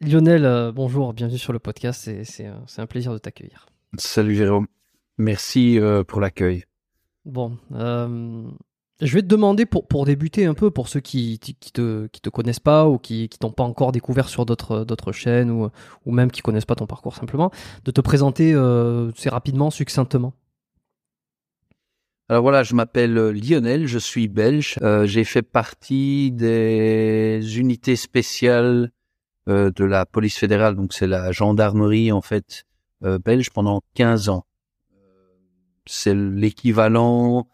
Lionel, euh, bonjour, bienvenue sur le podcast, c'est- c'est un- plaisir de t'accueillir. Salut Jérôme. Merci euh, pour l'accueil. Bon, euh, je vais te demander pour, pour débuter un peu, pour ceux qui, qui, qui te, qui te connaissent pas ou qui, qui t'ont pas encore découvert sur d'autres chaînes ou, ou même qui connaissent pas ton parcours simplement, de te présenter euh, assez rapidement, succinctement. Alors voilà, je m'appelle euh, Lionel, je suis belge. Euh, J'ai fait partie des unités spéciales euh, de la police fédérale, donc c'est la gendarmerie en fait euh, belge pendant 15 ans. Euh, C'est l'équivalent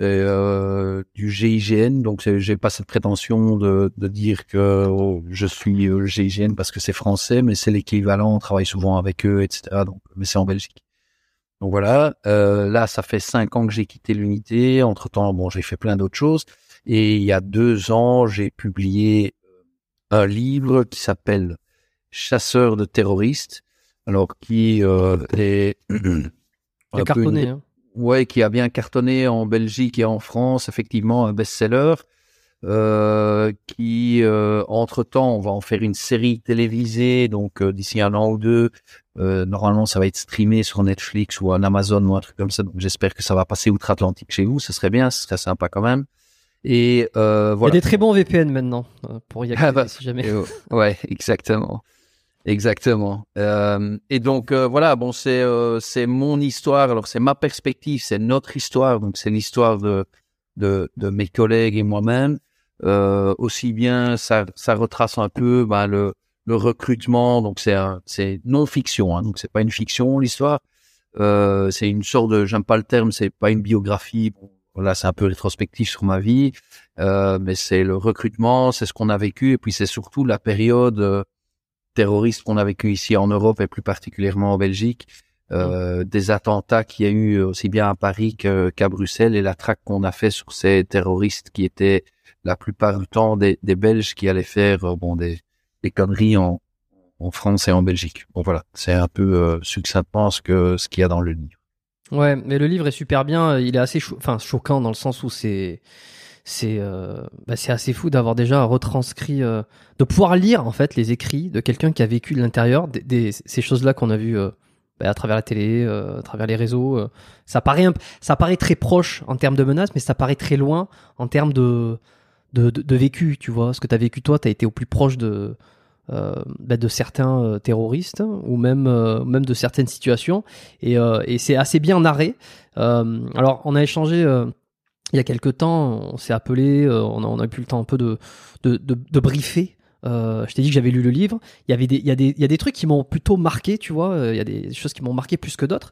euh, du GIGN, donc j'ai pas cette prétention de, de dire que oh, je suis euh, le GIGN parce que c'est français, mais c'est l'équivalent, on travaille souvent avec eux, etc. Donc, mais c'est en Belgique. Donc voilà, euh, là ça fait cinq ans que j'ai quitté l'unité. Entre temps, bon, j'ai fait plein d'autres choses. Et il y a deux ans, j'ai publié euh, un livre qui s'appelle Chasseur de terroristes. Alors qui euh, est Il a cartonné. une- hein. Ouais, qui a bien cartonné en Belgique et en France, effectivement, un best-seller. Euh, qui, euh, entre-temps, on va en faire une série télévisée, donc euh, d'ici un an ou deux, euh, normalement, ça va être streamé sur Netflix ou en Amazon ou un truc comme ça. Donc, j'espère que ça va passer outre-Atlantique chez vous. Ce serait bien, ce serait sympa quand même. Et euh, Il y a voilà. des très bons VPN maintenant euh, pour y accéder Ah bah, si jamais. Euh, ouais, exactement. Exactement. Euh, et donc euh, voilà, bon, c'est euh, c'est mon histoire. Alors c'est ma perspective, c'est notre histoire. Donc c'est l'histoire de, de de mes collègues et moi-même. Euh, aussi bien, ça ça retrace un peu ben, le le recrutement. Donc c'est c'est non fiction. Hein, donc c'est pas une fiction l'histoire. Euh, c'est une sorte de, j'aime pas le terme, c'est pas une biographie. Bon, voilà, c'est un peu rétrospectif sur ma vie. Euh, mais c'est le recrutement, c'est ce qu'on a vécu, et puis c'est surtout la période euh, terroriste qu'on a vécu ici en Europe et plus particulièrement en Belgique, euh, des attentats qu'il y a eu aussi bien à Paris qu'à Bruxelles et la traque qu'on a fait sur ces terroristes qui étaient la plupart du temps des, des Belges qui allaient faire euh, bon des, des conneries en, en France et en Belgique. Bon voilà, c'est un peu euh, succinctement ce que ce qu'il y a dans le livre. Ouais, mais le livre est super bien. Il est assez enfin, choquant dans le sens où c'est c'est euh, bah, c'est assez fou d'avoir déjà retranscrit, euh, de pouvoir lire en fait les écrits de quelqu'un qui a vécu de l'intérieur ces choses-là qu'on a vues euh, bah, à travers la télé, euh, à travers les réseaux. euh. ça paraît un- ça paraît très proche en termes de menaces, mais ça paraît très loin en termes de de, de, de vécu. Tu vois, ce que tu as vécu toi, tu as été au plus proche de euh, bah, de certains euh, terroristes ou même euh, même de certaines situations et, euh, c'est assez bien narré. Euh, alors on a échangé euh, il y a quelques temps, on s'est appelé, euh, on, a, on a pu le temps un peu de de, de, briefer. Euh, je t'ai dit que j'avais lu le livre. Il y avait des il y a des il y a des trucs qui m'ont plutôt marqué, tu vois. Euh, Il y a des choses qui m'ont marqué plus que d'autres.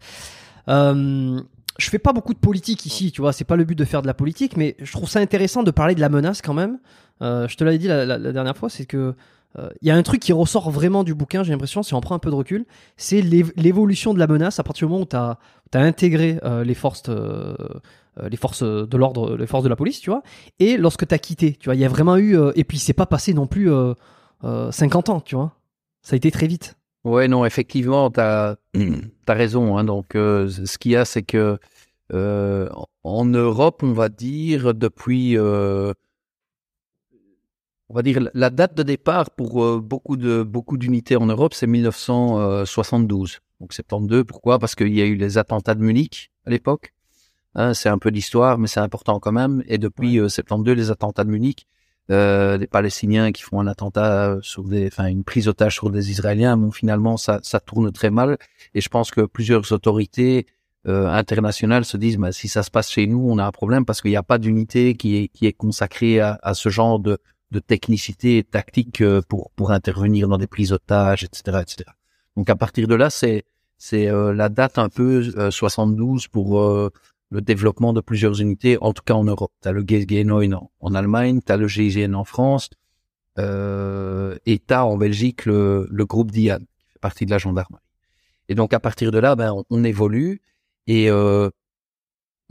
Euh, je fais pas beaucoup de politique ici, tu vois. C'est pas le but de faire de la politique, mais je trouve ça intéressant de parler de la menace quand même. Euh, je te l'avais dit la dernière fois, c'est que euh, il y a un truc qui ressort vraiment du bouquin, j'ai l'impression, si on prend un peu de recul, c'est l'év- l'évolution de la menace à partir du moment où tu as, intégré euh, les forces, euh, euh, les forces de l'ordre, les forces de la police, tu vois, et lorsque tu as quitté, tu vois, il y a vraiment eu, euh, et puis c'est pas passé non plus euh, euh, 50 ans, tu vois, ça a été très vite. Ouais, non, effectivement, tu as, raison. Hein, donc, euh, ce qu'il y a, c'est que euh, en Europe, on va dire, depuis, euh, on va dire, la date de départ pour euh, beaucoup de beaucoup d'unités en Europe, c'est 1972. Donc 72, pourquoi? Parce qu'il y a eu les attentats de Munich à l'époque. Hein, c'est un peu d'histoire, mais c'est important quand même. Et depuis euh, 72, les attentats de Munich, euh, des Palestiniens qui font un attentat sur des, enfin une prise otage sur des Israéliens. Bon, finalement, ça, ça tourne très mal. Et je pense que plusieurs autorités euh, internationales se disent, bah, si ça se passe chez nous, on a un problème parce qu'il n'y a pas d'unité qui est qui est consacrée à, à ce genre de de technicité tactique euh, pour pour intervenir dans des prises otages, etc., etc. Donc à partir de là, c'est c'est euh, la date un peu 72 pour le développement de plusieurs unités, en tout cas en Europe. Tu as le GSG9 en, en Allemagne, tu as le GIGN en France, euh, et tu en Belgique le, le groupe Diane, qui fait partie de la gendarmerie. Et donc à partir de là, ben, on, on évolue, et euh,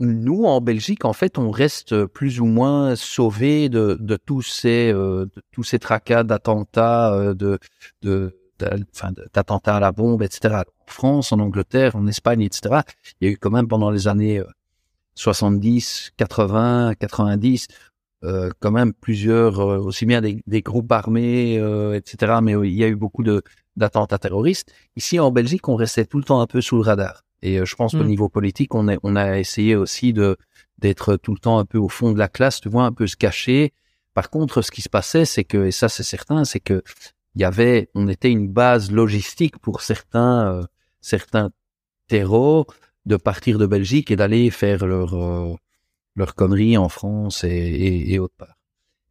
nous, en Belgique, en fait, on reste plus ou moins sauvés de, de tous ces euh, tous ces tracas d'attentats, euh, de, de d'attentats à la bombe, etc. En France, en Angleterre, en Espagne, etc. Il y a eu quand même pendant les années euh, 70, 80, 90, euh, quand même plusieurs, euh, aussi bien des, des groupes armés, euh, etc. Mais il y a eu beaucoup d'attentats terroristes. Ici en Belgique, on restait tout le temps un peu sous le radar. Et euh, je pense qu'au Mm. niveau politique, on a, on a essayé aussi de d'être tout le temps un peu au fond de la classe, tu vois, un peu se cacher. Par contre, ce qui se passait, c'est que, et ça c'est certain, c'est que il y avait, on était une base logistique pour certains, euh, certains terreaux de partir de Belgique et d'aller faire leur euh, leur conneries en France et, et, et autre part.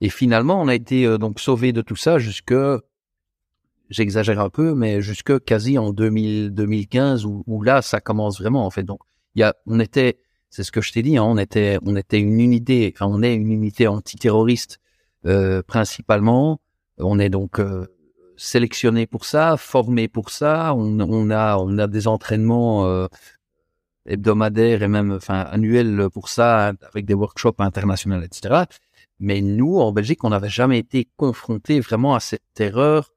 Et finalement, on a été euh, donc sauvé de tout ça jusque, j'exagère un peu, mais jusque quasi en 2000, 2015 où, où là, ça commence vraiment en fait. Donc, il y a, on était, c'est ce que je t'ai dit, hein, on était, on était une unité, enfin, on est une unité antiterroriste euh, principalement. On est donc euh, sélectionné pour ça, formé pour ça. On, on a, on a des entraînements euh, hebdomadaires et même, enfin, annuels pour ça, avec des workshops internationaux, etc. Mais nous, en Belgique, on n'avait jamais été confronté vraiment à cette terreur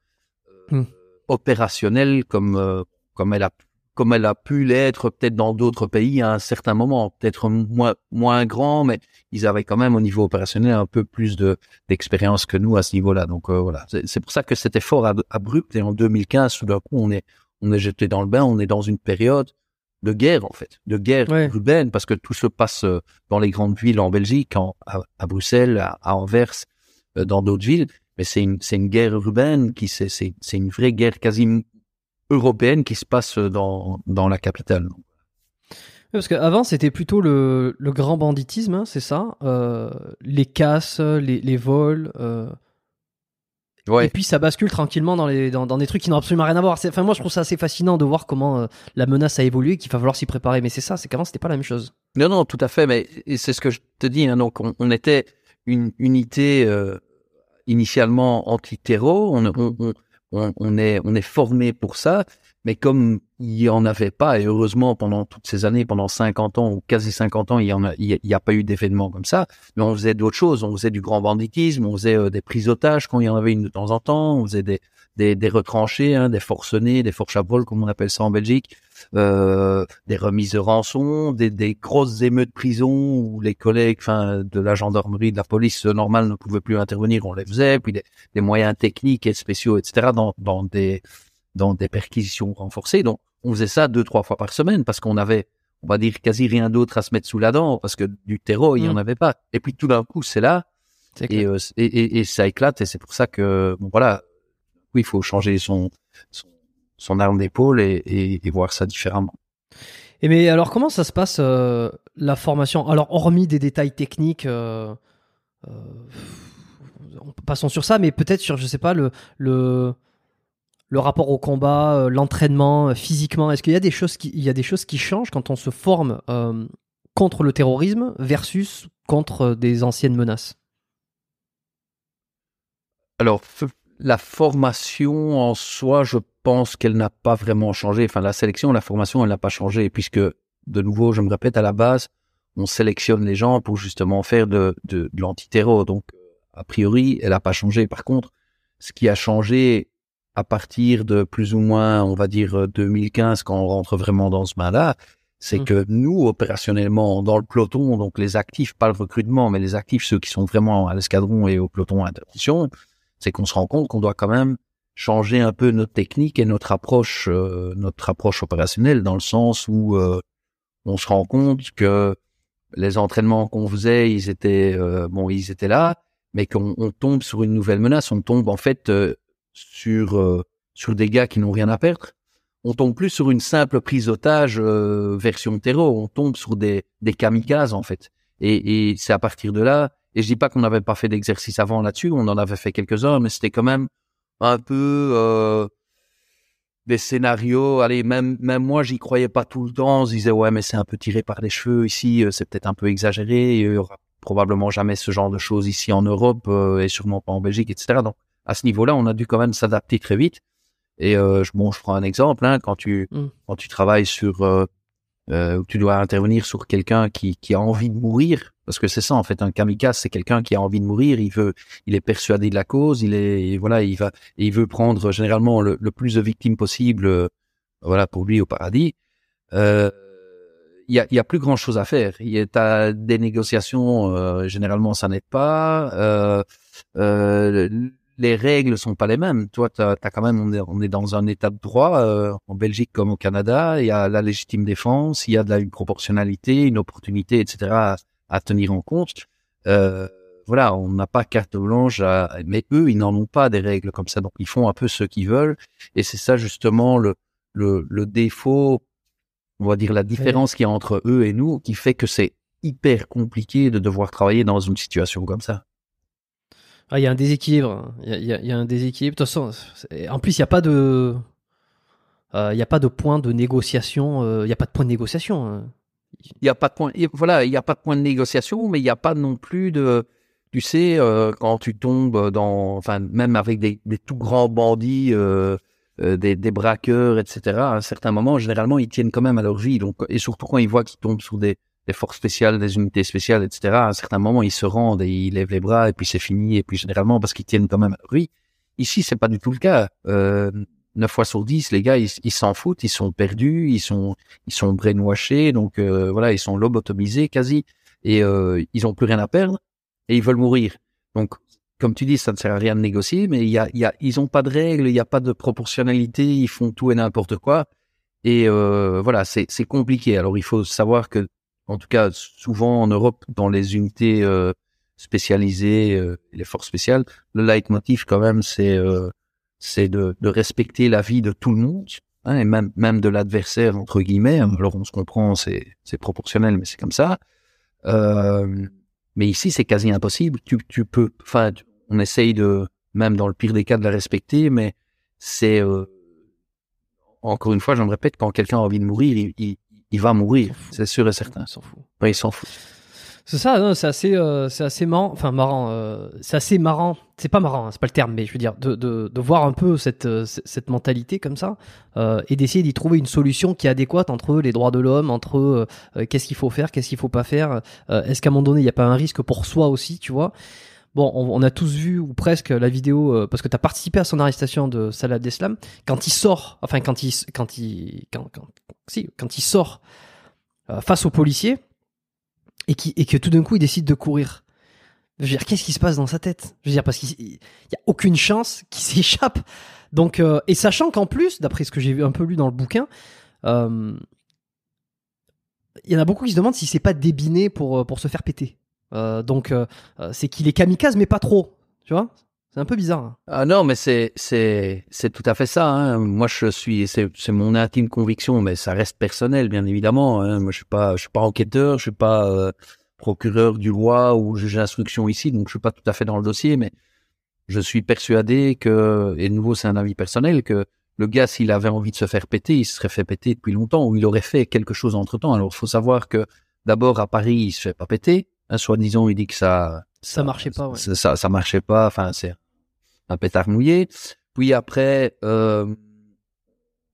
Hmm. opérationnelle comme euh, comme elle a comme elle a pu l'être peut-être dans d'autres pays à un certain moment, peut-être moins moins grand, mais ils avaient quand même au niveau opérationnel un peu plus de d'expérience que nous à ce niveau-là. Donc euh, voilà, c'est c'est pour ça que c'était fort ab- abrupt et en 2015, tout d'un coup, on est on est jeté dans le bain, on est dans une période de guerre en fait, de guerre Ouais. urbaine parce que tout se passe euh, dans les grandes villes en Belgique, en, à, à Bruxelles, à, à Anvers, euh, dans d'autres villes. Mais c'est une guerre urbaine qui c'est une vraie guerre quasi européenne qui se passe dans dans la capitale. Parce qu'avant, c'était plutôt le, le grand banditisme, hein, c'est ça euh, Les casses, les, les vols. euh, Et puis ça bascule tranquillement dans, les, dans, dans des trucs qui n'ont absolument rien à voir. Enfin, moi, je trouve ça assez fascinant de voir comment euh, la menace a évolué, qu'il va falloir s'y préparer. Mais c'est ça, c'est qu'avant, c'était pas la même chose. Non, non, tout à fait. Mais et c'est ce que je te dis. Hein, donc, on, on était une unité initialement anti-terreau. On, est, on est formé pour ça. Mais comme il y en avait pas, et heureusement pendant toutes ces années, pendant 50 ans ou quasi 50 ans, il y en a, a, pas eu d'événements comme ça. Mais on faisait d'autres choses. On faisait du grand banditisme, on faisait euh, des prises d'otages quand il y en avait une de temps en temps. On faisait des, des, des retranchés, hein, des forcenés, des fourches à vol, comme on appelle ça en Belgique euh, des remises de rançon, des, des grosses émeutes prison où les collègues, enfin, de la gendarmerie, de la police euh, normale ne pouvaient plus intervenir, on les faisait, puis des, des moyens techniques et spéciaux, etc. dans, dans des dans des perquisitions renforcées. Donc, on faisait ça deux trois fois par semaine parce qu'on avait, on va dire, quasi rien d'autre à se mettre sous la dent parce que du terreau, il y en Mm. avait pas. Et puis tout d'un coup, c'est là et, euh, et, et, et ça éclate et c'est pour ça que bon voilà oui il faut changer son son, son arme d'épaule et, et, et voir ça différemment Et mais alors, comment ça se passe euh, la formation? Alors, hormis des détails techniques, euh, euh, passons sur ça, mais peut-être sur, je sais pas, le le le rapport au combat, l'entraînement, physiquement. Est-ce qu'il y a des choses qui il y a des choses qui changent quand on se forme contre le terrorisme versus contre des anciennes menaces? Alors la formation en soi je pense qu'elle n'a pas vraiment changé. Enfin la sélection la formation elle n'a pas changé puisque de nouveau je me répète à la base on sélectionne les gens pour justement faire de, de, de l'antiterror. Donc euh, a priori elle n'a pas changé. Par contre ce qui a changé à partir de plus ou moins, on va dire euh, 2015, quand on rentre vraiment dans ce bain-là, c'est Mm. que nous, opérationnellement, dans le peloton, donc les actifs, pas le recrutement, mais les actifs, ceux qui sont vraiment à l'escadron et au peloton à intervention, c'est qu'on se rend compte qu'on doit quand même changer un peu notre technique et notre approche, euh, notre approche opérationnelle, dans le sens où euh, on se rend compte que les entraînements qu'on faisait, ils étaient euh, bon, ils étaient là, mais qu'on on tombe sur une nouvelle menace, on tombe en fait sur sur des gars qui n'ont rien à perdre. On tombe plus sur une simple prise d'otage version terreau, on tombe sur des kamikazes en fait. Et c'est à partir de là. Et je dis pas qu'on n'avait pas fait d'exercice avant là-dessus, on en avait fait quelques-uns, mais c'était quand même un peu des scénarios. Allez, même même moi, j'y croyais pas tout le temps. On se disait ouais, mais c'est un peu tiré par les cheveux ici, c'est peut-être un peu exagéré. Il y aura probablement jamais ce genre de choses ici en Europe euh, et sûrement pas en Belgique, etc. Donc à ce niveau-là, on a dû quand même s'adapter très vite. Et euh, bon, je prends un exemple. Hein, quand tu mm. quand tu travailles sur euh, euh, tu dois intervenir sur quelqu'un qui, qui a envie de mourir, parce que c'est ça en fait un kamikaze, c'est quelqu'un qui a envie de mourir, il veut, il est persuadé de la cause, il est voilà, il va, il veut prendre généralement le, plus de victimes possible, euh, voilà pour lui au paradis. Euh, il y a, y a plus grand chose à faire. Il y a des négociations, euh, généralement ça n'aide pas. Euh, euh, les règles sont pas les mêmes. Toi, as quand même, on est, on est, dans un état de droit euh, en Belgique comme au Canada. Il y a la légitime défense, il y a de la une proportionnalité, une opportunité, etc. à, à tenir en compte. Euh, voilà, on n'a pas carte blanche, à, mais eux, ils n'en ont pas des règles comme ça, donc ils font un peu ce qu'ils veulent. Et c'est ça justement le, le, le défaut on va dire la différence qu'il y a entre eux et nous, qui fait que c'est hyper compliqué de devoir travailler dans une situation comme ça. Ah, il y a un déséquilibre. Il y a, un déséquilibre. De toute façon, en plus, il n'y a pas de, euh, il a pas de point de négociation. Euh, il n'y a pas de point de négociation. Hein. Il n'y a pas de point. Voilà, il a pas de point de négociation, mais il n'y a pas non plus de. Tu sais, euh, quand tu tombes dans, enfin, même avec des, tout grands bandits. Des, braqueurs, etc. À un certain moment, généralement, ils tiennent quand même à leur vie. Et surtout quand ils voient qu'ils tombent sous des, des, forces spéciales, des unités spéciales, etc. À un certain moment, ils se rendent et ils lèvent les bras et puis c'est fini. Et puis généralement, parce qu'ils tiennent quand même à vie. Ici, c'est pas du tout le cas. Euh, 9 fois sur 10, les gars, ils s'en foutent, ils sont perdus, ils sont, ils sont brainwashés, donc euh, voilà, ils sont lobotomisés quasi, et euh, ils ont plus rien à perdre, et ils veulent mourir. Donc comme tu dis, ça ne sert à rien de négocier, mais il y a, y a, ils ont pas de règles, il n'y a pas de proportionnalité, ils font tout et n'importe quoi. Et euh, voilà, c'est compliqué. Alors il faut savoir que, en tout cas, souvent en Europe, dans les unités euh, spécialisées, euh, les forces spéciales, le leitmotiv quand même, c'est euh, c'est de, de, respecter la vie de tout le monde, hein, et même même de l'adversaire entre guillemets. Alors on se comprend, c'est c'est proportionnel, mais c'est comme ça. Euh, mais ici, c'est quasi impossible. Tu, tu peux, enfin, on essaye de, même dans le pire des cas, de la respecter, mais c'est, euh, encore une fois, je me répète, quand quelqu'un a envie de mourir, il, il, va mourir, c'est sûr et certain. Il s'en fout. il s'en fout. C'est ça, c'est assez, euh, c'est assez marrant. Enfin, marrant. Euh, c'est assez marrant. C'est pas marrant, hein, c'est pas le terme, mais je veux dire de, de, de voir un peu cette, euh, cette mentalité comme ça euh, et d'essayer d'y trouver une solution qui est adéquate entre les droits de l'homme, entre qu'est-ce qu'il faut faire, qu'est-ce qu'il faut pas faire. Est-ce qu'à un moment donné, il n'y a pas un risque pour soi aussi, tu vois? Bon, on, a tous vu ou presque la vidéo parce que tu as participé à son arrestation de Salah Deslam quand il sort, enfin quand il quand quand, quand quand il sort face aux policiers et, qui, et que tout d'un coup il décide de courir. Je veux dire, qu'est-ce qui se passe dans sa tête? Je veux dire, parce qu'il y a aucune chance qu'il s'échappe. Donc, euh, et sachant qu'en plus, d'après ce que j'ai un peu lu dans le bouquin, euh, il y en a beaucoup qui se demandent si c'est pas débiné pour euh, pour se faire péter. Euh, donc, euh, c'est qu'il est kamikaze, mais pas trop. Tu vois? C'est un peu bizarre. Hein. Ah non, mais c'est c'est c'est tout à fait ça. Hein. Moi, je suis c'est c'est mon intime conviction, mais ça reste personnel, bien évidemment. Hein. Moi, je suis pas je suis pas enquêteur, je suis pas euh, procureur du roi ou juge d'instruction ici, donc je suis pas tout à fait dans le dossier, mais je suis persuadé que et de nouveau c'est un avis personnel que le gars s'il avait envie de se faire péter, il se serait fait péter depuis longtemps ou il aurait fait quelque chose entre temps. Alors, faut savoir que d'abord à Paris, il se fait pas péter. Hein, Soit-disant, il dit que ça ça marchait pas. Ouais. Ça, ça marchait pas. Enfin, c'est un pétard mouillé. Puis après, euh,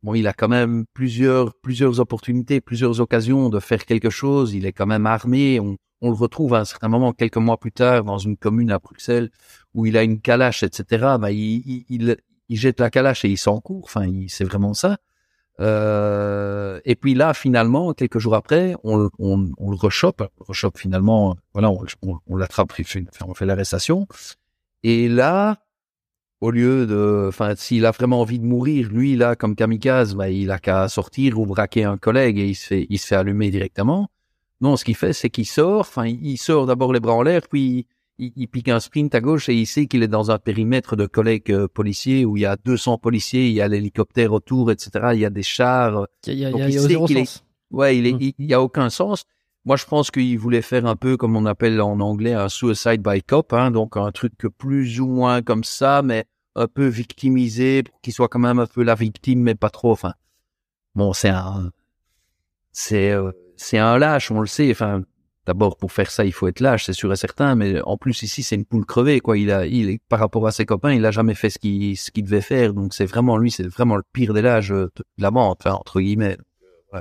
bon, il a quand même plusieurs, plusieurs opportunités, plusieurs occasions de faire quelque chose. Il est quand même armé. On, on le retrouve à un certain moment, quelques mois plus tard, dans une commune à Bruxelles, où il a une calache, etc. Bah, il, il, il, jette la calache et il s'en court. Enfin, c'est vraiment ça. Euh, et puis là, finalement, quelques jours après, on, le rechoppe. On rechoppe finalement, voilà, on l'attrape, on fait l'arrestation. Et là, au lieu de, enfin, s'il a vraiment envie de mourir, lui, là, comme kamikaze, bah, il a qu'à sortir ou braquer un collègue et il se fait, il se fait allumer directement. Non, ce qu'il fait, c'est qu'il sort, enfin, il sort d'abord les bras en l'air, puis il, pique un sprint à gauche et il sait qu'il est dans un périmètre de collègues euh, policiers où il y a 200 policiers, il y a l'hélicoptère autour, etc. Il y a des chars. Il y a, il y a, il Ouais, il, est, il, y a aucun sens. Moi, je pense qu'il voulait faire un peu comme on appelle en anglais un suicide by cop, hein, donc un truc plus ou moins comme ça, mais un peu victimisé pour qu'il soit quand même un peu la victime, mais pas trop. Enfin, bon, c'est un, c'est, euh, c'est un lâche, on le sait. Enfin, D'abord, pour faire ça, il faut être lâche, c'est sûr et certain. Mais en plus, ici, c'est une poule crevée, quoi. Il a, il, par rapport à ses copains, il a jamais fait ce qu'il, ce qu'il devait faire. Donc, c'est vraiment lui, c'est vraiment le pire des lâches euh, de la bande, enfin, entre guillemets. Ouais.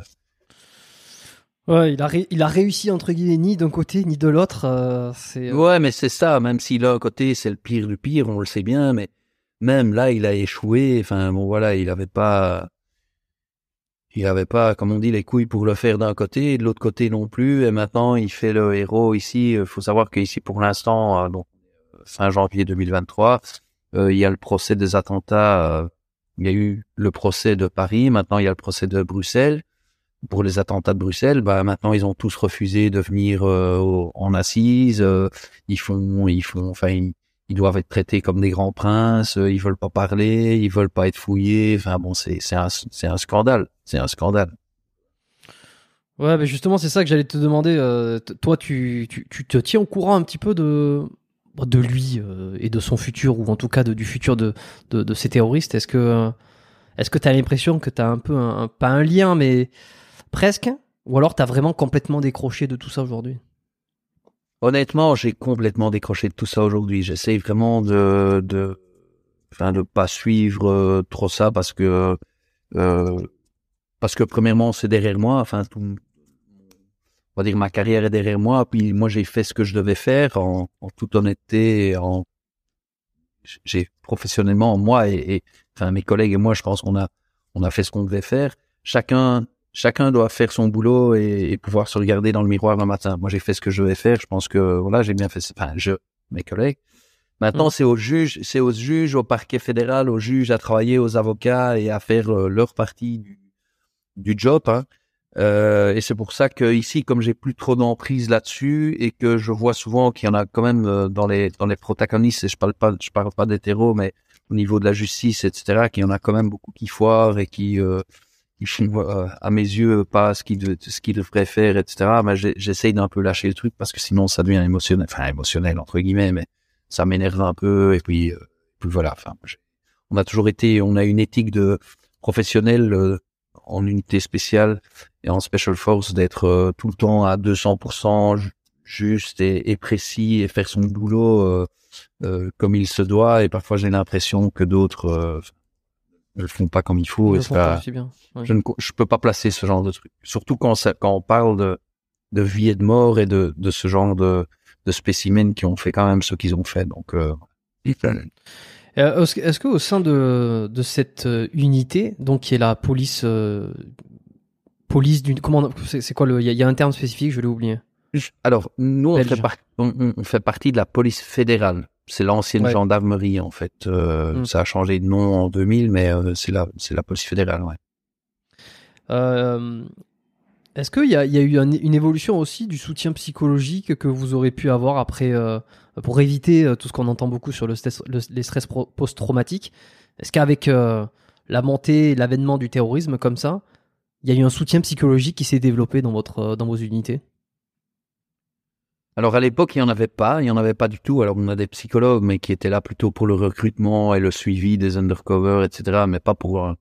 Ouais, il a, il a réussi entre guillemets ni d'un côté ni de l'autre. Euh, c'est. Euh, ouais, mais c'est ça. Même si là, côté, c'est le pire du pire, on le sait bien. Mais même là, il a échoué. Enfin, bon, voilà, il avait pas il avait pas, comme on dit, les couilles pour le faire d'un côté et de l'autre côté non plus. Et maintenant, il fait le héros ici. Il faut savoir qu'ici, pour l'instant, euh, donc fin janvier 2023, euh, il y a le procès des attentats. Euh, il y a eu le procès de Paris. Maintenant, il y a le procès de Bruxelles. Pour les attentats de Bruxelles, bah maintenant ils ont tous refusé de venir en assises. ils font, ils font, enfin, doivent être traités comme des grands princes, euh, ils veulent pas parler, ils veulent pas être fouillés. Enfin bon, c'est un scandale, c'est un scandale. Ouais, mais justement, c'est ça que j'allais te demander. Euh, toi, tu, tu, te tiens au courant un petit peu de de lui euh, et de son futur, ou en tout cas du futur de, de, de ces terroristes. Est-ce que est-ce que tu as l'impression que tu as un peu un, pas un lien, mais presque, ou alors tu as vraiment complètement décroché de tout ça aujourd'hui? Honnêtement, j'ai complètement décroché de tout ça aujourd'hui. J'essaie vraiment de, de, enfin, de pas suivre euh, trop ça parce que, euh, parce que premièrement, c'est derrière moi. Enfin, tout, on va dire ma carrière est derrière moi. Puis moi, j'ai fait ce que je devais faire en, en toute honnêteté. En, j'ai professionnellement moi et, et, enfin mes collègues et moi, je pense qu'on a, on a fait ce qu'on devait faire. Chacun chacun doit faire son boulot et, pouvoir se regarder dans le miroir le matin. Moi, j'ai fait ce que je devais faire. Je pense que voilà, j'ai bien fait. Enfin, je, mes collègues. Maintenant, mm. c'est aux juges, c'est aux juges, au parquet fédéral, aux juges à travailler, aux avocats et à faire euh, leur partie du, du job. Hein. Euh, et c'est pour ça que ici, comme j'ai plus trop d'emprise là-dessus et que je vois souvent qu'il y en a quand même euh, dans les dans les protagonistes, et je parle pas, je parle pas d'hétéros, mais au niveau de la justice, etc., qu'il y en a quand même beaucoup qui foirent et qui euh, il euh, à mes yeux pas ce qu'il ce qu'il devrait faire etc mais j'essaye d'un peu lâcher le truc parce que sinon ça devient émotionnel enfin émotionnel entre guillemets mais ça m'énerve un peu et puis, euh, puis voilà. Enfin on a toujours été on a une éthique de professionnel euh, en unité spéciale et en special force d'être tout le temps à 200% juste et, et, précis et faire son boulot comme il se doit. Et parfois j'ai l'impression que d'autres le font pas comme il faut. Et pas, bien. Je ne je peux pas placer ce genre de truc. Surtout quand, ça, quand on parle de, de vie et de mort et de, de ce genre de, de spécimens qui ont fait quand même ce qu'ils ont fait. Donc, euh, euh est-ce qu'au sein de, de cette euh, unité, donc qui est la police, euh, police d'une, comment, c'est quoi le, il y, a un terme spécifique, je l'ai oublié. Alors, nous, on fait, on fait, partie de la police fédérale. C'est l'ancienne gendarmerie en fait. Euh, mm. Ça a changé de nom en 2000, mais euh, c'est la c'est la police fédérale. Ouais. Euh, est-ce qu'il y a, y a eu une évolution aussi du soutien psychologique que vous aurez pu avoir après pour éviter tout ce qu'on entend beaucoup sur le stress, les stress post-traumatiques? Est-ce qu'avec la montée, l'avènement du terrorisme comme ça, il y a eu un soutien psychologique qui s'est développé dans votre dans vos unités? Alors à l'époque, il n'y en avait pas, il n'y en avait pas du tout. Alors on a des psychologues, mais qui étaient là plutôt pour le recrutement et le suivi des undercover, etc. Mais pas pour un,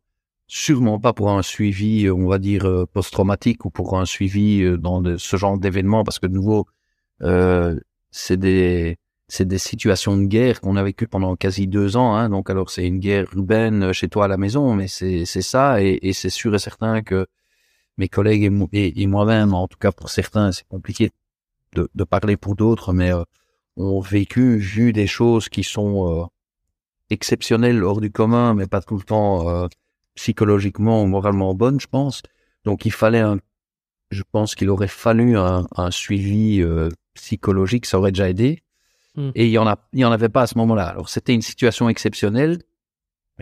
sûrement pas pour un suivi, euh, on va dire euh, post-traumatique ou pour un suivi euh, dans ce genre d'événements, parce que de nouveau, euh, c'est des c'est des situations de guerre qu'on a vécues pendant quasi deux ans. Hein. Donc alors c'est une guerre urbaine chez toi à la maison, mais c'est ça et, c'est sûr et certain que mes collègues et moi-même, en tout cas pour certains, c'est compliqué de, parler pour d'autres, mais euh, ont vécu, vu des choses qui sont euh, exceptionnelles, hors du commun, mais pas tout le temps euh, psychologiquement ou moralement bonnes, je pense. Donc il fallait un, je pense qu'il aurait fallu un, suivi psychologique, ça aurait déjà aidé. Hmm. Et il y en a, il y en avait pas à ce moment-là. Alors c'était une situation exceptionnelle.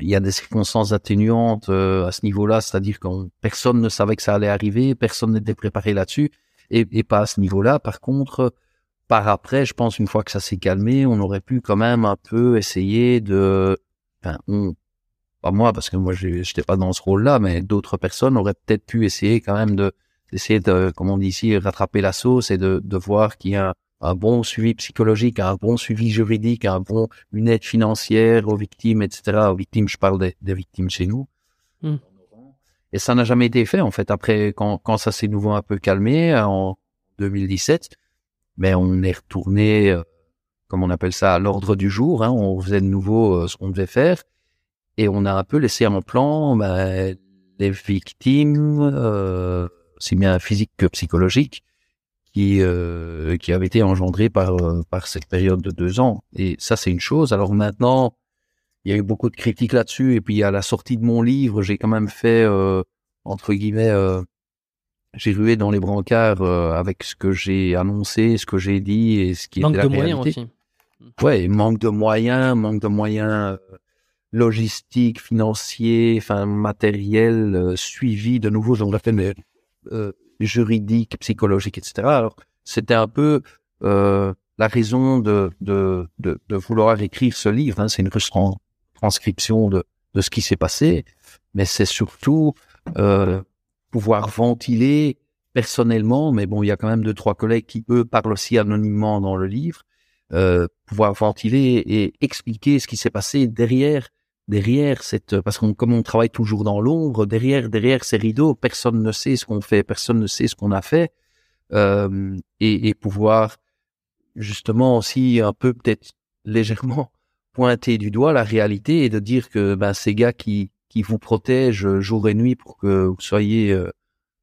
Il y a des circonstances atténuantes à ce niveau-là, c'est-à-dire que personne ne savait que ça allait arriver, personne n'était préparé là-dessus et, pas à ce niveau-là. Par contre, par après, je pense, une fois que ça s'est calmé, on aurait pu quand même un peu essayer de, enfin, on, pas moi, parce que moi, j'étais pas dans ce rôle-là, mais d'autres personnes auraient peut-être pu essayer quand même de, d'essayer de, comme on dit ici, rattraper la sauce et de, voir qu'il y a un bon suivi psychologique, un bon suivi juridique, un bon, une aide financière aux victimes, etc. Aux victimes, je parle des, des victimes chez nous. Hmm. Et ça n'a jamais été fait, en fait. Après, quand, quand ça s'est nouveau un peu calmé, en 2017, mais on est retourné, euh, comme on appelle ça, à l'ordre du jour. Hein, on faisait de nouveau euh, ce qu'on devait faire. Et on a un peu laissé en plan bah, les victimes, euh, aussi bien physiques que psychologiques, qui, euh, qui avaient été engendrées par, euh, par cette période de deux ans. Et ça, c'est une chose. Alors maintenant, il y a eu beaucoup de critiques là-dessus. Et puis, à la sortie de mon livre, j'ai quand même fait, entre guillemets, j'ai rué dans les brancards euh, avec ce que j'ai annoncé, ce que j'ai dit et ce qui manque était la de moyens aussi. Ouais, manque de moyens, manque de moyens euh, logistiques, financiers, enfin matériels, euh, suivi de nouveau, j'en rappelle, mais euh, juridique, psychologique, etc. Alors c'était un peu euh, la raison de, de, de, de vouloir écrire ce livre. Hein. C'est une trans- transcription de, de ce qui s'est passé, mais c'est surtout euh, pouvoir ventiler personnellement, mais bon, il y a quand même deux, trois collègues qui, eux, parlent aussi anonymement dans le livre, euh, pouvoir ventiler et expliquer ce qui s'est passé derrière, derrière cette, parce qu'on, comme on travaille toujours dans l'ombre, derrière, derrière ces rideaux, personne ne sait ce qu'on fait, personne ne sait ce qu'on a fait, euh, et, et pouvoir justement aussi un peu peut-être légèrement pointer du doigt la réalité et de dire que ben, ces gars qui, qui vous protègent jour et nuit pour que vous soyez euh,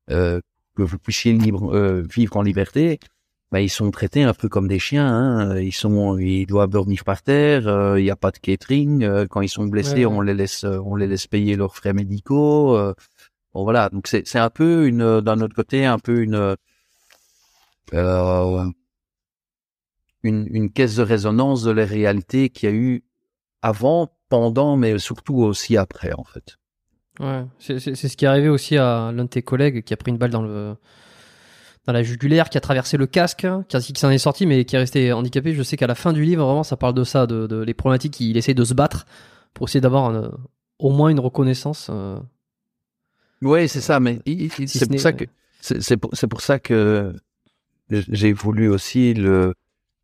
euh, que vous puissiez libre, euh, vivre en liberté, ben, ils sont traités un peu comme des chiens. Hein. Ils sont, ils doivent dormir par terre. euh, Il n'y a pas de catering. euh, quand ils sont blessés, Ouais, ouais. on les laisse, euh, on les laisse payer leurs frais médicaux. euh. bon voilà. Donc c'est, c'est un peu une, d'un autre côté, un peu une, euh, une, une caisse de résonance de la réalité qu'il y a eu avant, pendant, mais surtout aussi après, en fait. Ouais, c'est ce qui est arrivé aussi à l'un de tes collègues qui a pris une balle dans le dans la jugulaire, qui a traversé le casque, qui, qui s'en est sorti, mais qui est resté handicapé. Je sais qu'à la fin du livre, vraiment, ça parle de ça, de, de les problématiques qu'il essaie de se battre pour essayer d'avoir au moins une reconnaissance. euh. Oui, c'est ça, mais il- il- Si c'est ce pour ça que pour, c'est pour ça que j'ai voulu aussi le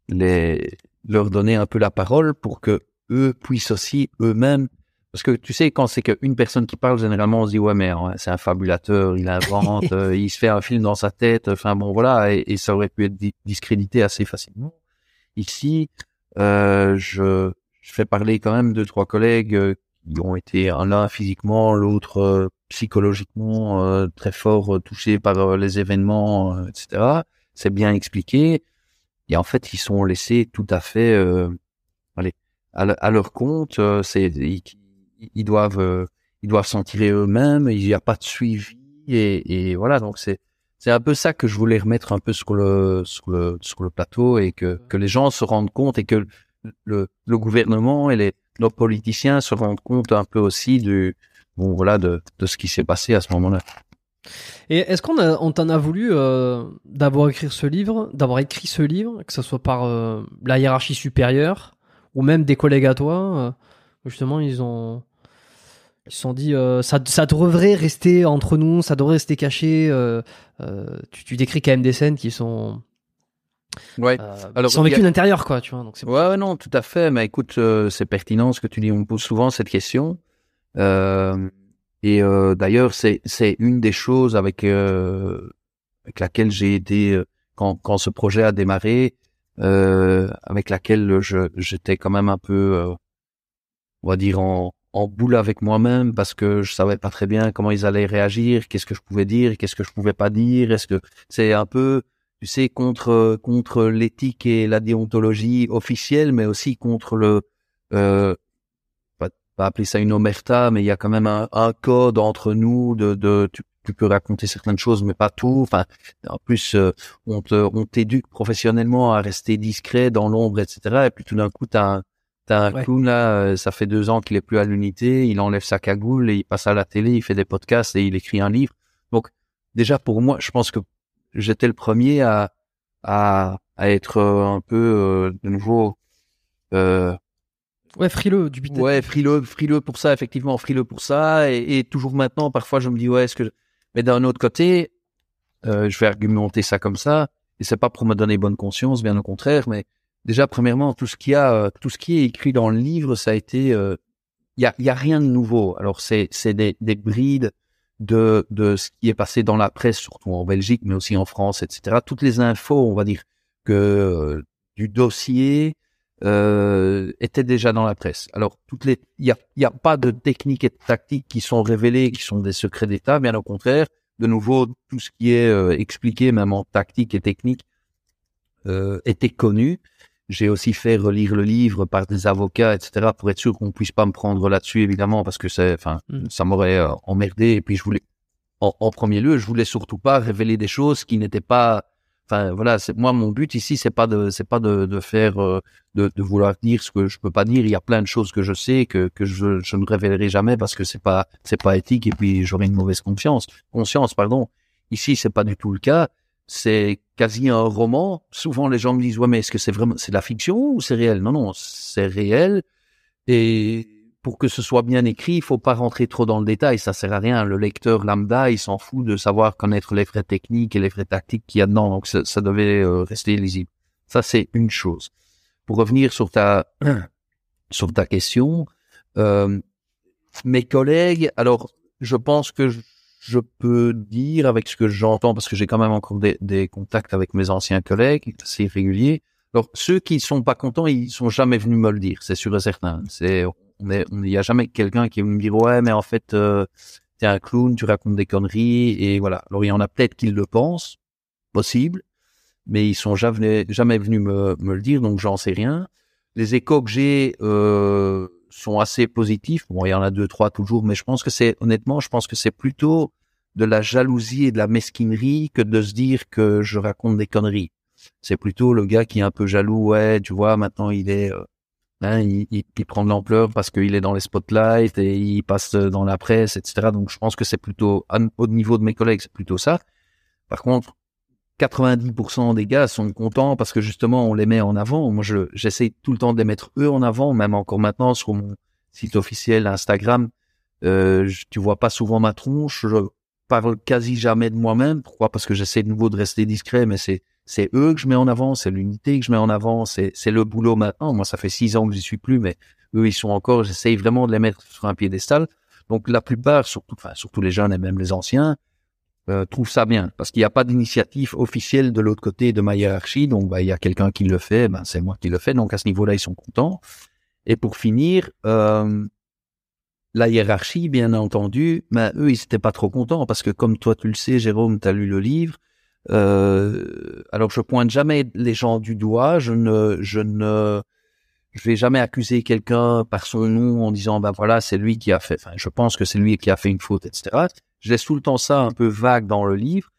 les leur donner un peu la parole pour que eux puissent aussi eux-mêmes parce que tu sais quand c'est qu'une personne qui parle généralement on se dit ouais mais hein, c'est un fabulateur il invente euh, il se fait un film dans sa tête enfin bon voilà et, et ça aurait pu être di- discrédité assez facilement. Ici euh, je je fais parler quand même deux trois collègues euh, qui ont été un l'un physiquement l'autre euh, psychologiquement euh, très fort touchés par les événements etc c'est bien expliqué et en fait ils sont laissés tout à fait euh, allez à, le- à leur compte euh, c'est ils, ils doivent euh, ils doivent s'en tirer eux-mêmes il n'y a pas de suivi et, et voilà donc c'est c'est un peu ça que je voulais remettre un peu sur le sur le sur le plateau et que que les gens se rendent compte et que le le gouvernement et les nos politiciens se rendent compte un peu aussi du bon voilà de de ce qui s'est passé à ce moment-là Et est-ce qu'on on t'en a voulu euh, d'avoir écrit ce livre, d'avoir écrit ce livre, que ce soit par euh, la hiérarchie supérieure ou même des collègues à toi, euh, justement ils ont ils se sont dit ça, ça devrait rester entre nous, ça devrait rester caché. tu, tu décris quand même des scènes qui sont ouais Alors, qui sont y a- vécues d'intérieur quoi, tu vois. Donc c'est Ouais, ouais, non, tout à fait. Mais écoute, c'est pertinent ce que tu dis. On me pose souvent cette question. Euh, et euh, d'ailleurs, c'est une des choses avec euh, laquelle j'ai été euh, quand ce projet a démarré, avec laquelle j'étais quand même un peu, on va dire en en boule avec moi-même parce que je savais pas très bien comment ils allaient réagir, qu'est-ce que je pouvais dire, qu'est-ce que je pouvais pas dire. Est-ce que c'est un peu tu sais, contre contre l'éthique et la déontologie officielle, mais aussi contre le pas, appeler ça une omerta, mais il y a quand même un, un code entre nous de, de tu, tu peux raconter certaines choses, mais pas tout. Enfin, en plus, euh, on te on t'éduque professionnellement à rester discret dans l'ombre, etc. Et puis tout d'un coup, t'as un T'as un Ouais. clown là, euh, ça fait deux ans qu'il est plus à l'unité, il enlève sa cagoule et il passe à la télé, il fait des podcasts et il écrit un livre. Donc déjà pour moi, je pense que j'étais le premier à, à à être un peu de nouveau Ouais, frileux, du dubitatif. Ouais, frileux, frileux pour ça, effectivement, frileux pour ça. Et, toujours maintenant, parfois, je me dis, ouais, est-ce que. Mais d'un autre côté, euh, je vais argumenter ça comme ça. Et c'est pas pour me donner bonne conscience, bien au contraire. Mais déjà, premièrement, tout ce qui a, euh, tout ce qui est écrit dans le livre, ça a été. Il euh, y, a, y a rien de nouveau. Alors, c'est, c'est des, des brides de, de ce qui est passé dans la presse, surtout en Belgique, mais aussi en France, etc. Toutes les infos, on va dire, que du dossier euh, étaient déjà dans la presse. Alors, toutes les, il y a, y a pas de techniques et de tactiques qui sont révélées, qui sont des secrets d'État. Bien au contraire, de nouveau, tout ce qui est euh, expliqué, même en tactique et technique, euh, était connu. J'ai aussi fait relire le livre par des avocats, etc., pour être sûr qu'on puisse pas me prendre là-dessus, évidemment, parce que c'est, enfin, mm. ça m'aurait euh, emmerdé. Et puis, je voulais, en, en, premier lieu, je voulais surtout pas révéler des choses qui n'étaient pas Enfin voilà, c'est moi mon but ici, c'est pas de c'est pas de, de faire euh, de, de, vouloir dire ce que je peux pas dire. Il y a plein de choses que je sais que que je, je ne révélerai jamais parce que c'est pas c'est pas éthique et puis j'aurais une mauvaise conscience. Conscience, pardon. Ici, c'est pas du tout le cas. C'est quasi un roman. Souvent, les gens me disent ouais, mais est-ce que c'est vraiment c'est de la fiction ou c'est réel? Non, non, c'est réel. Et pour que ce soit bien écrit, il faut pas rentrer trop dans le détail, ça sert à rien. Le lecteur lambda, il s'en fout de savoir connaître les vrais techniques et les vrais tactiques qu'il y a dedans, donc ça, devait euh, rester lisible. Ça, c'est une chose. Pour revenir sur ta sur ta question, euh, mes collègues, alors je pense que je, peux dire avec ce que j'entends, parce que j'ai quand même encore des, des, contacts avec mes anciens collègues, c'est régulier. Alors ceux qui sont pas contents, ils sont jamais venus me le dire, c'est sûr et certain. C'est il n'y a jamais quelqu'un qui me dire ouais mais en fait euh, t'es un clown, tu racontes des conneries et voilà. Alors il y en a peut-être qui le pensent, possible, mais ils sont jamais, jamais venus me, me le dire donc j'en sais rien. Les échos que j'ai euh, sont assez positifs. Bon il y en a deux trois toujours, mais je pense que c'est honnêtement je pense que c'est plutôt de la jalousie et de la mesquinerie que de se dire que je raconte des conneries. C'est plutôt le gars qui est un peu jaloux, ouais, tu vois, maintenant il est, euh, Hein, il, il, il, prend de l'ampleur parce qu'il est dans les spotlights et il passe dans la presse, etc. Donc je pense que c'est plutôt au niveau de mes collègues, c'est plutôt ça. Par contre, 90% des gars sont contents parce que justement on les met en avant. Moi, je j'essaie tout le temps de les mettre eux en avant, même encore maintenant sur mon site officiel Instagram. Euh, tu vois pas souvent ma tronche. Je parle quasi jamais de moi-même. Pourquoi? Parce que j'essaie de nouveau de rester discret, mais c'est c'est eux que je mets en avant, c'est l'unité que je mets en avant, c'est le boulot maintenant. Moi, ça fait six ans que j'y suis plus, mais eux, ils sont encore. J'essaye vraiment de les mettre sur un piédestal. Donc, la plupart, surtout, enfin, surtout les jeunes et même les anciens, euh, trouvent ça bien parce qu'il n'y a pas d'initiative officielle de l'autre côté de ma hiérarchie. Donc, bah, il y a quelqu'un qui le fait, ben, c'est moi qui le fais. Donc, à ce niveau-là, ils sont contents. Et pour finir, euh, la hiérarchie, bien entendu, ben, eux, ils n'étaient pas trop contents parce que comme toi, tu le sais, Jérôme, tu as lu le livre, euh, alors je pointe jamais les gens du doigt, je ne, je ne, je vais jamais accuser quelqu'un par son nom en disant ben voilà c'est lui qui a fait, enfin je pense que c'est lui qui a fait une faute, etc. Je laisse tout le temps ça un peu vague dans le livre,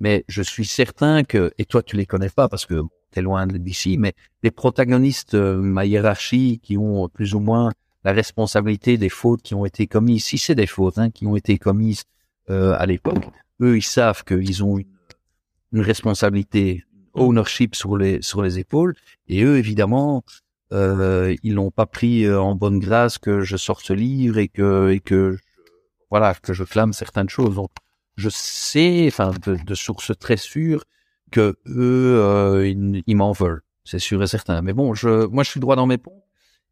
mais je suis certain que et toi tu les connais pas parce que tu es loin d'ici, mais les protagonistes, euh, ma hiérarchie, qui ont plus ou moins la responsabilité des fautes qui ont été commises, si c'est des fautes hein, qui ont été commises euh, à l'époque, eux ils savent qu'ils ont une une responsabilité, ownership sur les sur les épaules. Et eux, évidemment, euh, ils n'ont pas pris euh, en bonne grâce que je sorte ce livre et que et que voilà que je clame certaines choses. Donc, je sais, enfin, de, de sources très sûres que eux, euh, ils, ils m'en veulent. C'est sûr et certain. Mais bon, je, moi, je suis droit dans mes ponts.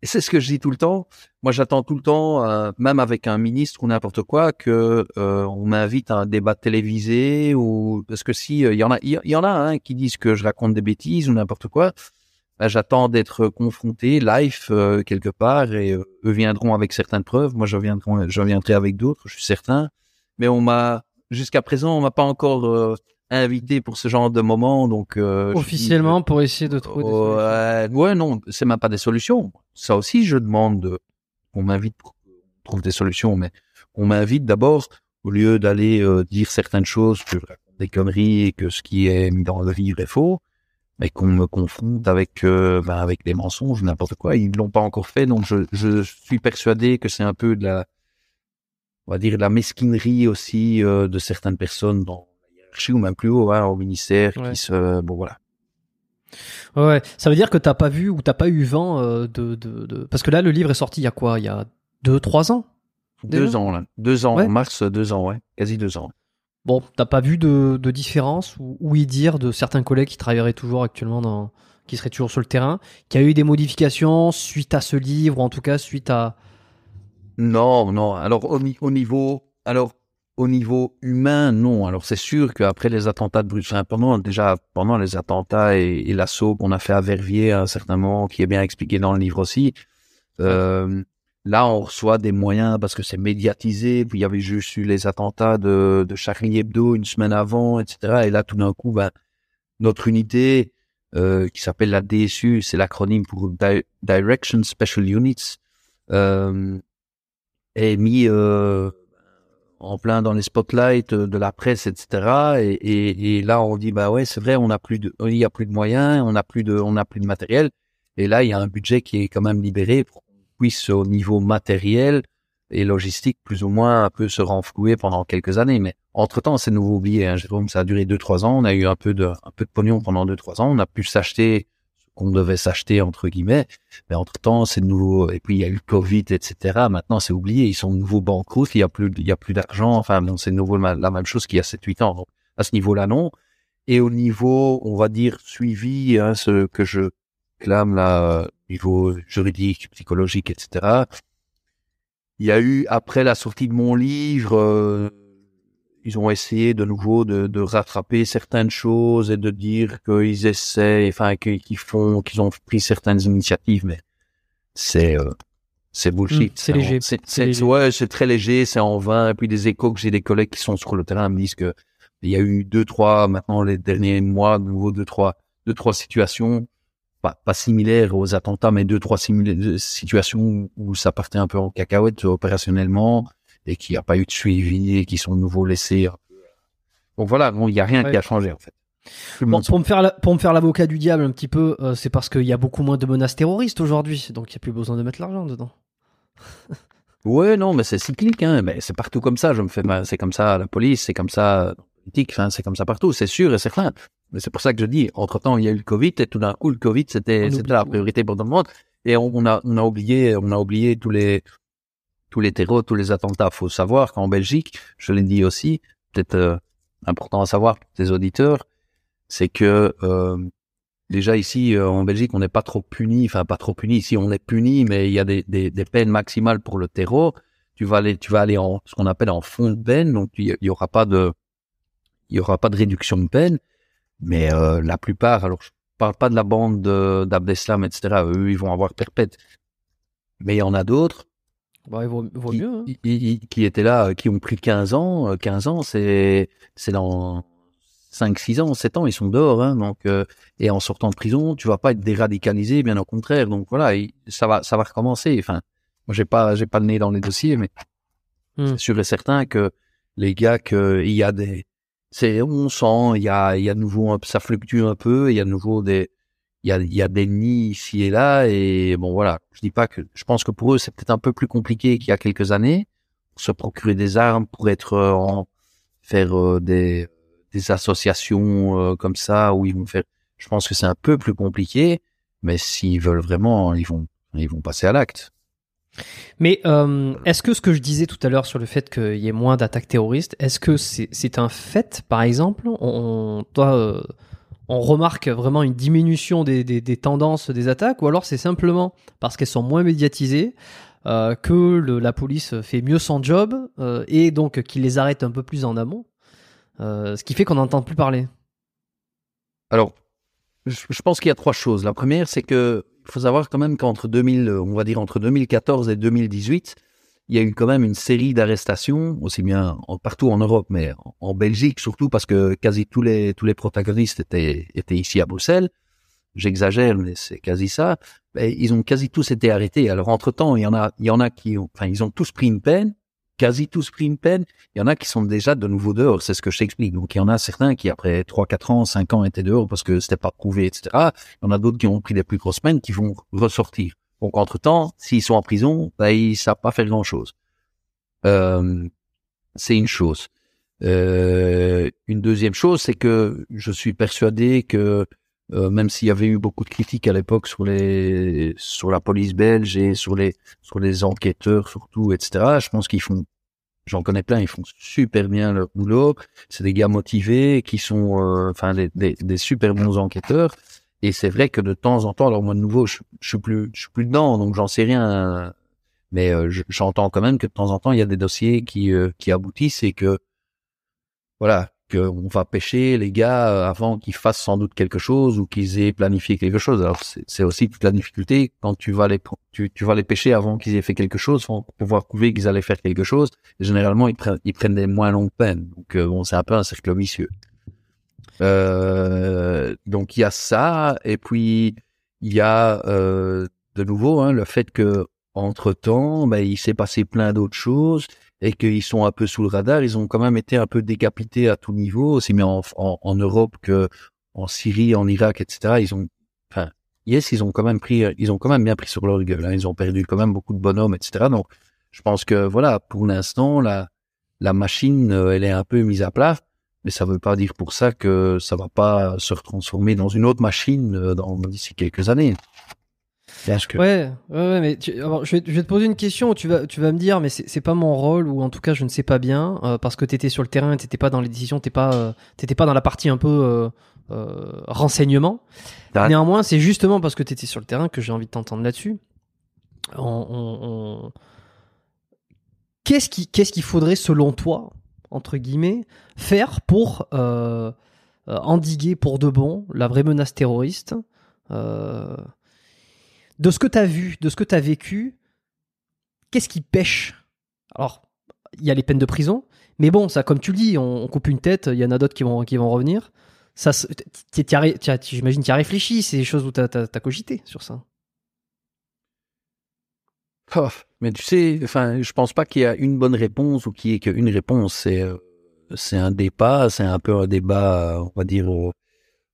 Et c'est ce que je dis tout le temps. Moi, j'attends tout le temps, euh, même avec un ministre ou n'importe quoi, que euh, on m'invite à un débat télévisé ou parce que si euh, il y en a, il y, en a hein, qui disent que je raconte des bêtises ou n'importe quoi. Ben, j'attends d'être confronté live quelque part et eux viendront avec certaines preuves. Moi, je viendrai, je viendrai avec d'autres, je suis certain. Mais on m'a jusqu'à présent, on m'a pas encore invité pour ce genre de moment. Donc euh, officiellement pour essayer de trouver. Des solutions. ouais, non, c'est même pas des solutions. Ça aussi, je demande. On m'invite pour trouver des solutions, mais on m'invite d'abord au lieu d'aller euh, dire certaines choses que je raconte des conneries et que ce qui est mis dans le livre est faux, mais qu'on me confronte avec euh, ben, avec des mensonges, n'importe quoi. Ils l'ont pas encore fait, donc je, je suis persuadé que c'est un peu de la on va dire de la mesquinerie aussi de certaines personnes dans ou même plus haut, hein, au ministère, qui se, bon voilà. Ouais, ça veut dire que t'as pas vu ou t'as pas eu vent euh, de, de, de, Parce que là, le livre est sorti il y a quoi? Il y a deux, trois ans? Deux ans, là. Deux ans, Ouais. en mars, deux ans, ouais. Quasi deux ans. Bon, t'as pas vu de, de différence ou, y dire de certains collègues qui travailleraient toujours actuellement dans, qui seraient toujours sur le terrain, qu'il y a eu des modifications suite à ce livre, ou en tout cas suite à. Non, non. Alors, au, au niveau, alors, au niveau humain, non. Alors, c'est sûr qu'après les attentats de Bruxelles, pendant, déjà, pendant les attentats et, et l'assaut qu'on a fait à Verviers à un certain moment, qui est bien expliqué dans le livre aussi, euh, là, on reçoit des moyens parce que c'est médiatisé. Puis, il y avait juste eu les attentats de, de Charlie Hebdo une semaine avant, etc. Et là, tout d'un coup, ben, notre unité, euh, qui s'appelle la DSU, c'est l'acronyme pour Di- Direction Special Units, euh, est mis euh, en plein dans les spotlights de la presse, etc. Et, et, là, on dit bah ouais, c'est vrai, on a plus de, il y a plus de moyens, on a plus de, on a plus de matériel. Et là, il y a un budget qui est quand même libéré pour qu'on puisse, au niveau matériel et logistique, plus ou moins un peu se renflouer pendant quelques années. Mais entre temps, c'est nouveau oublié. Hein, Jérôme, ça a duré deux trois ans. On a eu un peu de, un peu de pognon pendant deux trois ans. On a pu s'acheter qu'on devait s'acheter entre guillemets. Mais entre temps, c'est nouveau. Et puis il y a eu le Covid, etc. Maintenant, c'est oublié. Ils sont de nouveau banqueroutes. Il y a plus, il y a plus d'argent. Enfin, c'est nouveau la même chose qu'il y a 7-8 ans. À ce niveau-là, non. Et au niveau, on va dire suivi, hein, ce que je clame là, niveau juridique, psychologique, etc. Il y a eu après la sortie de mon livre. euh, ils ont essayé de nouveau de, de rattraper certaines choses et de dire qu'ils essaient, enfin qu'ils font, qu'ils ont pris certaines initiatives, mais c'est euh, c'est bullshit. Mm, c'est léger, C'est ouais, c'est très léger, c'est en vain. Et puis des échos que j'ai des collègues qui sont sur le terrain me disent que il y a eu deux trois maintenant les derniers mois de nouveau deux trois deux trois situations pas, pas similaires aux attentats, mais deux trois simila- situations où ça partait un peu en cacahuète opérationnellement et qui a pas eu de suivi et qui sont de nouveau laissés. peu. Donc voilà, bon, il y a rien Ouais. qui a changé en fait. Bon, pour me faire la- pour me faire l'avocat du diable un petit peu, euh, c'est parce qu'il y a beaucoup moins de menaces terroristes aujourd'hui, donc il y a plus besoin de mettre l'argent dedans. Ouais, non, mais c'est cyclique, hein. Mais c'est partout comme ça. Je me fais, c'est comme ça la police, c'est comme ça politique, enfin, c'est comme ça partout, c'est sûr et certain. Mais c'est pour ça que je dis, entre temps, il y a eu le Covid et tout d'un coup, le Covid, c'était, la priorité pour tout le monde. Et on, on a, on a oublié, on a oublié tous les, tous les terreaux, tous les attentats. Faut savoir qu'en Belgique, je l'ai dit aussi, peut-être euh, important à savoir pour tes auditeurs, c'est que euh, déjà ici euh, en Belgique, on n'est pas trop puni, enfin pas trop puni. Ici, on est puni, mais il y a des, des, des peines maximales pour le terreau. Tu vas aller, tu vas aller en ce qu'on appelle en fond de peine, donc il y- aura pas de, il y aura pas de réduction de peine. Mais euh, la plupart, alors je parle pas de la bande de- d'Abdeslam, etc. Eux, ils vont avoir perpète. Mais il y en a d'autres Bah, il vaut, vaut qui, mieux. hein. qui- étaient là, euh, qui ont pris 15 ans. Euh, 15 ans, c'est dans 5, 6 ans, 7 ans, ils sont dehors. Hein, donc, euh, et en sortant de prison, tu vas pas être déradicalisé, bien au contraire. Donc voilà, il- ça va, ça va recommencer. Enfin, moi, j'ai pas, pas le nez dans les dossiers, mais Hmm. c'est sûr et certain que les gars, que il y a des, on sent, il y a, il y a de nouveau, ça fluctue un peu, il y a de nouveau des, il y a, y a des nids ici et là, et bon voilà, je dis pas que, je pense que pour eux c'est peut-être un peu plus compliqué qu'il y a quelques années, pour se procurer des armes, pour être euh, en, faire euh, des, des associations euh, comme ça où ils vont faire, je pense que c'est un peu plus compliqué, mais s'ils veulent vraiment, ils vont, ils vont passer à l'acte. Mais euh, est-ce que ce que je disais tout à l'heure sur le fait qu'il y ait moins d'attaques terroristes, est-ce que c'est c'est un fait, par exemple? On- toi, euh, on remarque vraiment une diminution des, des, tendances des attaques, ou alors c'est simplement parce qu'elles sont moins médiatisées euh, que la police fait mieux son job euh, et donc qu'il les arrête un peu plus en amont, euh, ce qui fait qu'on n'entend plus parler. Alors, je, pense qu'il y a trois choses. La première, c'est que faut savoir quand même qu'entre 2000, euh, on va dire entre 2014 et 2018, il y a eu quand même une série d'arrestations, aussi bien en- partout en Europe, mais en, Belgique surtout parce que quasi tous les tous les protagonistes étaient étaient ici à Bruxelles. J'exagère, mais c'est quasi ça. Ben, ils ont quasi tous été arrêtés. Alors entre temps, il y en a il y en a qui ont, enfin ils ont tous pris une peine, quasi tous pris une peine. Il y en a qui sont déjà de nouveau dehors, c'est ce que je t'explique. Donc il y en a certains qui après 3, 4 ans, 5 ans étaient dehors parce que c'était pas prouvé, etc. Il y en a d'autres qui ont pris des plus grosses peines qui vont ressortir. Donc entre temps, s'ils sont en prison, ben, ils savent pas faire grand chose. Euh, c'est une chose. Euh, une deuxième chose, c'est que je suis persuadé que euh, même s'il y avait eu beaucoup de critiques à l'époque sur les sur la police belge et sur les sur les enquêteurs surtout, etc. Je pense qu'ils font, j'en connais plein, ils font super bien leur boulot. C'est des gars motivés qui sont, euh, enfin, des, des, des, super bons enquêteurs. Et c'est vrai que de temps en temps, alors moi de nouveau, je, je suis plus, je suis plus dedans, donc j'en sais rien. Mais euh, j'entends quand même que de temps en temps, il y a des dossiers qui qui aboutissent et que voilà, qu'on va pêcher les gars euh, avant qu'ils fassent sans doute quelque chose ou qu'ils aient planifié quelque chose. Alors c'est aussi toute la difficulté quand tu vas les tu, vas les pêcher avant qu'ils aient fait quelque chose, pour pouvoir prouver qu'ils allaient faire quelque chose. Généralement ils prennent ils prennent des moins longues peines. Donc euh, bon c'est un peu un cercle vicieux. Euh, donc il y a ça et puis il y a euh, de nouveau hein, le fait que entre temps ben, il s'est passé plein d'autres choses et qu'ils sont un peu sous le radar. Ils ont quand même été un peu décapités à tout niveau, aussi bien en, en, Europe que en Syrie, en Irak, etc. Ils ont, enfin, yes, ils ont quand même pris, ils ont quand même bien pris sur leur gueule. Hein. Ils ont perdu quand même beaucoup de bonhommes, etc. Donc, je pense que voilà, pour l'instant, la la machine, euh, elle est un peu mise à plat, mais ça veut pas dire pour ça que ça va pas se retransformer dans une autre machine euh, dans d'ici quelques années. Ouais, ouais, mais alors, je, vais, je, vais, te poser une question où tu vas, tu vas me dire, mais c'est pas mon rôle ou en tout cas je ne sais pas bien euh, parce que t'étais sur le terrain, t'étais pas dans les décisions, t'étais pas, euh, t'étais pas dans la partie un peu euh, renseignement. Néanmoins, c'est justement parce que t'étais sur le terrain que j'ai envie de t'entendre là-dessus. On, on, on... Qu'est-ce qui, qu'est-ce qu'il faudrait selon toi, entre guillemets, faire pour endiguer pour de bon la vraie menace terroriste? Euh, de ce que tu as vu, de ce que tu as vécu, qu'est-ce qui pêche? Alors, il y a les peines de prison, mais bon, ça, comme tu le dis, on, coupe une tête, il y en a d'autres qui vont, qui vont revenir. Ça, j'imagine, tu as réfléchi, c'est des choses où tu as, cogité sur ça. Mais tu sais, enfin, je pense pas qu'il y a une bonne réponse ou qu'il y ait qu'une réponse. C'est, euh, c'est un débat, c'est un peu un débat, on va dire,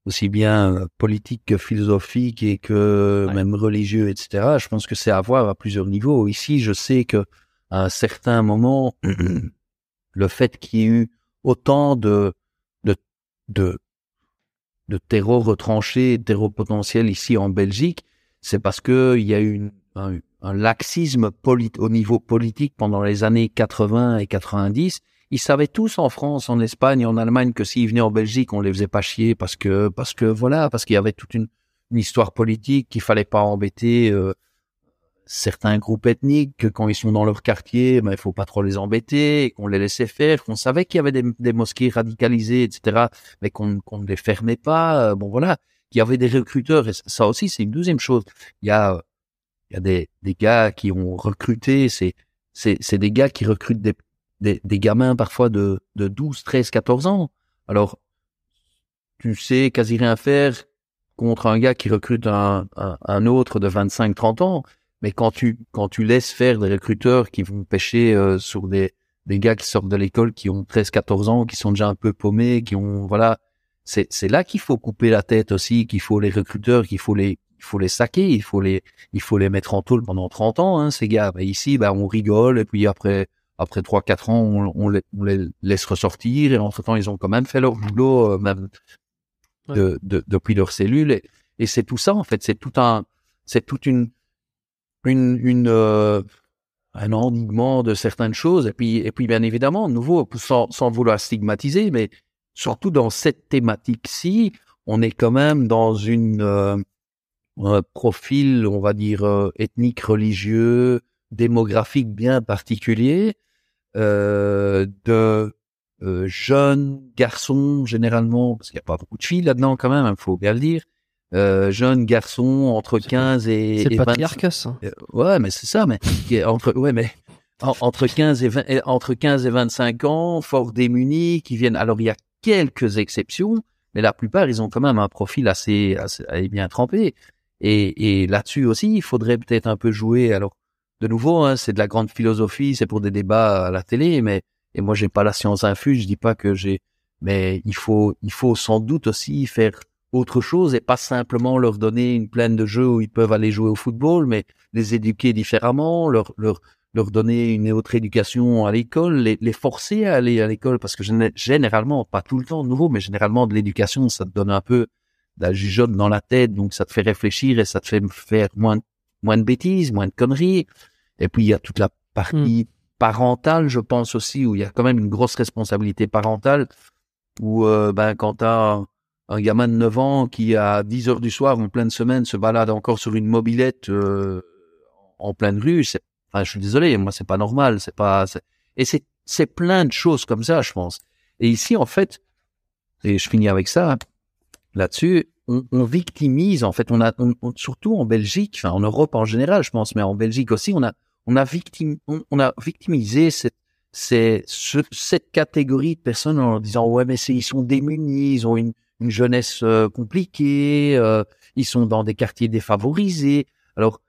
aussi bien euh, politique que philosophique et que même religieux, etc. Je pense que c'est à voir à plusieurs niveaux. Ici, je sais que à un certain moment, le fait qu'il y ait eu autant de de de, de terreau retranché, de terreau potentiel ici en Belgique, c'est parce que il y a eu un, un laxisme au niveau politique pendant les années 80 et 90 ils savaient tous en France, en Espagne, en Allemagne que s'ils venaient en Belgique, on les faisait pas chier parce que parce que voilà, parce qu'il y avait toute une, histoire politique qu'il fallait pas embêter euh, certains groupes ethniques que quand ils sont dans leur quartier, ben il faut pas trop les embêter, qu'on les laissait faire, qu'on savait qu'il y avait des, mosquées radicalisées, etc., mais qu'on qu'on ne les fermait pas. Euh, bon voilà, qu'il y avait des recruteurs et ça aussi c'est une deuxième chose. Il y a il y a des des gars qui ont recruté, c'est c'est c'est des gars qui recrutent des des, des gamins parfois de, de 12, 13, 14 ans. Alors, tu sais quasi rien faire contre un gars qui recrute un, un, autre de 25, 30 ans. Mais quand tu, quand tu laisses faire des recruteurs qui vont pêcher euh, sur des, des gars qui sortent de l'école, qui ont 13, 14 ans, qui sont déjà un peu paumés, qui ont, voilà, c'est, c'est là qu'il faut couper la tête aussi, qu'il faut les recruteurs, qu'il faut les, il faut les saquer, il faut les, il faut les mettre en tôle pendant 30 ans, hein, ces gars. Ben ici, ben, on rigole, et puis après, après trois quatre ans, on, les, laisse ressortir et entre temps, ils ont quand même fait leur boulot euh, même de, depuis leur cellule et, c'est tout ça en fait, c'est tout un, c'est toute une une, une euh, un endiguement de certaines choses et puis et puis bien évidemment, nouveau sans, sans vouloir stigmatiser, mais surtout dans cette thématique-ci, on est quand même dans une euh, un profil, on va dire ethnique, religieux, démographique bien particulier euh, de euh, jeunes garçons généralement, parce qu'il n'y a pas beaucoup de filles là-dedans quand même, il hein, faut bien le dire. Euh, jeunes garçons entre 15 et, c'est patriarcat ça. Euh, ouais, mais c'est ça, mais entre ouais, mais entre 15 et 20, entre 15 et 25 ans, fort démunis, qui viennent. Alors il y a quelques exceptions, mais la plupart ils ont quand même un profil assez, assez bien trempé. Et, et là-dessus aussi, il faudrait peut-être un peu jouer. Alors de nouveau, hein, c'est de la grande philosophie, c'est pour des débats à la télé, mais et moi j'ai pas la science infuse, je dis pas que j'ai, mais il faut, il faut sans doute aussi faire autre chose et pas simplement leur donner une plaine de jeux où ils peuvent aller jouer au football, mais les éduquer différemment, leur, leur, leur donner une autre éducation à l'école, les, les forcer à aller à l'école, parce que généralement, pas tout le temps de nouveau, mais généralement de l'éducation, ça te donne un peu la jugeote dans la tête, donc ça te fait réfléchir et ça te fait faire moins, moins de bêtises, moins de conneries. Et puis il y a toute la partie parentale, je pense aussi, où il y a quand même une grosse responsabilité parentale, où euh, ben quand t'as un gamin de 9 ans qui à 10 heures du soir en pleine semaine se balade encore sur une mobilette euh, en pleine rue, c'est, enfin, je suis désolé, moi c'est pas normal, c'est pas, et c'est c'est plein de choses comme ça, je pense. Et ici en fait, et je finis avec ça là-dessus, on, on, victimise en fait, on a surtout en Belgique, enfin en Europe en général, je pense, mais en Belgique aussi, on a on a on, a victimisé cette c'est cette catégorie de personnes en disant ouais mais ils sont démunis, ils ont une une jeunesse euh, compliquée, euh, ils sont dans des quartiers défavorisés. Alors,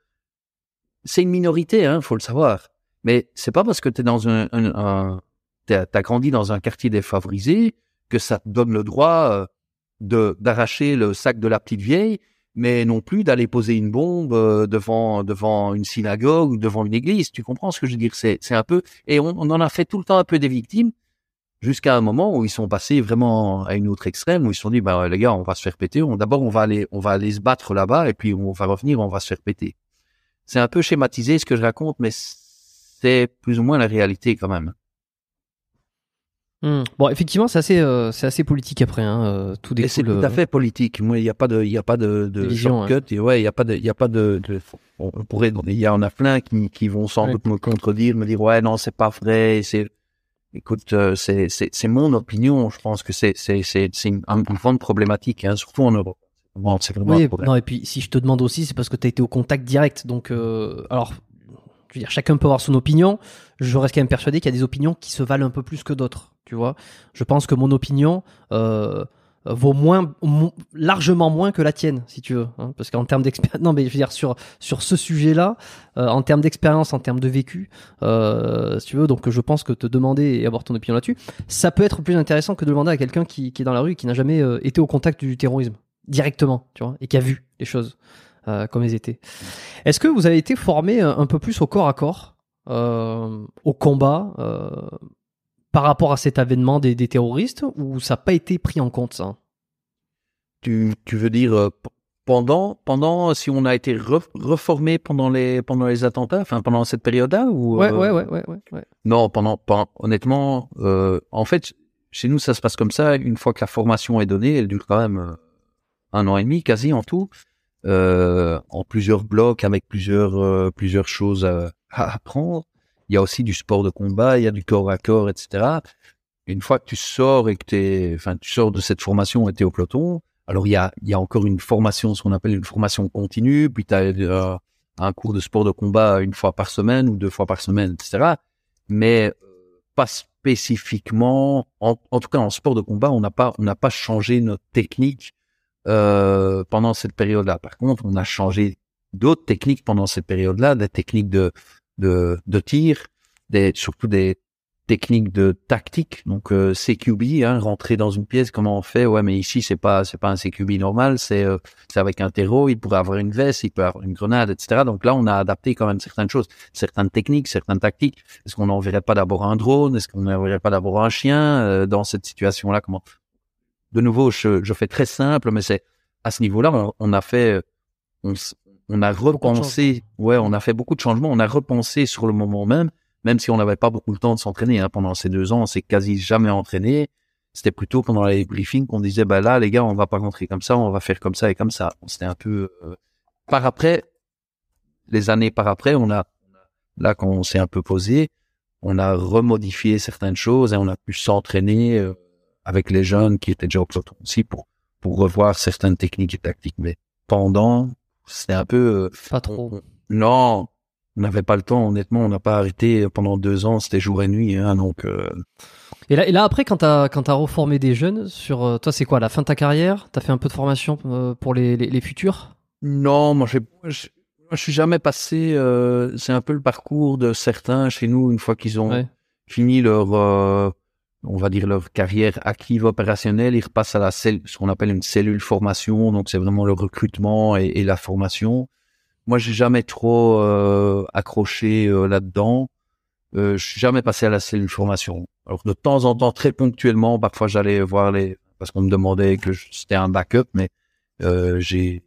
c'est une minorité, hein, faut le savoir. Mais c'est pas parce que tu es dans un, un, t'as grandi dans un quartier défavorisé que ça te donne le droit euh, d'arracher le sac de la petite vieille, mais non plus d'aller poser une bombe devant devant une synagogue ou devant une église. Tu comprends ce que je veux dire? C'est c'est un peu et on, on, en a fait tout le temps un peu des victimes jusqu'à un moment où ils sont passés vraiment à une autre extrême où ils se sont dit bah les gars on va se faire péter. D'abord on va aller on va aller se battre là-bas et puis on va revenir on va se faire péter. C'est un peu schématisé ce que je raconte mais c'est plus ou moins la réalité quand même hmm. Bon, effectivement, c'est assez, euh, c'est assez politique après. Hein, euh, tout découle. C'est tout à fait politique. Moi, il n'y a pas de, il y a pas de, de vision, shortcut. Hein. ouais, il y a pas de, il y a pas de, on pourrait, il y en a plein qui, qui vont sans doute me contredire, me dire ouais non c'est pas vrai, c'est Écoute, euh, c'est c'est mon opinion. Je pense que c'est c'est c'est une, une grande problématique, hein, surtout en Europe. Bon, c'est vraiment oui, non, et puis si je te demande aussi, c'est parce que tu as été au contact direct. Donc, euh, alors, je veux dire, chacun peut avoir son opinion. Je reste quand même persuadé qu'il y a des opinions qui se valent un peu plus que d'autres. Tu vois, je pense que mon opinion, euh, vaut moins, largement moins que la tienne, si tu veux. Hein, parce qu'en termes d'expérience, non, mais je veux dire sur sur ce sujet-là, euh, en termes d'expérience, en termes de vécu, euh, si tu veux, donc je pense que te demander et avoir ton opinion là-dessus, ça peut être plus intéressant que de demander à quelqu'un qui, qui est dans la rue, et qui n'a jamais été au contact du terrorisme directement, tu vois, et qui a vu les choses comme elles étaient. Est-ce que vous avez été formé un peu plus au corps à corps, au combat? Par rapport à cet avènement des, terroristes ou ça n'a pas été pris en compte ça? Tu, tu veux dire euh, pendant pendant si on a été reformé pendant les pendant les attentats enfin pendant cette période-là ou ouais, euh, ouais, ouais ouais ouais. Non pendant, honnêtement euh, en fait chez nous ça se passe comme ça. Une fois que la formation est donnée elle dure quand même un an et demi quasi en tout en plusieurs blocs avec plusieurs plusieurs choses à apprendre il y a aussi du sport de combat, il y a du corps à corps, etc. Une fois que tu sors et que t'es, enfin, tu sors de cette formation et t'es au peloton, alors il y a, il y a encore une formation, ce qu'on appelle une formation continue, puis tu as euh, un cours de sport de combat une fois par semaine ou deux fois par semaine, etc. Mais euh, pas spécifiquement, en, tout cas en sport de combat, on n'a pas, on n'a pas changé notre technique euh, pendant cette période-là. Par contre, on a changé d'autres techniques pendant cette période-là, des techniques de de, de tir, des, surtout des techniques de tactique. Donc euh, CQB, hein, rentrer dans une pièce, comment on fait? Ouais, mais ici c'est pas c'est pas un CQB normal, c'est euh, c'est avec un terreau. Il pourrait avoir une veste, il peut avoir une grenade, etc. Donc là, on a adapté quand même certaines choses, certaines techniques, certaines tactiques. Est-ce qu'on n'enverrait pas d'abord un drone? Est-ce qu'on n'enverrait pas d'abord un chien? Euh, dans cette situation-là Comment? De nouveau, je, je fais très simple, mais c'est à ce niveau-là, on, a fait on, on a repensé, ouais, on a fait beaucoup de changements, on a repensé sur le moment même, même si on n'avait pas beaucoup de temps de s'entraîner. Hein, pendant ces deux ans, on s'est quasi jamais entraîné. C'était plutôt pendant les briefings qu'on disait, bah là, les gars, on va pas rentrer comme ça, on va faire comme ça et comme ça. C'était un peu. Euh, par après, les années par après, on a là quand on s'est un peu posé, on a remodifié certaines choses et on a pu s'entraîner euh, avec les jeunes qui étaient déjà au peloton aussi pour pour revoir certaines techniques et tactiques. Mais pendant, c'était un peu. Euh, pas trop. non, on n'avait pas le temps. Honnêtement, on n'a pas arrêté pendant deux ans. C'était jour et nuit. Hein, donc. Euh. Et là, et là après, quand t'as quand as reformé des jeunes sur euh, toi, c'est quoi la fin de ta carrière? T'as fait un peu de formation pour les, les, futurs? Non, moi, je suis jamais passé. c'est un peu le parcours de certains chez nous une fois qu'ils ont fini leur on va dire leur carrière active opérationnelle, ils repassent à la cellule, ce qu'on appelle une cellule formation, donc c'est vraiment le recrutement et, la formation. Moi, j'ai jamais trop euh, accroché euh, là-dedans. Euh, je suis jamais passé à la cellule formation. Alors de temps en temps, très ponctuellement, parfois j'allais voir les, parce qu'on me demandait que c'était un backup, mais Euh, j'ai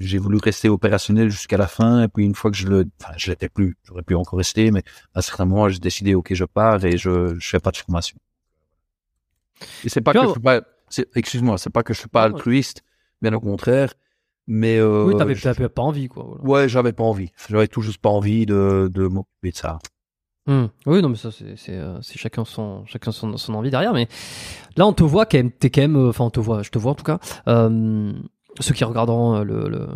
j'ai voulu rester opérationnel jusqu'à la fin et puis une fois que je le enfin je l'étais plus j'aurais pu encore rester mais à un certain moment j'ai décidé ok je pars et je je fais pas de formation et c'est pas que je suis pas excuse-moi c'est pas que je suis pas altruiste bien au contraire mais euh, oui t'avais je... pas envie quoi ouais j'avais pas envie j'avais tout juste pas envie de de m'occuper de ça Mmh. Oui, non, mais ça, c'est euh, chacun son chacun son, son, envie derrière. Mais là, on te voit quand même. T'es quand même. Euh, enfin, on te voit. Je te vois en tout cas. Euh, ceux qui regarderont euh, le,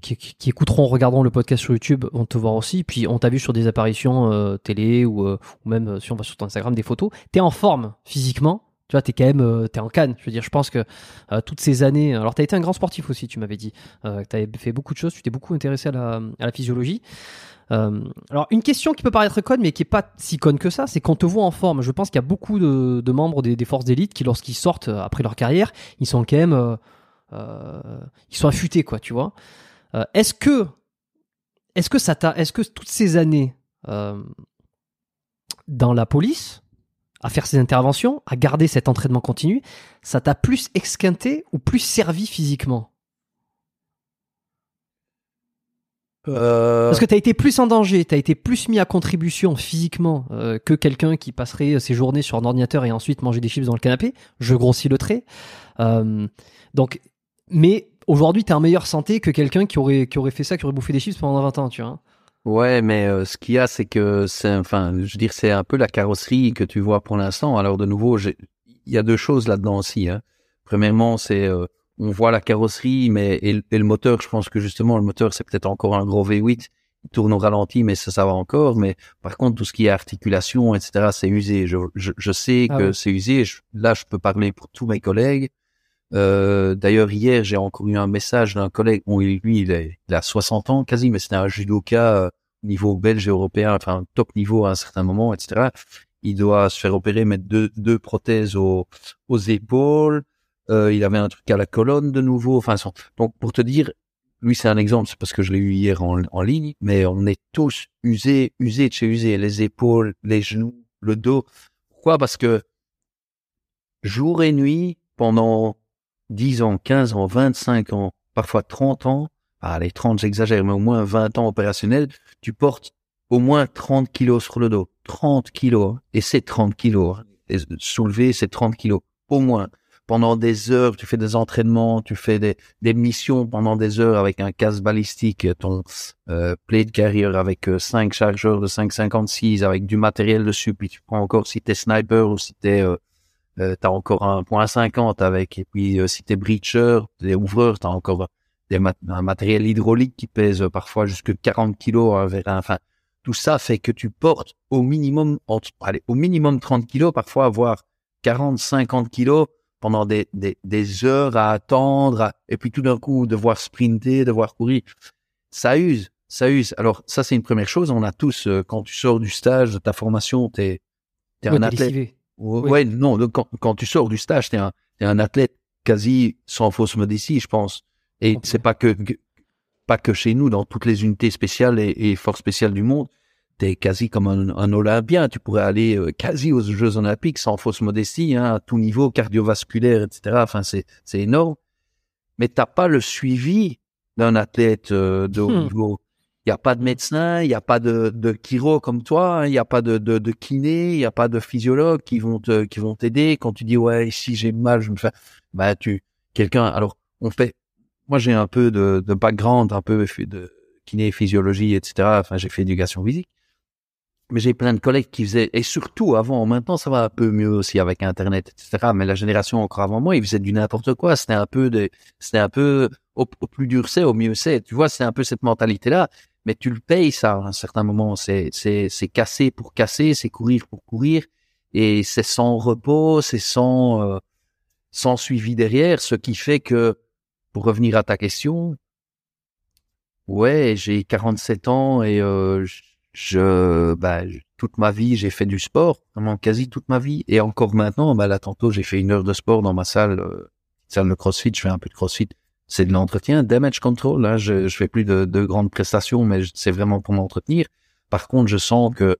qui, écouteront, regarderont le podcast sur YouTube, vont te voir aussi. Puis on t'a vu sur des apparitions euh, télé ou, ou même si on va sur ton Instagram des photos. T'es en forme physiquement. Tu vois, t'es quand même, t'es en canne. Je veux dire, je pense que toutes ces années. Alors, t'as été un grand sportif aussi. Tu m'avais dit. Euh, t'avais fait beaucoup de choses. Tu t'es beaucoup intéressé à la, physiologie. Euh, alors une question qui peut paraître conne mais qui est pas si conne que ça, c'est qu'on te voit en forme. Je pense qu'il y a beaucoup de, membres des, forces d'élite qui lorsqu'ils sortent euh, après leur carrière, ils sont quand même, euh, euh ils sont affûtés quoi, tu vois. Euh, est-ce que, est-ce que ça t'a, est-ce que toutes ces années dans la police, à faire ces interventions, à garder cet entraînement continu, ça t'a plus exquinté ou plus servi physiquement? Euh... Parce que tu as été plus en danger, tu as été plus mis à contribution physiquement euh, que quelqu'un qui passerait ses journées sur un ordinateur et ensuite manger des chips dans le canapé. Je grossis le trait. Euh, donc, mais aujourd'hui, tu es en meilleure santé que quelqu'un qui aurait, qui aurait fait ça, qui aurait bouffé des chips pendant 20 ans, tu vois. Ouais, mais euh, ce qu'il y a, c'est que c'est, enfin, je veux dire, c'est un peu la carrosserie que tu vois pour l'instant. Alors de nouveau, il y a deux choses là-dedans aussi. Hein. Premièrement, c'est euh, on voit la carrosserie, mais et, le moteur, je pense que justement le moteur c'est peut-être encore un gros V8, il tourne au ralenti, mais ça, ça va encore. Mais par contre, tout ce qui est articulation, etc., c'est usé. Je, je, je sais ah que c'est usé. là, je peux parler pour tous mes collègues. Euh, D'ailleurs, hier, j'ai encore eu un message d'un collègue. Bon, lui, il, il a 60 ans quasi, mais c'était un judoka euh, niveau belge et européen, enfin top niveau à un certain moment, etc. Il doit se faire opérer, mettre deux, deux prothèses aux, aux épaules. Euh, il avait un truc à la colonne de nouveau. Enfin, donc pour te dire, lui c'est un exemple, c'est parce que je l'ai eu hier en, en, ligne, mais on est tous usés, usés de chez usés, les épaules, les genoux, le dos. Pourquoi? Parce que jour et nuit, pendant 10 ans, 15 ans, 25 ans, parfois 30 ans, ah, les 30 j'exagère, mais au moins 20 ans opérationnels, tu portes au moins 30 kilos sur le dos. 30 kilos. Hein. Et c'est 30 kilos. Hein. Et soulever, c'est 30 kilos. Au moins pendant des heures, tu fais des entraînements, tu fais des, des missions pendant des heures avec un casque balistique, ton euh, plate carrier avec euh, cinq chargeurs de 5,56 avec du matériel dessus, puis tu prends encore si t'es sniper ou si t'es euh, euh t'as encore un point 50 avec, et puis euh, si t'es breacher, t'es ouvreur, t'as encore des un matériel hydraulique qui pèse parfois jusque 40 kilos enfin tout ça fait que tu portes au minimum entre, allez, au minimum 30 kilos parfois voire 40 50 kilos pendant des, des, des heures à attendre, et puis tout d'un coup devoir sprinter, devoir courir, ça use, ça use. Alors ça c'est une première chose. On a tous, euh, quand tu sors du stage de ta formation, t'es es un athlète. Ouais, non, quand, quand tu sors du stage, t'es un, es un athlète quasi sans fausse modestie, je pense. Et c'est pas que, pas que chez nous, dans toutes les unités spéciales et, et forces spéciales du monde, t'es quasi comme un, un, Olympien. Tu pourrais aller euh, quasi aux Jeux Olympiques sans fausse modestie, hein, à tout niveau, cardiovasculaire, etc. Enfin, c'est c'est énorme. Mais t'as pas le suivi d'un athlète euh, de haut hmm. niveau. Il y a pas de médecin, il y a pas de, de chiro comme toi, hein. il y a pas de, de, de kiné, il y a pas de physiologue qui vont te, qui vont t'aider quand tu dis ouais si j'ai mal je me fais bah tu quelqu'un alors on fait moi j'ai un peu de, de background un peu de kiné physiologie etc enfin j'ai fait éducation physique mais j'ai plein de collègues qui faisaient, et surtout avant, maintenant ça va un peu mieux aussi avec Internet, etc. Mais la génération encore avant moi, ils faisaient du n'importe quoi. C'était un peu de, c'était un peu, au, plus dur c'est, au mieux c'est. Tu vois, c'est un peu cette mentalité-là. Mais tu le payes ça à un certain moment. C'est, c'est, casser pour casser, c'est courir pour courir, et c'est sans repos, c'est sans, euh, sans suivi derrière, ce qui fait que, pour revenir à ta question, ouais, j'ai 47 ans et euh, je, bah, toute ma vie, j'ai fait du sport, vraiment quasi toute ma vie. Et encore maintenant, bah, là, tantôt, j'ai fait une heure de sport dans ma salle, euh, salle de CrossFit. Je fais un peu de CrossFit. C'est de l'entretien, damage control. Là, je, je fais plus de, de grandes prestations, mais c'est vraiment pour m'entretenir. Par contre, je sens que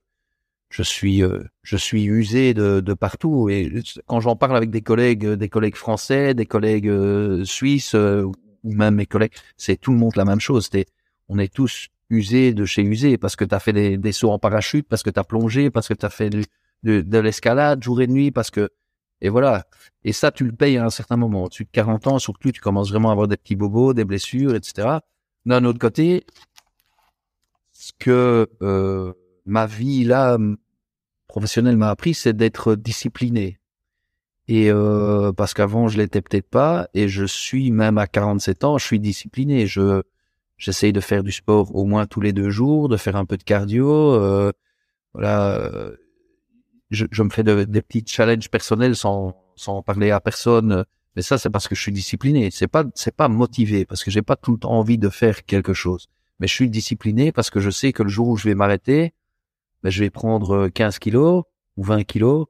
je suis, euh, je suis usé de, de partout. Et quand j'en parle avec des collègues, des collègues français, des collègues euh, suisses ou même mes collègues, c'est tout le monde la même chose. C'est, on est tous usés de chez usés parce que tu as fait des, des, sauts en parachute, parce que tu as plongé, parce que tu as fait de, de l'escalade jour et nuit, parce que et voilà. Et ça, tu le payes à un certain moment. Au-dessus de 40 ans, surtout, tu commences vraiment à avoir des petits bobos, des blessures, etc. D'un autre côté, ce que euh, ma vie là professionnelle m'a appris, c'est d'être discipliné. Et euh, parce qu'avant je l'étais peut-être pas, et je suis même à 47 ans, je suis discipliné. Je j'essaye de faire du sport au moins tous les deux jours, de faire un peu de cardio. Euh, voilà, je, je me fais des petits challenges personnels sans sans parler à personne. Mais ça, c'est parce que je suis discipliné. C'est pas c'est pas motivé parce que j'ai pas tout le temps envie de faire quelque chose. Mais je suis discipliné parce que je sais que le jour où je vais m'arrêter, ben, je vais prendre 15 kilos ou 20 kilos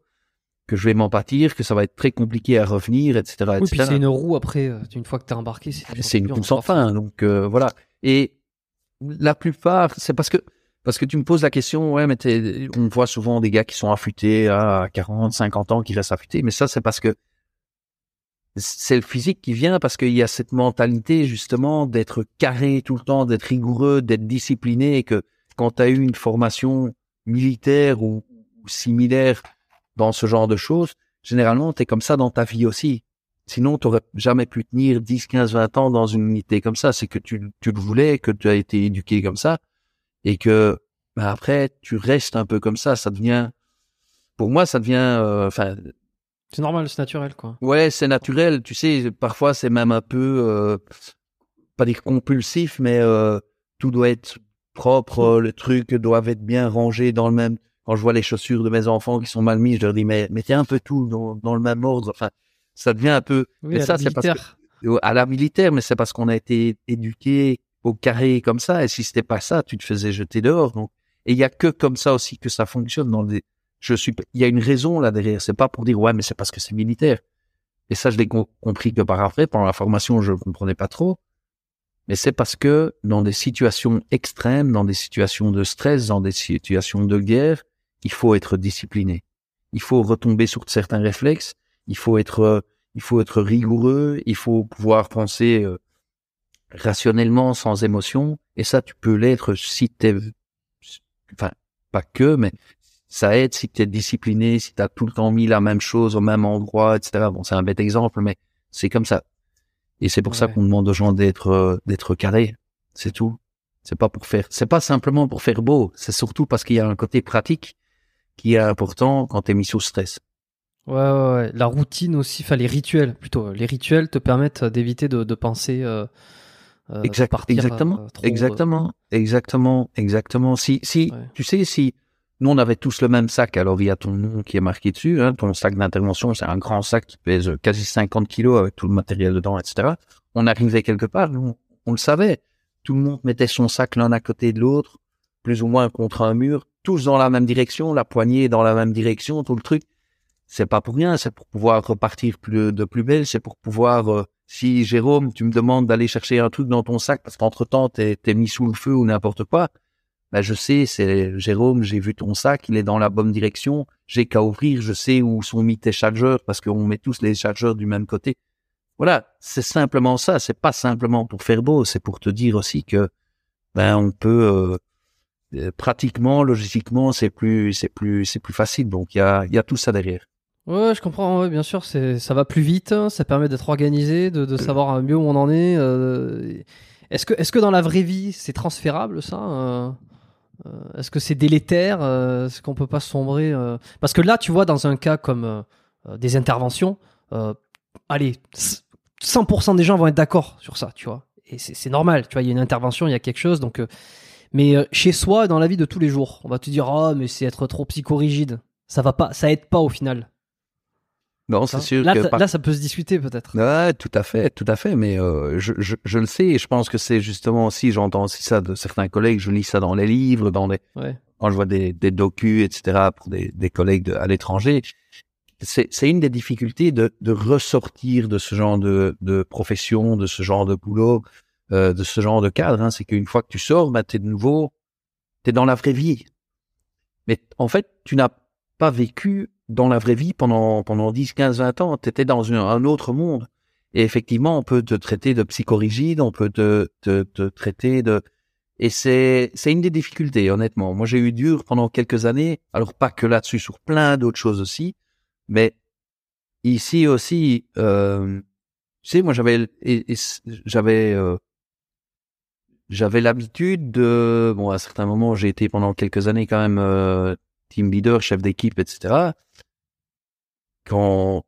que je vais m'en pâtir, que ça va être très compliqué à revenir, etc. Oui, puis c'est une roue après, euh, une fois que t'es embarqué, c'est une course sans fin. Donc euh, voilà. Et la plupart, c'est parce que parce que tu me poses la question, ouais, mais on voit souvent des gars qui sont affûtés à 40, 50 ans, qui restent affûtés, mais ça c'est parce que c'est le physique qui vient parce qu'il y a cette mentalité justement d'être carré tout le temps, d'être rigoureux, d'être discipliné, et que quand tu as eu une formation militaire ou, ou similaire dans ce genre de choses, généralement, tu es comme ça dans ta vie aussi. Sinon, tu jamais pu tenir 10, 15, 20 ans dans une unité comme ça. C'est que tu, tu le voulais, que tu as été éduqué comme ça, et que ben après, tu restes un peu comme ça. Ça devient, pour moi, ça devient, euh, enfin. c'est normal, c'est naturel, quoi. Ouais, c'est naturel. Tu sais, parfois, c'est même un peu, euh, pas dire compulsif, mais euh, tout doit être propre. Le truc doit être bien rangé dans le même quand je vois les chaussures de mes enfants qui sont mal mises, je leur dis mais mettez un peu tout dans, dans le même ordre. Enfin, ça devient un peu. Oui, ça, c'est parce que, à la militaire, mais c'est parce qu'on a été éduqué au carré comme ça. Et si c'était pas ça, tu te faisais jeter dehors. Donc, et il y a que comme ça aussi que ça fonctionne dans des. Je suis. Il y a une raison là derrière. C'est pas pour dire ouais, mais c'est parce que c'est militaire. Et ça, je l'ai compris que par après, pendant la formation, je ne comprenais pas trop. Mais c'est parce que dans des situations extrêmes, dans des situations de stress, dans des situations de guerre, il faut être discipliné. Il faut retomber sur certains réflexes. Il faut être, il faut être rigoureux. Il faut pouvoir penser euh, rationnellement, sans émotion. Et ça, tu peux l'être si t'es, enfin, pas que, mais ça aide si tu es discipliné, si tu as tout le temps mis la même chose au même endroit, etc. Bon, c'est un bête exemple, mais c'est comme ça. Et c'est pour ça qu'on demande aux gens d'être, euh, d'être carrés. C'est tout. C'est pas pour faire, c'est pas simplement pour faire beau. C'est surtout parce qu'il y a un côté pratique qui est important quand tu es mis sous stress. Ouais, ouais, ouais, la routine aussi, enfin les rituels plutôt. Les rituels te permettent d'éviter de, de, penser. Euh, euh, exactement, euh, exactement, exactement, exactement. Si, si, tu sais, si nous on avait tous le même sac, alors il y a ton nom qui est marqué dessus, hein, ton sac d'intervention, c'est un grand sac qui pèse quasi 50 kilos avec tout le matériel dedans, etc. On arrivait quelque part, nous, on le savait. Tout le monde mettait son sac l'un à côté de l'autre, plus ou moins contre un mur tous dans la même direction, la poignée dans la même direction, tout le truc. C'est pas pour rien, c'est pour pouvoir repartir plus, de plus belle, c'est pour pouvoir, euh, si Jérôme, tu me demandes d'aller chercher un truc dans ton sac parce qu'entre temps t'es, mis sous le feu ou n'importe quoi, ben je sais, c'est Jérôme, j'ai vu ton sac, il est dans la bonne direction, j'ai qu'à ouvrir, je sais où sont mis tes chargeurs parce qu'on met tous les chargeurs du même côté. Voilà, c'est simplement ça, c'est pas simplement pour faire beau, c'est pour te dire aussi que ben on peut euh, pratiquement, logiquement, c'est plus, c'est plus, c'est plus facile. Donc il y a, y a tout ça derrière. Ouais, je comprends. Ouais, bien sûr, c'est, ça va plus vite. Hein, ça permet d'être organisé, de, de savoir mieux où on en est. Euh, est-ce que, est-ce que dans la vraie vie, c'est transférable ça euh, Est-ce que c'est délétère Est-ce qu'on peut pas sombrer Parce que là, tu vois, dans un cas comme des interventions, allez, 100% des gens vont être d'accord sur ça, tu vois. Et c'est, c'est normal, tu vois. Il y a une intervention, il y a quelque chose, donc mais euh, chez soi, dans la vie de tous les jours, on va te dire ah mais c'est être trop psychorigide. Ça va pas, ça aide pas au final. Non, c'est sûr. Là, que là, ça peut se discuter peut-être. Ouais, tout à fait, tout à fait. Mais euh, je, je, je, le sais et je pense que c'est justement aussi, j'entends aussi ça de certains collègues, je lis ça dans les livres, dans les, ouais. quand je vois des, des docus, etc. pour des, des collègues de, à l'étranger. C'est, c'est une des difficultés de, de ressortir de ce genre de, de profession, de ce genre de boulot, euh, de ce genre de cadre, hein, c'est qu'une fois que tu sors, bah, tu es de nouveau, tu es dans la vraie vie. mais en fait, tu n'as pas vécu dans la vraie vie pendant, pendant 10, 15, 20 ans. Tu étais dans un, autre monde. Et effectivement, on peut te traiter de psychorigide, on peut te, te, te traiter de... Et c'est, c'est une des difficultés, honnêtement. Moi, j'ai eu dur pendant quelques années. Alors, pas que là-dessus, sur plein d'autres choses aussi. Mais ici aussi, euh, tu sais, moi, j'avais, j'avais, euh, j'avais l'habitude de, bon, à certains moments, j'ai été pendant quelques années quand même euh, team leader, chef d'équipe, etc. Quand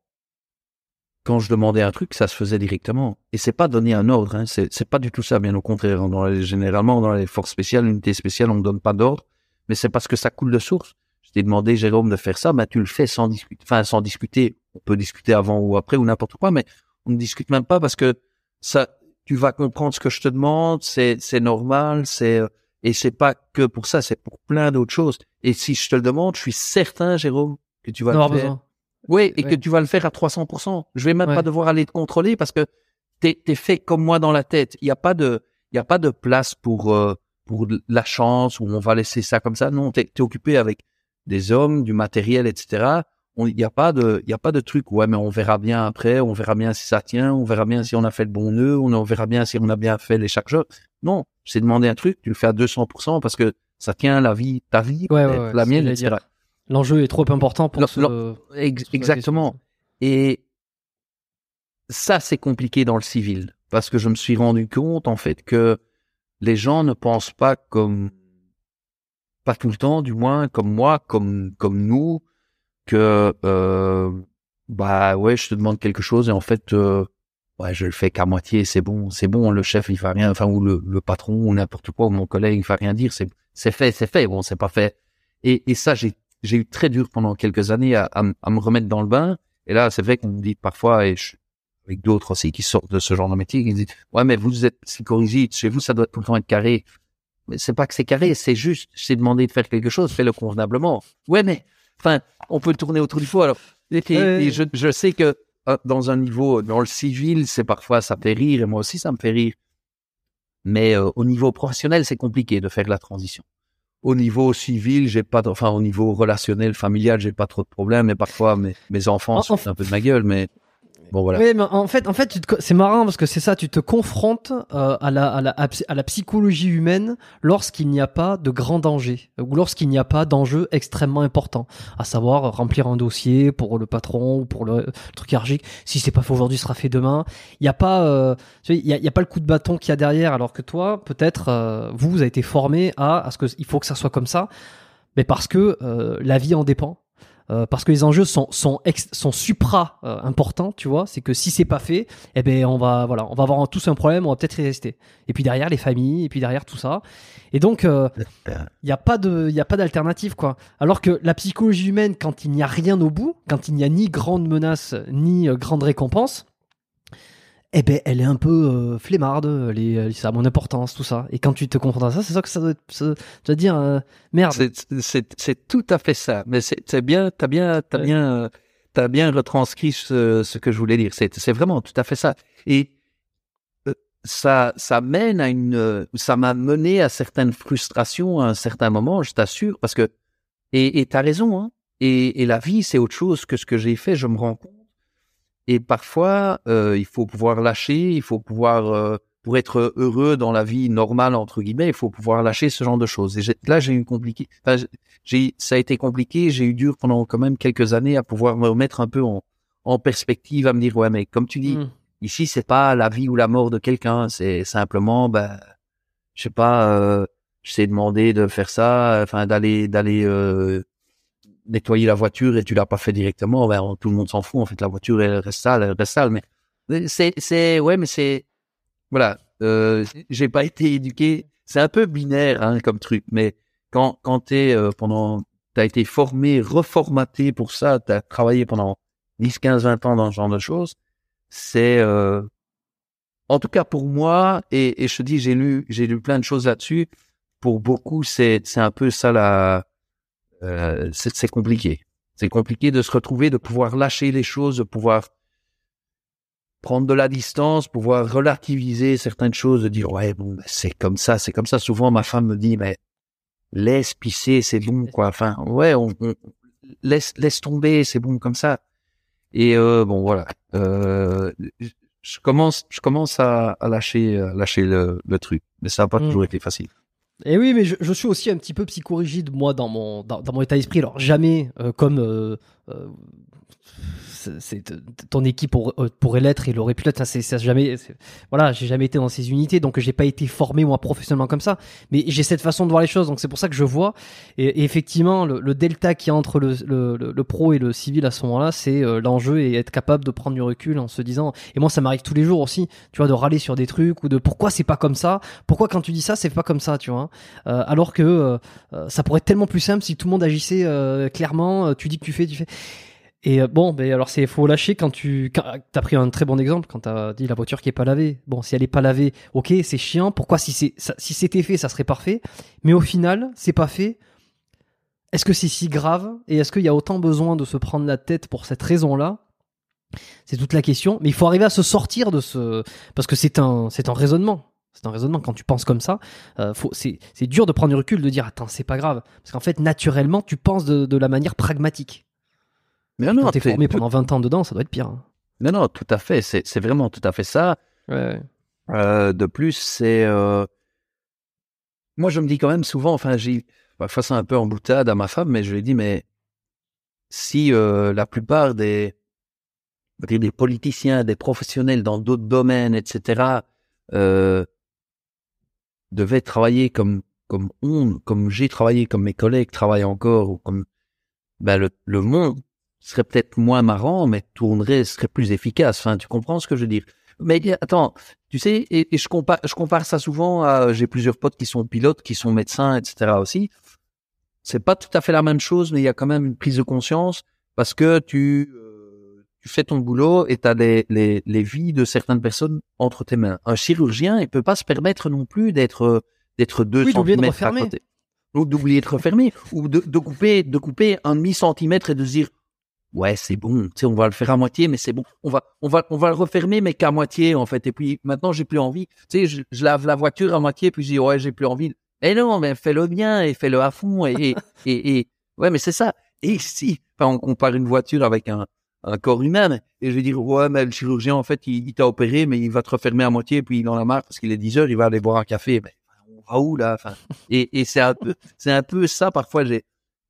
quand je demandais un truc, ça se faisait directement. Et c'est pas donner un ordre, hein. c'est, pas du tout ça, bien au contraire. Généralement, dans les forces spéciales, l'unité spéciale, on ne donne pas d'ordre, mais c'est parce que ça coule de source. Je t'ai demandé, Jérôme, de faire ça, ben tu le fais sans discuter, enfin sans discuter. On peut discuter avant ou après ou n'importe quoi, mais on ne discute même pas parce que ça, tu vas comprendre ce que je te demande, c'est c'est normal, c'est et c'est pas que pour ça, c'est pour plein d'autres choses. Et si je te le demande, je suis certain, Jérôme, que tu vas le faire. Oui, et que tu vas le faire à 300%. Je vais même pas devoir aller te contrôler parce que t'es es fait comme moi dans la tête. Il y a pas de il y a pas de place pour euh, pour la chance où on va laisser ça comme ça. Non, t'es es occupé avec des hommes, du matériel, etc. Il n'y a pas de il y a pas de truc. Ouais, mais on verra bien après. On verra bien si ça tient. On verra bien si on a fait le bon nœud. On verra bien si on a bien fait les chargeurs. Non, c'est demander un truc. Tu le fais à 200% parce que ça tient la vie, ta vie, la mienne, etc. L'enjeu est trop important pour ce, exactement. Et ça, c'est compliqué dans le civil parce que je me suis rendu compte en fait que les gens ne pensent pas comme pas tout le temps, du moins comme moi, comme comme nous, que euh, bah ouais, je te demande quelque chose et en fait euh, ouais, je le fais qu'à moitié, c'est bon, c'est bon, le chef il va rien, enfin ou le, le patron ou n'importe quoi, ou mon collègue il va rien dire, c'est c'est fait, c'est fait, bon, c'est pas fait. Et, et ça, j'ai j'ai eu très dur pendant quelques années à, à, me remettre dans le bain. Et là, c'est vrai qu'on me dit parfois, et je, avec d'autres aussi qui sortent de ce genre de métier, qui disent ouais, mais vous êtes psychorigide, chez vous ça doit tout le temps être carré. Mais c'est pas que c'est carré, c'est juste, c'est demandé de faire quelque chose, fais-le convenablement. Ouais, mais enfin, on peut tourner autour du pot. Alors, et, je, je sais que dans un niveau, dans le civil, c'est parfois ça fait rire, et moi aussi ça me fait rire. Mais euh, au niveau professionnel, c'est compliqué de faire la transition au niveau civil, j'ai pas, enfin au niveau relationnel, familial, j'ai pas trop de problèmes. Mais parfois, mes, mes enfants sont un peu de ma gueule, mais Bon voilà. Oui, mais en fait, en fait, c'est marrant parce que c'est ça, tu te confrontes euh, à, la, à, la, à la psychologie humaine lorsqu'il n'y a pas de grand danger ou lorsqu'il n'y a pas d'enjeu extrêmement important, à savoir remplir un dossier pour le patron ou pour le, truc hiérarchique. Si c'est pas fait aujourd'hui, sera fait demain. Il n'y a pas, euh, il y a, y a, pas le coup de bâton qu'il y a derrière, alors que toi, peut-être, euh, vous, vous avez été formé à, à ce que il faut que ça soit comme ça, mais parce que euh, la vie en dépend euh, parce que les enjeux sont sont sont supra euh, importants, tu vois. C'est que si c'est pas fait, eh ben on va voilà, on va avoir tous un problème, on va peut-être y rester. Et puis derrière les familles, et puis derrière tout ça. Et donc il euh, n'y a pas de il a pas d'alternative quoi. Alors que la psychologie humaine, quand il n'y a rien au bout, quand il n'y a ni grande menace ni grande récompense, eh ben, elle est un peu euh, flemmarde, elle ça a mon importance, tout ça. Et quand tu te confrontes à ça, c'est ça que ça doit, ça, doit dire, euh, merde. C'est tout à fait ça. Mais c'est bien, t'as bien, t'as bien, euh, t'as bien retranscrit ce, ce, que je voulais dire. C'est vraiment tout à fait ça. Et ça, ça mène à une, ça m'a mené à certaines frustrations à un certain moment, je t'assure, parce que, et t'as raison, hein. Et, et la vie, c'est autre chose que ce que j'ai fait. Je me rends compte et parfois, euh, il faut pouvoir lâcher, il faut pouvoir, euh, pour être heureux dans la vie normale entre guillemets, il faut pouvoir lâcher ce genre de choses. Et là, j'ai eu compliqué. Enfin, j'ai, ça a été compliqué. J'ai eu dur pendant quand même quelques années à pouvoir me remettre un peu en, en perspective, à me dire ouais, mais comme tu dis, mmh. ici c'est pas la vie ou la mort de quelqu'un, c'est simplement, ben, je sais pas, euh, je sais demander de faire ça, enfin d'aller d'aller euh, nettoyer la voiture et tu l'as pas fait directement, ben, tout le monde s'en fout. En fait, la voiture elle reste sale, elle reste sale. Mais c'est, c'est, ouais, mais c'est, voilà. Euh, j'ai pas été éduqué. C'est un peu binaire hein, comme truc, mais quand quand t'es euh, pendant, t'as été formé, reformaté pour ça, t'as travaillé pendant 10, 15, 20 ans dans ce genre de choses. C'est, euh, en tout cas pour moi, et, et je te dis, j'ai lu, j'ai lu plein de choses là-dessus. Pour beaucoup, c'est c'est un peu ça la euh, c'est compliqué. C'est compliqué de se retrouver, de pouvoir lâcher les choses, de pouvoir prendre de la distance, pouvoir relativiser certaines choses, de dire ouais bon ben, c'est comme ça, c'est comme ça. Souvent ma femme me dit mais laisse pisser, c'est bon, quoi. Enfin, ouais, on, on- laisse, laisse tomber, c'est bon comme ça. Et euh, bon, voilà. Euh, je- commence, je commence à, à lâcher, à lâcher le, le truc, mais ça n'a pas Mm. toujours été facile. Et oui, mais je, suis aussi un petit peu psychorigide, moi, dans mon, dans, dans mon état d'esprit. Alors, jamais euh, comme euh, euh, c'est- ton équipe euh, pourrait l'être et l'aurait pu l'être. Ça, c'est- ça, jamais, voilà, j'ai jamais été dans ces unités, donc j'ai pas été formé, moi, professionnellement comme ça. Mais j'ai cette façon de voir les choses, donc c'est pour ça que je vois. Et, effectivement, le, le delta a entre le, le, le- pro et le civil à ce moment-là, c'est euh, l'enjeu et être capable de prendre du recul en se disant. Et moi, ça m'arrive tous les jours aussi, tu vois, de râler sur des trucs ou de pourquoi c'est pas comme ça, pourquoi quand tu dis ça, c'est pas comme ça, tu vois? Euh, alors que euh, euh, ça pourrait être tellement plus simple si tout le monde agissait euh, clairement. tu dis que tu fais, tu fais. Et euh, bon, ben alors c'est faut lâcher quand tu quand, t'as pris un très bon exemple quand t'as dit la voiture qui est pas lavée. Bon, si elle est pas lavée, ok, c'est chiant. Pourquoi si c'est si c'était fait, ça serait parfait. Mais au final, c'est pas fait. Est-ce que c'est si grave et est-ce qu'il y a autant besoin de se prendre la tête pour cette raison-là? C'est toute la question. Mais il faut arriver à se sortir de ce parce que c'est un c'est un raisonnement. C'est un raisonnement quand tu penses comme ça. euh, c'est, dur de prendre du recul, de dire attends c'est pas grave, parce qu'en fait naturellement tu penses de la manière pragmatique. Mais non, t'es formé pendant 20 ans dedans, ça doit être pire. hein. non, non, tout à fait. C'est, vraiment tout à fait ça. Ouais. Euh, de plus, c'est euh, moi je me dis quand même souvent, enfin j'ai parfois c'est un peu en boutade à ma femme, mais je lui dis mais si euh, la plupart des des politiciens, des professionnels dans d'autres domaines, etc. Devaient travailler comme comme on, comme j'ai travaillé, comme mes collègues travaillent encore, ou comme ben le, le monde serait peut-être moins marrant, mais tournerait, serait plus efficace. Enfin, tu comprends ce que je veux dire? Mais attends, tu sais, et, et je compare, je compare ça souvent à, j'ai plusieurs potes qui sont pilotes, qui sont médecins, etc. aussi. C'est pas tout à fait la même chose, mais il y a quand même une prise de conscience parce que tu, euh, tu fais ton boulot et tu as les, les, les vies de certaines personnes entre tes mains. Un chirurgien, il peut pas se permettre non plus d'être d'être deux Oui, de centimètres à côté. Ou d'oublier de refermer, ou de, de couper, de couper un demi centimètre et de se dire, ouais, c'est bon, tu sais, on va le faire à moitié, mais c'est bon. On va, on va, on va le refermer, mais qu'à moitié, en fait. Et puis, maintenant, j'ai plus envie. Tu sais, je, lave la voiture à moitié, puis je dis, ouais, j'ai plus envie. Eh non, mais fais-le bien et fais-le à fond. Et, et, et, ouais, mais c'est ça. Et si, enfin, on compare une voiture avec un, corps humain, et je vais dire, ouais, mais le chirurgien, en fait, il, t'a opéré, mais il va te refermer à moitié, puis il en a marre parce qu'il est 10 heures, il va aller boire un café. Mais on va où, là? Et, et c'est un peu, c'est un peu ça. Parfois,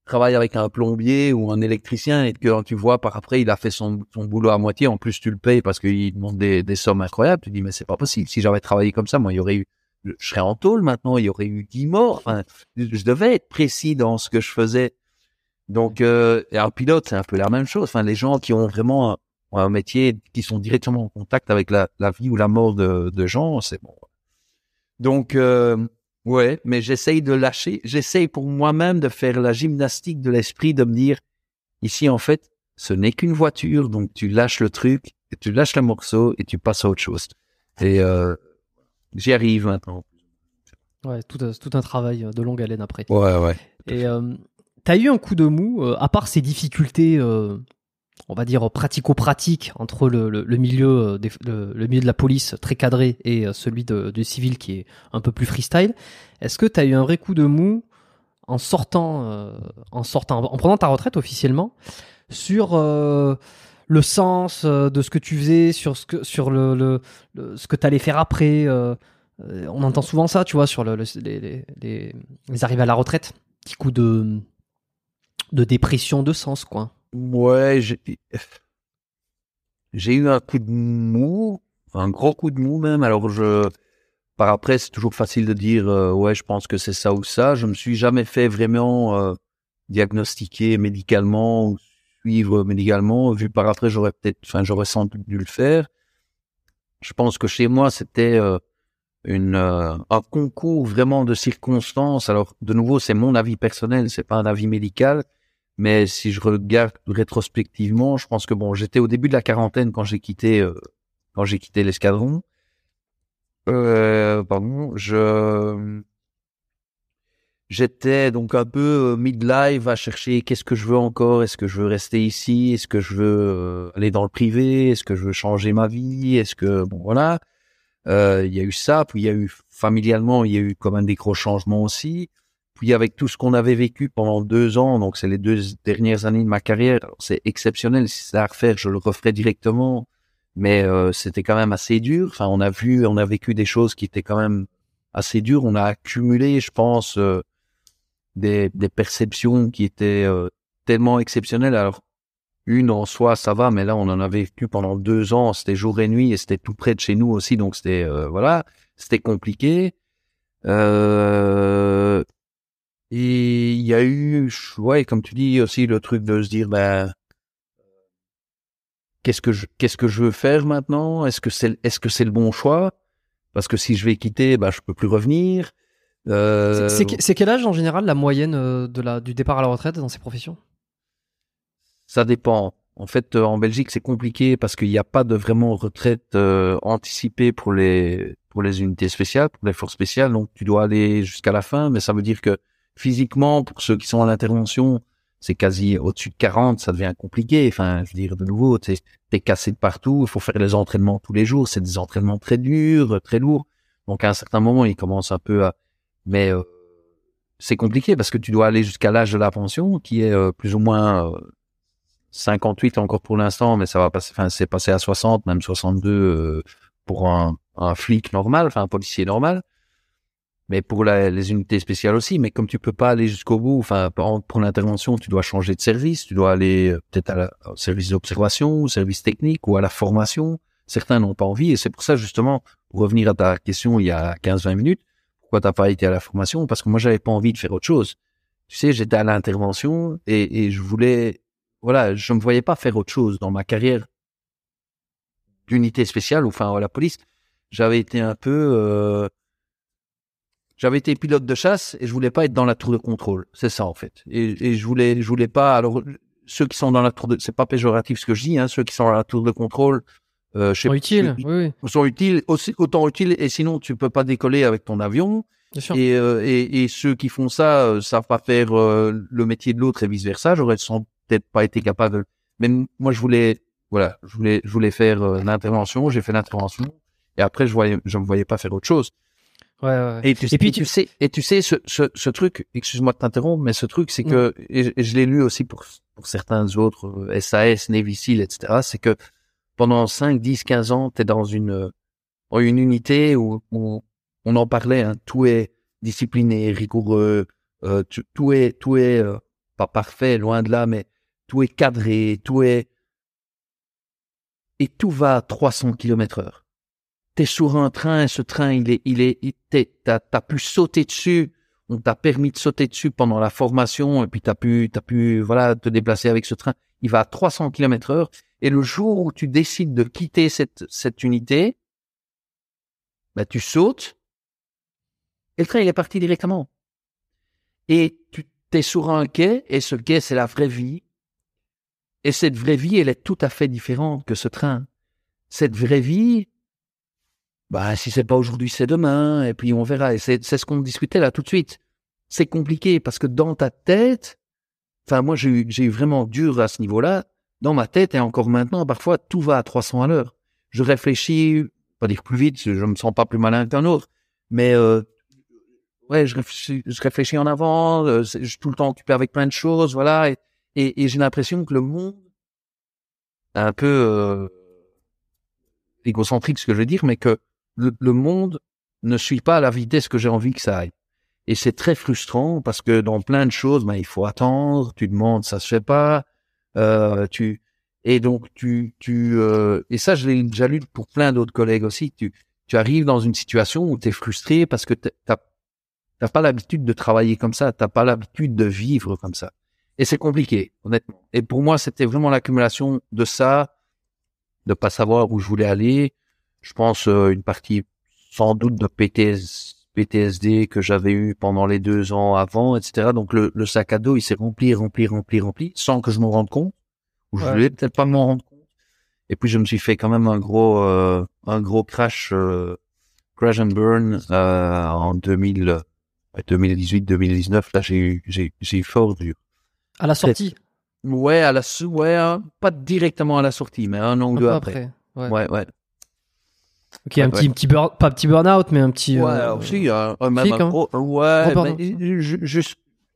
travaille avec un plombier ou un électricien et que tu vois par après, il a fait son, son boulot à moitié. En plus, tu le payes parce qu'il demande des, des sommes incroyables. Tu dis, mais c'est pas possible. Si j'avais travaillé comme ça, moi, il y aurait eu, je serais en tôle maintenant, il y aurait eu 10 morts. Enfin, je devais être précis dans ce que je faisais. Donc, euh, et un pilote, c'est un peu la même chose. Enfin, les gens qui ont vraiment un, un métier, qui sont directement en contact avec la, la vie ou la mort de, de gens, c'est bon. Donc, euh, ouais, mais j'essaye de lâcher. J'essaye pour moi-même de faire la gymnastique de l'esprit, de me dire, ici, en fait, ce n'est qu'une voiture, donc tu lâches le truc, et tu lâches le morceau et tu passes à autre chose. Et euh, j'y arrive maintenant. Ouais, tout, un- tout un travail de longue haleine après. Ouais, ouais. Et euh, t'as eu un coup de mou, euh, à part ces difficultés, euh, on va dire pratico-pratiques entre le, milieu euh, le, milieu de la police très cadré et euh, celui de, du civil qui est un peu plus freestyle. Est-ce que t'as eu un vrai coup de mou en sortant, euh, en sortant, en prenant ta retraite officiellement sur le sens de ce que tu faisais, sur ce que, sur le, ce que t'allais faire après. on entend souvent ça, tu vois, sur le, le- les, les, les, les arrivées à la retraite petit coup de de dépression de sens quoi. Ouais, j'ai eu un coup de mou, un gros coup de mou même. Alors par après, c'est toujours facile de dire euh, ouais, je pense que c'est ça ou ça. Je me suis jamais fait vraiment euh, diagnostiquer médicalement ou suivre médicalement. Vu par après, j'aurais peut-être, enfin, j'aurais sans doute dû le faire. Je pense que chez moi, c'était euh, un concours vraiment de circonstances. Alors de nouveau, c'est mon avis personnel, c'est pas un avis médical. Mais si je regarde rétrospectivement, je pense que bon, j'étais au début de la quarantaine quand j'ai quitté euh, quand j'ai quitté l'escadron. Euh, pardon, je j'étais donc un peu euh, mid-life à chercher qu'est-ce que je veux encore, est-ce que je veux rester ici, est-ce que je veux euh, aller dans le privé, est-ce que je veux changer ma vie, est-ce que bon voilà. Euh, Il y a eu ça, puis il y a eu familialement, il y a eu des gros changements aussi. Puis avec tout ce qu'on avait vécu pendant deux ans, donc c'est les deux dernières années de ma carrière, c'est exceptionnel. Si c'est à refaire, je le referai directement. Mais euh, c'était quand même assez dur. Enfin, on a vu, on a vécu des choses qui étaient quand même assez dures. On a accumulé, je pense, euh, des, des, perceptions qui étaient euh, tellement exceptionnelles. Alors, une en soi, ça va, mais là, on en a vécu pendant deux ans. C'était jour et nuit et c'était tout près de chez nous aussi, donc c'était voilà, c'était compliqué. Euh, et il y a eu, ouais, comme tu dis aussi, le truc de se dire, ben, qu'est-ce que je, qu'est-ce que je veux faire maintenant? Est-ce que c'est, est-ce que c'est le bon choix? Parce que si je vais quitter, ben, je peux plus revenir. Euh... C'est, quel âge en général la moyenne euh, de la, du départ à la retraite dans ces professions? Ça dépend. En fait, euh, en Belgique, c'est compliqué parce qu'il n'y a pas de vraiment retraite euh, anticipée pour les pour les unités spéciales, pour les forces spéciales. Donc, tu dois aller jusqu'à la fin, mais ça veut dire que physiquement, pour ceux qui sont à l'intervention, c'est quasi au-dessus de 40, ça devient compliqué. Enfin, je veux dire, de nouveau, t'es es cassé de partout, il faut faire les entraînements tous les jours, c'est des entraînements très durs, très lourds. Donc à un certain moment, il commence un peu à... Mais euh, c'est compliqué parce que tu dois aller jusqu'à l'âge de la pension, qui est euh, plus ou moins 58 euh, encore pour l'instant, mais ça va passer, enfin, c'est passé à 60, même 62 pour un, un flic normal, enfin un policier normal mais pour les unités spéciales aussi. Mais comme tu peux pas aller jusqu'au bout, enfin pour l'intervention, tu dois changer de service, tu dois aller euh, peut-être au service d'observation, au service technique ou à la formation. Certains n'ont pas envie et c'est pour ça justement, pour revenir à ta question il y a 15-20 minutes, pourquoi t'as pas été à la formation? Parce que moi j'avais pas envie de faire autre chose. Tu sais, j'étais à l'intervention et, et je voulais, voilà, je me voyais pas faire autre chose dans ma carrière d'unité spéciale ou enfin à la police. J'avais été un peu euh, j'avais été pilote de chasse et je voulais pas être dans la tour de contrôle. C'est ça en fait. Et, et, je voulais, je voulais pas. Alors ceux qui sont dans la tour de, c'est pas péjoratif ce que je dis. Hein, ceux qui sont dans la tour de contrôle, euh, je sais sont utiles. Oui, oui. Sont utiles aussi autant utiles. Et sinon tu peux pas décoller avec ton avion. Bien sûr. Et, euh, et, et, ceux qui font ça euh, savent pas faire euh, le métier de l'autre et vice versa. J'aurais sans peut-être pas été capable. Mais moi je voulais, voilà, je voulais, je voulais faire euh, l'intervention. J'ai fait l'intervention. Et après je voyais, je me voyais pas faire autre chose. Ouais, ouais. Et, tu, puis tu... sais, et tu sais, ce, ce, ce truc, excuse-moi de t'interrompre, mais ce truc, c'est que, mm. et, je l'ai lu aussi pour, pour certains autres, SAS, euh, Navy SEAL, etc., c'est que pendant 5, 10, 15 ans, tu es dans une, une unité où, où on en parlait, hein, tout est discipliné, rigoureux, euh, tout est, tout est euh, pas parfait, loin de là, mais tout est cadré, tout est, et tout va à 300 km heure t'es sur un train, ce train, il est, il est, t'as, as pu sauter dessus, on t'a permis de sauter dessus pendant la formation, et puis t'as pu, t'as pu, voilà, te déplacer avec ce train. Il va à 300 km heure, et le jour où tu décides de quitter cette, cette unité, bah, tu sautes, et le train, il est parti directement. Et tu t'es sur un quai, et ce quai, c'est la vraie vie. Et cette vraie vie, elle est tout à fait différente que ce train. Cette vraie vie, bah, si c'est pas aujourd'hui, c'est demain, et puis on verra. Et c'est, ce qu'on discutait là tout de suite. C'est compliqué parce que dans ta tête, enfin, moi, j'ai eu, eu vraiment dur à ce niveau-là. Dans ma tête, et encore maintenant, parfois, tout va à 300 à l'heure. Je réfléchis, pas dire plus vite, je me sens pas plus malin qu'un autre, mais, euh, ouais, je réfléchis, je réfléchis en avant, euh, je suis tout le temps occupé avec plein de choses, voilà, et, et, et j'ai l'impression que le monde, un peu, euh, égocentrique ce que je veux dire, mais que le, monde ne suit pas à la vitesse que j'ai envie que ça aille. Et c'est très frustrant parce que dans plein de choses, ben, il faut attendre, tu demandes, ça se fait pas, euh, tu et donc tu tu euh, et ça je l'ai déjà lu pour plein d'autres collègues aussi. Tu tu arrives dans une situation où tu es frustré parce que t'as t'as pas l'habitude de travailler comme ça, t'as pas l'habitude de vivre comme ça. Et c'est compliqué, honnêtement. Et pour moi, c'était vraiment l'accumulation de ça, de pas savoir où je voulais aller, je pense, euh, une partie sans doute de PTSD que j'avais eu pendant les deux ans avant, etc. Donc le, sac à dos, il s'est rempli, rempli, rempli, rempli, sans que je m'en rende compte. Ou je voulais peut-être pas m'en rendre compte. Et puis je me suis fait quand même un gros, euh, un gros crash, euh, crash and burn en 2000, 2018, 2019. Là, j'ai eu, j'ai, j'ai eu fort dur. À la sortie? Ouais, à la, ouais, hein, pas directement à la sortie, mais un an ou deux après. après. Ouais, ouais. Ok, un petit, petit burn, pas petit burn-out, mais un petit. Ouais, euh, aussi, un, un, un gros, ouais, je,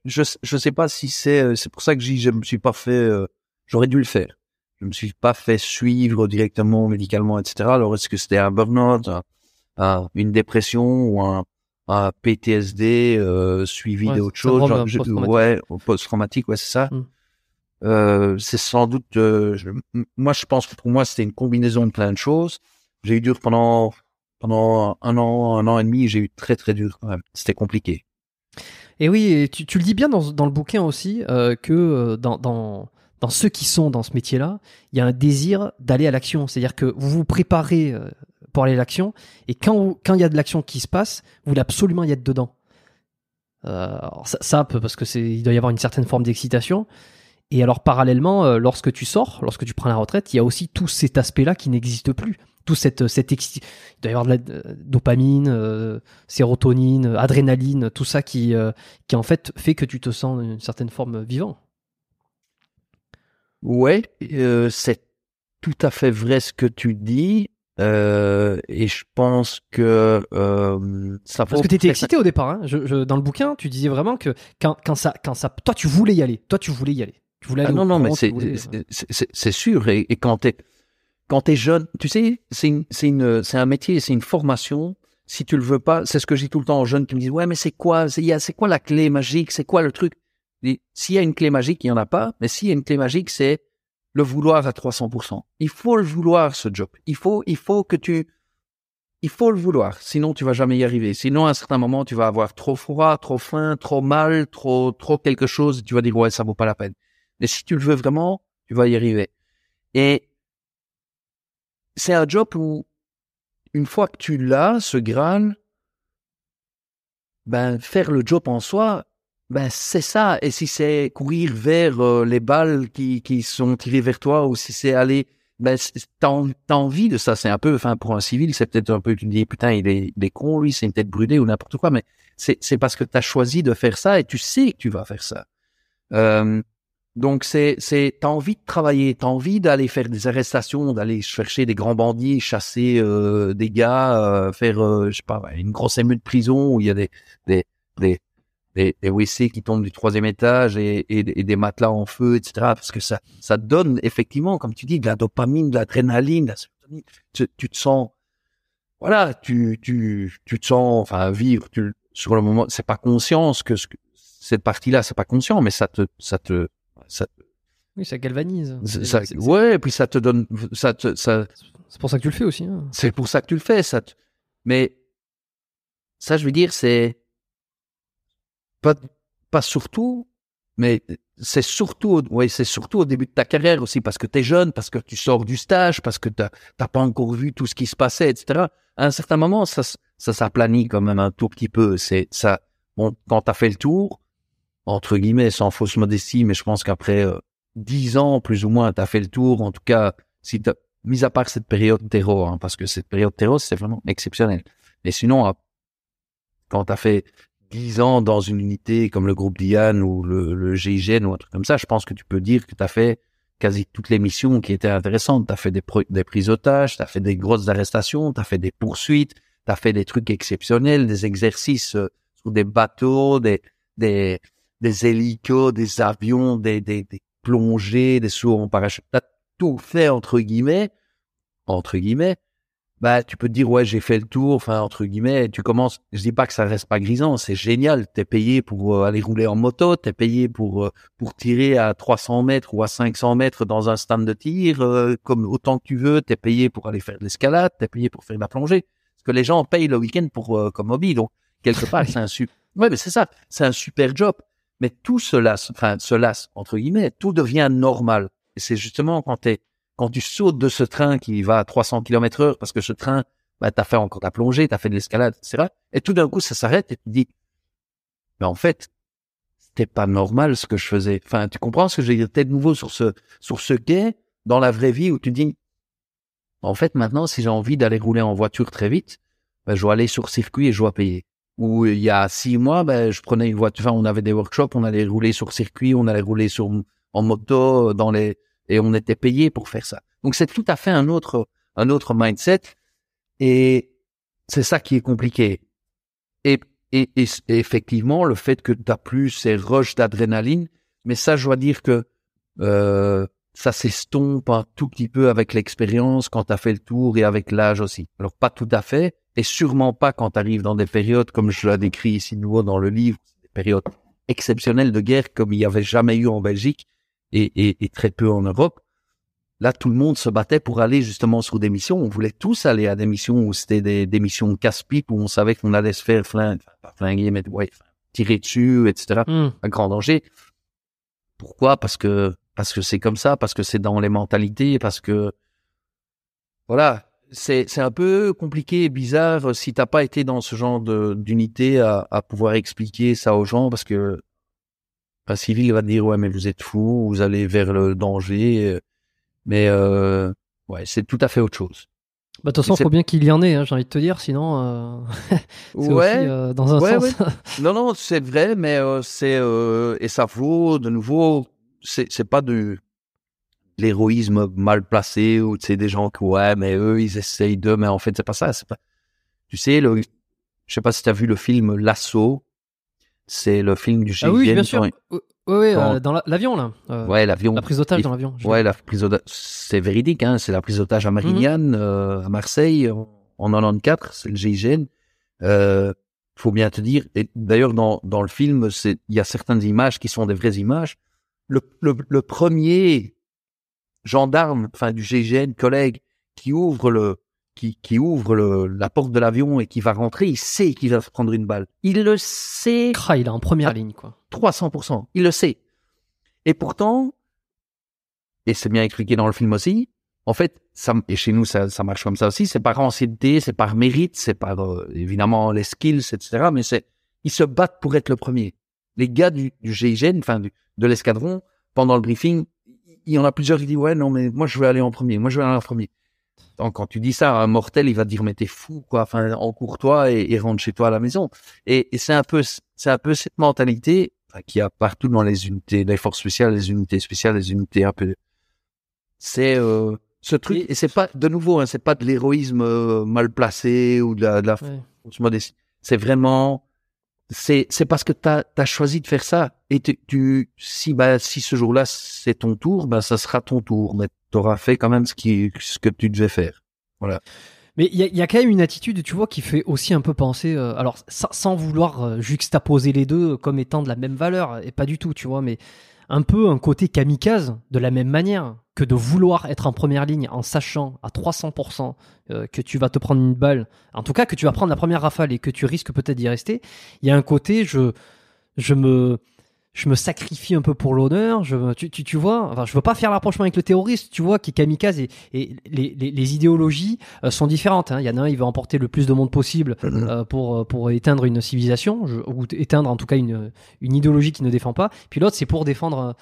je, je, sais pas si c'est, euh, c'est pour ça que je me suis pas fait, euh, j'aurais dû le faire. Je me suis pas fait suivre directement médicalement, etc. Alors, est-ce que c'était un burn-out, un- un- une dépression ou un, un PTSD euh, suivi Ouais, d'autre chose syndrome genre, je- post-traumatique. Ouais, post-traumatique, ouais, c'est ça. Mm. Euh, c'est sans doute, euh, je- moi, je pense que pour moi, c'était une combinaison de plein de choses. J'ai eu dur pendant pendant un an, un an et demi, j'ai eu très très dur quand même. C'était compliqué. Et oui, tu, tu le dis bien dans, dans le bouquin aussi, euh, que euh, dans, dans, dans ceux qui sont dans ce métier-là, il y a un désir d'aller à l'action. C'est-à-dire que vous vous préparez euh, pour aller à l'action, et quand il y a de l'action qui se passe, vous voulez absolument y être dedans. Ça, ça, peut- parce que c'est, il doit y avoir une certaine forme d'excitation. Et alors parallèlement, lorsque tu sors, lorsque tu prends la retraite, il y a aussi tout cet aspect-là qui n'existe plus. Tout cette, cette il doit y avoir de la dopamine, euh, sérotonine, adrénaline, tout ça qui, euh, qui en fait fait que tu te sens une certaine forme vivant. Ouais, euh, c'est tout à fait vrai ce que tu dis. Et je pense que ça Parce que tu étais excité au départ. Hein. Je, je- dans le bouquin, tu disais vraiment que quand, quand, ça, quand ça. Toi, tu voulais y aller. Toi, tu voulais y aller. Tu voulais Ah aller non, non, mais voulais- c'est sûr. Et, et quand t'es quand t'es jeune, tu sais, c'est un métier, c'est une formation. Si tu le veux pas, c'est ce que je dis tout le temps aux jeunes qui me disent ouais, mais c'est quoi, c'est quoi la clé magique, c'est quoi le truc? S'il y a une clé magique, il y en a pas. Mais s'il y a une clé magique, c'est le vouloir à 300%. Il faut le vouloir ce job. Il faut il faut que tu il faut le vouloir, sinon tu vas jamais y arriver. Sinon, à un certain moment, tu vas avoir trop froid, trop faim, trop mal, trop, trop quelque chose, et tu vas dire ouais, ça vaut pas la peine. Mais si tu le veux vraiment, tu vas y arriver. Et c'est un job où, une fois que tu l'as, ce Graal, ben faire le job en soi, ben c'est ça. Et si c'est courir vers euh, les balles qui, qui sont tirées vers toi, ou si c'est aller ben, t'as en- t'as envie de ça. C'est un peu, enfin, pour un civil, c'est peut-être un peu, tu te dis, putain, il est, il est con, lui, c'est une tête brûlée ou n'importe quoi, mais c'est, c'est parce que t'as choisi de faire ça et tu sais que tu vas faire ça. Euh, donc, c'est, c'est, t'as envie de travailler, t'as envie d'aller faire des arrestations, d'aller chercher des grands bandits, chasser euh, des gars, euh, faire, euh, je sais pas, une grosse émeute de prison où il y a des, des, des, des, des WC qui tombent du troisième étage et, et, des matelas en feu, etc. Parce que ça, ça donne effectivement, comme tu dis, de la dopamine, de l'adrénaline, de la. Tu, tu te sens, voilà, tu, tu, tu te sens, enfin, vivre. Tu, sur le moment, c'est pas conscience que, ce cette partie-là, c'est pas conscient, mais ça te, ça te, ça, Oui, ça galvanise. ça- ouais, et puis ça te donne, ça te, ça, C'est pour ça que tu le fais aussi. hein. c'est pour ça que tu le fais, ça. te- Mais ça, je veux dire, c'est pas pas surtout, mais c'est surtout, au- ouais, c'est surtout au début de ta carrière aussi parce que tu es jeune, parce que tu sors du stage, parce que t'as t'as pas encore vu tout ce qui se passait, etc. À un certain moment, ça ça s'aplanit quand même un tout petit peu. C'est ça. Bon, quand t'as fait le tour, entre guillemets, sans fausse modestie, mais je pense qu'après euh, dix ans plus ou moins, t'as fait le tour. En tout cas, si t'as mis à part cette période terreau, hein, parce que cette période terreau, c'est vraiment exceptionnel. Mais sinon, quand tu as fait 10 ans dans une unité comme le groupe Diane ou le, le GIGN ou un truc comme ça, je pense que tu peux dire que tu as fait quasi toutes les missions qui étaient intéressantes. Tu as fait des, des prises d'otages, tu as fait des grosses arrestations, tu as fait des poursuites, tu as fait des trucs exceptionnels, des exercices euh, sur des bateaux, des, des, des hélicos, des avions, des, des, des plongées, des sauts en parachute. Tu as tout fait entre guillemets, entre guillemets, bah tu peux te dire ouais j'ai fait le tour, enfin entre guillemets, tu commences. Je dis pas que ça reste pas grisant, c'est génial. T'es payé pour euh, aller rouler en moto, t'es payé pour euh, pour tirer à 300 mètres ou à 500 mètres dans un stand de tir, euh, comme autant que tu veux. T'es payé pour aller faire de l'escalade, t'es payé pour faire de la plongée. Parce que les gens payent le week-end pour euh, comme hobby, donc quelque part c'est un super. Ouais mais c'est ça, c'est un super job. Mais tout cela, enfin cela entre guillemets, tout devient normal. Et c'est justement quand t'es quand tu sautes de ce train qui va à 300 km heure, parce que ce train, bah, t'as fait encore ta plongée, t'as fait de l'escalade, etc. Et tout d'un coup, ça s'arrête et tu dis, mais en fait, c'était pas normal ce que je faisais. Enfin, tu comprends ce que je veux dire? T'es de nouveau sur ce, sur ce quai, dans la vraie vie, où tu dis, en fait, maintenant, si j'ai envie d'aller rouler en voiture très vite, ben, je dois aller sur circuit et je dois payer. Ou il y a six mois, ben, je prenais une voiture, enfin, on avait des workshops, on allait rouler sur circuit, on allait rouler sur, en moto, dans les, et on était payé pour faire ça. Donc c'est tout à fait un autre, un autre mindset. Et c'est ça qui est compliqué. Et, et, et, effectivement, le fait que tu plus ces rushs d'adrénaline, mais ça, je dois dire que euh, ça s'estompe un tout petit peu avec l'expérience quand tu as fait le tour et avec l'âge aussi. Alors pas tout à fait, et sûrement pas quand tu arrives dans des périodes comme je l'ai décrit ici de nouveau dans le livre, des périodes exceptionnelles de guerre comme il n'y avait jamais eu en Belgique et, et, et, très peu en Europe. Là, tout le monde se battait pour aller justement sur des missions. On voulait tous aller à des missions où c'était des, des missions casse-pipe, où on savait qu'on allait se faire flinguer, enfin, pas flinguer, mais ouais, tirer dessus, etc., Hmm. à grand danger. Pourquoi? Parce que parce que c'est comme ça, parce que c'est dans les mentalités, parce que voilà, c'est c'est un peu compliqué et bizarre si t'as pas été dans ce genre de d'unité à, à pouvoir expliquer ça aux gens, parce que un civil va te dire ouais mais vous êtes fou, vous allez vers le danger, euh, mais euh, ouais c'est tout à fait autre chose. Bah, de toute façon, faut bien qu'il y en ait, hein, j'ai envie de te dire, sinon, euh, c'est aussi euh, dans un Ouais, sens. Non, non, c'est vrai, mais euh, c'est euh, et ça vaut de nouveau, c'est c'est pas de l'héroïsme mal placé ou tu sais des gens qui ouais mais eux ils essayent de mais en fait c'est pas ça, c'est pas. Tu sais le, je sais pas si t'as vu le film L'assaut, c'est le film du ah oui, GIGN bien sûr. quand- Oui, oui, quand- euh, dans la- l'avion, là. Euh, Ouais, l'avion. La prise d'otage dans l'avion. Ouais, la prise d'otage, c'est véridique, hein, c'est la prise d'otage à Marignane, euh, à Marseille, en, en 94, c'est le GIGN. Euh, faut bien te dire, et d'ailleurs dans, dans le film, il y a certaines images qui sont des vraies images. Le, le, le premier gendarme, enfin du GIGN, collègue, qui ouvre le qui, qui ouvre le, la porte de l'avion et qui va rentrer, il sait qu'il va se prendre une balle. Il le sait Cra, il est en première ligne, quoi. 300%. Il le sait. Et pourtant, et c'est bien expliqué dans le film aussi, en fait, ça, et chez nous, ça, ça marche comme ça aussi, c'est par ancienneté, c'est par mérite, c'est par, euh, évidemment, les skills, etc. Mais c'est, ils se battent pour être le premier. Les gars du, du GIGN, enfin, du- de l'escadron, pendant le briefing, il y en a plusieurs qui disent, ouais, non, mais moi, je veux aller en premier, moi, je veux aller en premier. Donc, quand tu dis ça à un mortel, il va te dire, mais t'es fou, quoi. Enfin, encours-toi et, et rentre chez toi à la maison. Et, et c'est un peu, c'est un peu cette mentalité enfin, qu'il y a partout dans les unités, les forces spéciales, les unités spéciales, les unités un peu. C'est euh, ce truc, et c'est pas de nouveau, hein, c'est pas de l'héroïsme euh, mal placé ou de la, de la Ouais. C'est vraiment, c'est c'est parce que t'as as choisi de faire ça et tu, tu si bah si ce jour-là c'est ton tour, bah ça sera ton tour, mais t'auras fait quand même ce qui ce que tu devais faire. Mais il y a, y a quand même une attitude, tu vois, qui fait aussi un peu penser. euh, alors, sans, sans vouloir euh, juxtaposer les deux comme étant de la même valeur, et pas du tout, tu vois, mais un peu un côté kamikaze de la même manière que de vouloir être en première ligne en sachant à 300% euh, que tu vas te prendre une balle, en tout cas que tu vas prendre la première rafale et que tu risques peut-être d'y rester. Il y a un côté, je, je me, je me sacrifie un peu pour l'honneur. Je, tu, tu, tu vois, enfin, je veux pas faire l'approchement avec le terroriste, tu vois, qui est kamikaze et, et les, les, les idéologies euh, sont différentes. hein. Il y en a un, il veut emporter le plus de monde possible euh, pour euh, pour éteindre une civilisation je- ou éteindre en tout cas une une idéologie qui ne défend pas. Puis l'autre, c'est pour défendre. euh,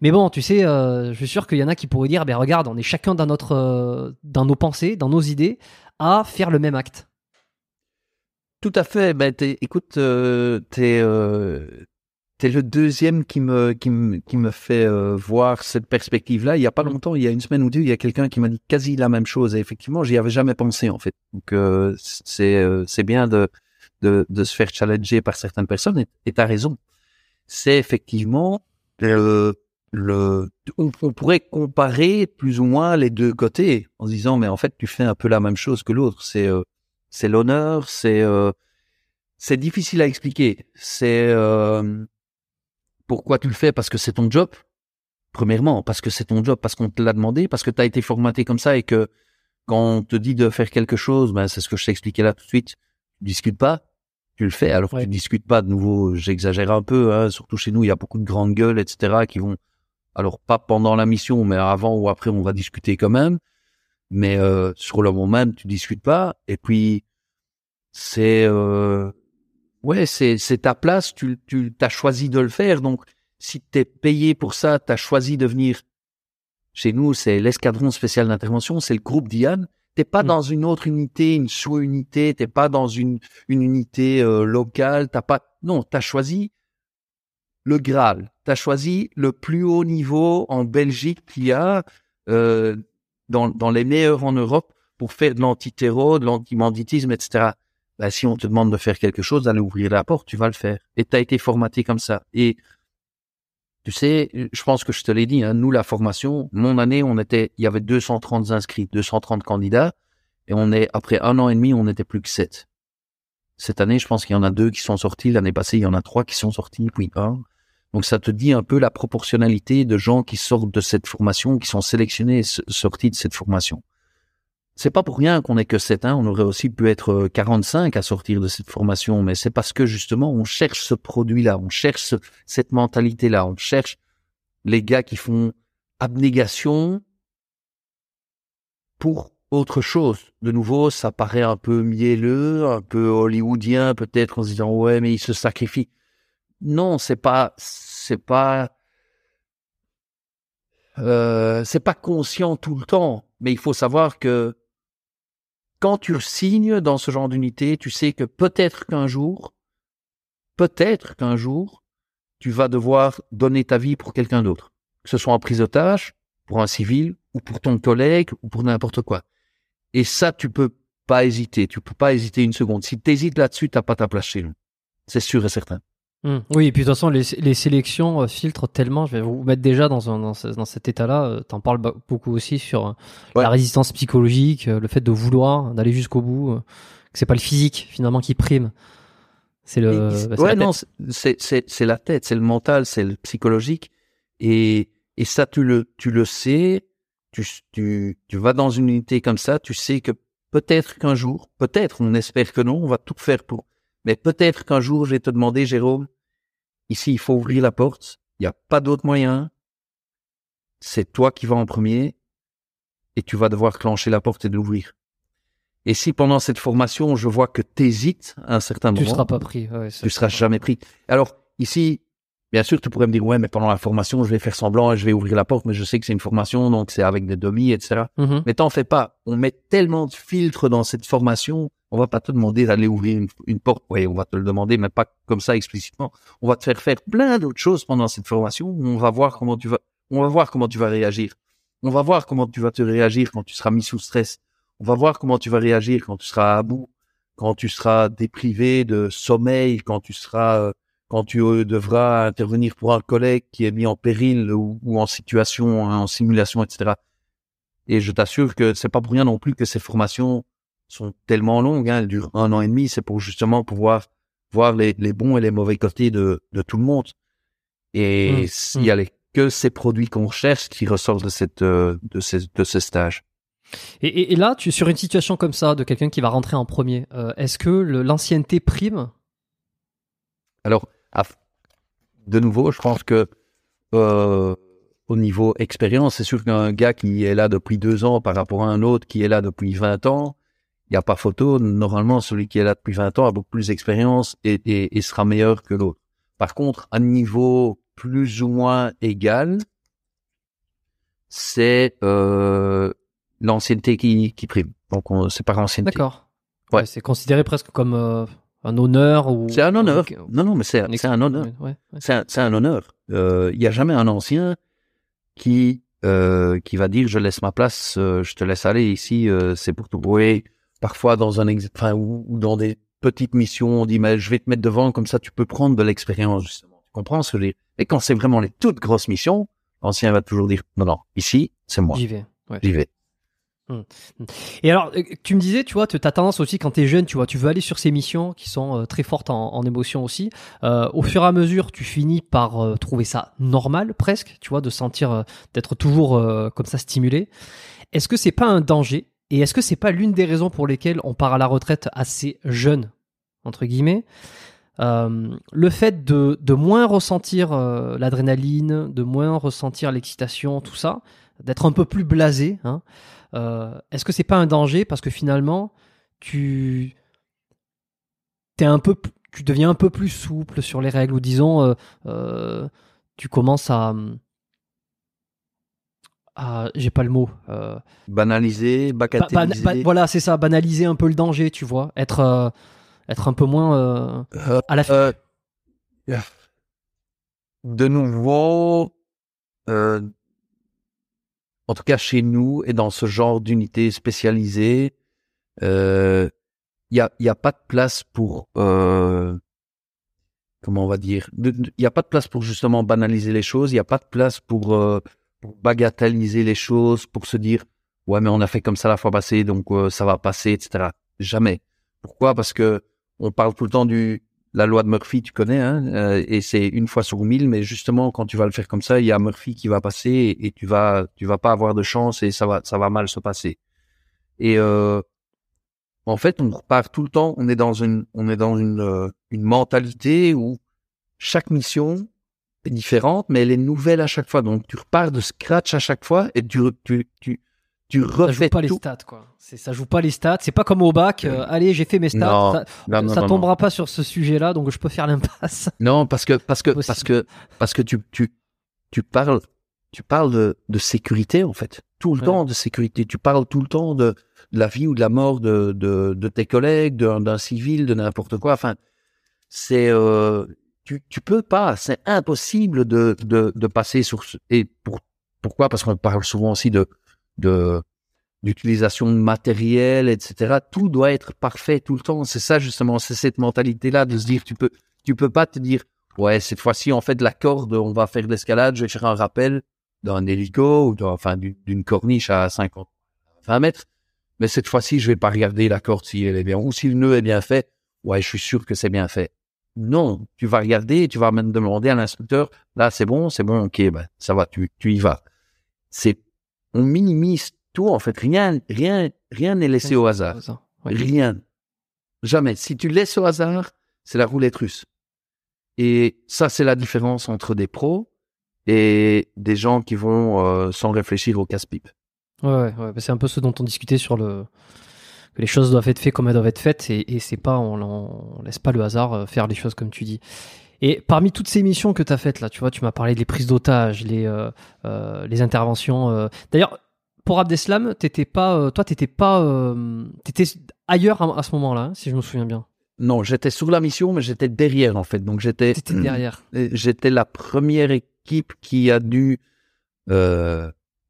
Mais bon, tu sais, euh, je suis sûr qu'il y en a qui pourraient dire, ben regarde, on est chacun dans notre euh, dans nos pensées, dans nos idées, à faire le même acte. Tout à fait. Ben, écoute, euh, t'es euh, t'es le deuxième qui me qui me qui me fait euh, voir cette perspective-là. Il y a pas Mm. longtemps, il y a une semaine ou deux, il y a quelqu'un qui m'a dit quasi la même chose. Et effectivement, j'y avais jamais pensé en fait. Donc euh, c'est euh, c'est bien de, de de se faire challenger par certaines personnes. Et t'as raison. C'est effectivement le le on, on pourrait comparer plus ou moins les deux côtés en se disant mais en fait tu fais un peu la même chose que l'autre. C'est euh, c'est l'honneur, c'est euh, c'est difficile à expliquer. C'est euh, pourquoi tu le fais? Parce que c'est ton job? Premièrement, parce que c'est ton job, parce qu'on te l'a demandé, parce que tu as été formaté comme ça et que quand on te dit de faire quelque chose, ben c'est ce que je t'ai expliqué là tout de suite. Tu discutes pas, tu le fais. Alors Ouais. tu discutes pas de nouveau. J'exagère un peu, hein, surtout chez nous, il y a beaucoup de grandes gueules, etc. qui vont alors pas pendant la mission, mais avant ou après, on va discuter quand même. Mais euh, sur le moment même, tu discutes pas. Et puis c'est euh, ouais, c'est c'est ta place. Tu tu t'as choisi de le faire. Donc si t'es payé pour ça, t'as choisi de venir chez nous. C'est l'escadron spécial d'intervention. C'est le groupe Diane. T'es pas Mm. dans une autre unité, une sous-unité. T'es pas dans une une unité euh, locale. T'as pas non. T'as choisi le Graal. T'as choisi le plus haut niveau en Belgique qu'il y a euh, dans dans les meilleurs en Europe pour faire de l'antitéro, de l'antimanditisme, etc. Ben, si on te demande de faire quelque chose, d'aller ouvrir la porte, tu vas le faire. Et tu as été formaté comme ça. Et tu sais, je pense que je te l'ai dit, hein, nous, la formation, mon année, on était, il y avait 230 inscrits, 230 candidats, et on est, après un an et demi, on n'était plus que sept. Cette année, je pense qu'il y en a deux qui sont sortis. L'année passée, il y en a trois qui sont sortis, puis un. Donc ça te dit un peu la proportionnalité de gens qui sortent de cette formation, qui sont sélectionnés et sortis de cette formation. C'est pas pour rien qu'on est que 7, hein. on aurait aussi pu être 45 euh, à sortir de cette formation, mais c'est parce que justement on cherche ce produit-là, on cherche cette mentalité-là, on cherche les gars qui font abnégation pour autre chose. De nouveau, ça paraît un peu mielleux, un peu hollywoodien peut-être en se disant ouais mais il se sacrifie. Non, c'est pas, c'est pas, euh, c'est pas conscient tout le temps, mais il faut savoir que quand tu signes dans ce genre d'unité, tu sais que peut-être qu'un jour, peut-être qu'un jour, tu vas devoir donner ta vie pour quelqu'un d'autre. Que ce soit en prise d'otage, pour un civil, ou pour ton collègue, ou pour n'importe quoi. Et ça, tu peux pas hésiter. Tu peux pas hésiter une seconde. Si tu là-dessus, t'as pas ta place chez nous. C'est sûr et certain. Mmh. Oui, et puis de toute façon, les, les sélections euh, filtrent tellement. Je vais vous mettre déjà dans, un, dans, dans cet état-là. Euh, T'en parles beaucoup aussi sur euh, la résistance psychologique, le fait de vouloir, d'aller jusqu'au bout. que c'est pas le physique finalement qui prime. C'est le. Bah, ouais, non, c'est la tête, c'est le mental, c'est le psychologique. Et, et ça, tu le, tu le sais. Tu, tu, tu vas dans une unité comme ça, tu sais que peut-être qu'un jour, peut-être, on espère que non, on va tout faire pour. Mais peut-être qu'un jour, je vais te demander, Jérôme, Ici, il faut ouvrir la porte. Il n'y a pas d'autre moyen. C'est toi qui vas en premier et tu vas devoir clencher la porte et l'ouvrir. Et si pendant cette formation, je vois que tu hésites à un certain moment, tu seras pas pris. Ouais, tu seras jamais pris. Alors ici, Bien sûr, tu pourrais me dire, ouais, mais pendant la formation, je vais faire semblant et je vais ouvrir la porte, mais je sais que c'est une formation, donc c'est avec des demi, etc. Mm-hmm. Mais t'en fais pas. On met tellement de filtres dans cette formation, on va pas te demander d'aller ouvrir une, porte. Oui, on va te le demander, mais pas comme ça explicitement. On va te faire faire plein d'autres choses pendant cette formation. On va voir comment tu vas, on va voir comment tu vas réagir. On va voir comment tu vas te réagir quand tu seras mis sous stress. On va voir comment tu vas réagir quand tu seras à bout, quand tu seras déprivé de sommeil, quand tu seras euh, quand tu euh, devras intervenir pour un collègue qui est mis en péril ou, en situation, en simulation, etc. Et je t'assure que c'est pas pour rien non plus que ces formations sont tellement longues, hein, elles durent un an et demi, c'est pour justement pouvoir voir les, bons et les mauvais côtés de, tout le monde. Et mmh, il y a mmh. que ces produits qu'on recherche qui ressortent de cette euh, de ces de ce stage. Et, là, tu sur une situation comme ça de quelqu'un qui va rentrer en premier, euh, est-ce que l'ancienneté prime? Alors, de nouveau, je pense que euh, au niveau expérience, c'est sûr qu'un gars qui est là depuis deux ans par rapport à un autre qui est là depuis 20 ans, il n'y a pas photo. Normalement, celui qui est là depuis 20 ans a beaucoup plus d'expérience et, et, sera meilleur que l'autre. Par contre, à un niveau plus ou moins égal, c'est euh, l'ancienneté qui, qui prime. Donc, c'est par ancienneté. D'accord. Ouais. C'est considéré presque comme euh, un honneur ou c'est un honneur non non mais c'est un honneur c'est un, honneur euh, il n'y a jamais un ancien qui euh, qui va dire je laisse ma place euh, je te laisse aller ici c'est pour tout oui parfois dans un enfin ou, dans des petites missions on dit mais je vais te mettre devant comme ça tu peux prendre de l'expérience justement. Tu comprends ce que je veux dire? Et quand c'est vraiment les toutes grosses missions l'ancien va toujours dire non non ici c'est moi. J'y vais. J'y vais. Hum. Et alors, euh, tu me disais, tu vois, tu as tendance aussi quand tu es jeune, tu vois, tu veux aller sur ces missions qui sont euh, très fortes en, en émotion aussi. Euh, au fur et à mesure, tu finis par euh, trouver ça normal, presque, tu vois, de sentir d'être toujours comme ça stimulé. Est-ce que c'est pas un danger Et est-ce que c'est pas l'une des raisons pour lesquelles on part à la retraite assez jeune, entre guillemets le fait de, moins ressentir l'adrénaline, de moins ressentir l'excitation, tout ça, d'être un peu plus blasé, hein, euh, est-ce que c'est pas un danger parce que finalement tu un peu tu deviens un peu plus souple sur les règles ou disons euh, euh, tu commences à j'ai pas le mot banaliser bagatelliser voilà c'est ça banaliser un peu le danger tu vois. Être être un peu moins à la de nouveau en tout cas chez nous et dans ce genre d'unité spécialisée, il y a, y a pas de place pour comment on va dire, il n'y a pas de place pour justement banaliser les choses, il n'y a pas de place pour, euh, pour, bagateliser les choses, pour se dire ouais mais on a fait comme ça la fois passée donc euh, ça va passer etc. Jamais. Pourquoi? Parce que on parle tout le temps du la loi de Murphy, tu connais, hein, euh, et c'est une fois sur mille, mais justement quand tu vas le faire comme ça, il y a Murphy qui va passer et, tu vas tu vas pas avoir de chance et ça va ça va mal se passer. Et en fait, on repart tout le temps. On est dans une, on est dans une, euh, une mentalité où chaque mission différente, mais elle est nouvelle à chaque fois. Donc, tu repars de scratch à chaque fois et tu, tu, tu, tu refais ça joue pas les stats, quoi. Ça joue pas les stats. C'est pas comme au bac. Euh, allez, j'ai fait mes stats. ça, ça tombera pas sur ce sujet-là, donc je peux faire l'impasse. Non, parce que, parce que, parce que, parce que tu, tu, tu parles, tu parles de, de sécurité, en fait. Tout le temps de sécurité. Tu parles tout le temps de, de la vie ou de la mort de, de, de tes collègues, d'un civil, de n'importe quoi. Enfin, c'est euh, tu, tu peux pas, c'est impossible de, de, de passer sur et pour, pourquoi? Parce qu'on parle souvent aussi de de d'utilisation de matériel, etc. Tout doit être parfait tout le temps. C'est ça justement, c'est cette mentalité-là de se dire tu peux tu peux pas te dire ouais cette fois-ci on fait de la corde, on va faire de l'escalade, je vais faire un rappel d'un hélico ou enfin d'une corniche à 50 20 mètres mais cette fois-ci, je vais pas regarder la corde si elle est bien ou si le nœud est bien fait. Ouais, je suis sûr que c'est bien fait. Non, tu vas regarder et tu vas même demander à l'instructeur, là, c'est bon, c'est bon, ok, ben, ça va, tu, tu y vas. C'est, on minimise tout, en fait. Rien, rien, rien n'est laissé au hasard. Rien. Jamais. Si tu laisses au hasard, c'est la roulette russe. Et ça, c'est la différence entre des pros et des gens qui vont euh, sans réfléchir au casse-pipe. Ouais, ouais, bah, c'est un peu ce dont on discutait sur le que les choses doivent être faites comme elles doivent être faites et, et c'est pas on, on, laisse pas le hasard euh, faire les choses comme tu dis. Et parmi toutes ces missions que tu as faites là, tu vois, tu m'as parlé des prises d'otages, les euh, euh, les interventions. Euh. D'ailleurs, pour Abdeslam, t'étais pas, toi, t'étais pas, t'étais ailleurs à, ce moment-là, hein, si je me souviens bien. Non, j'étais sur la mission, mais j'étais derrière en fait. Donc j'étais. derrière. J'étais la première équipe qui a dû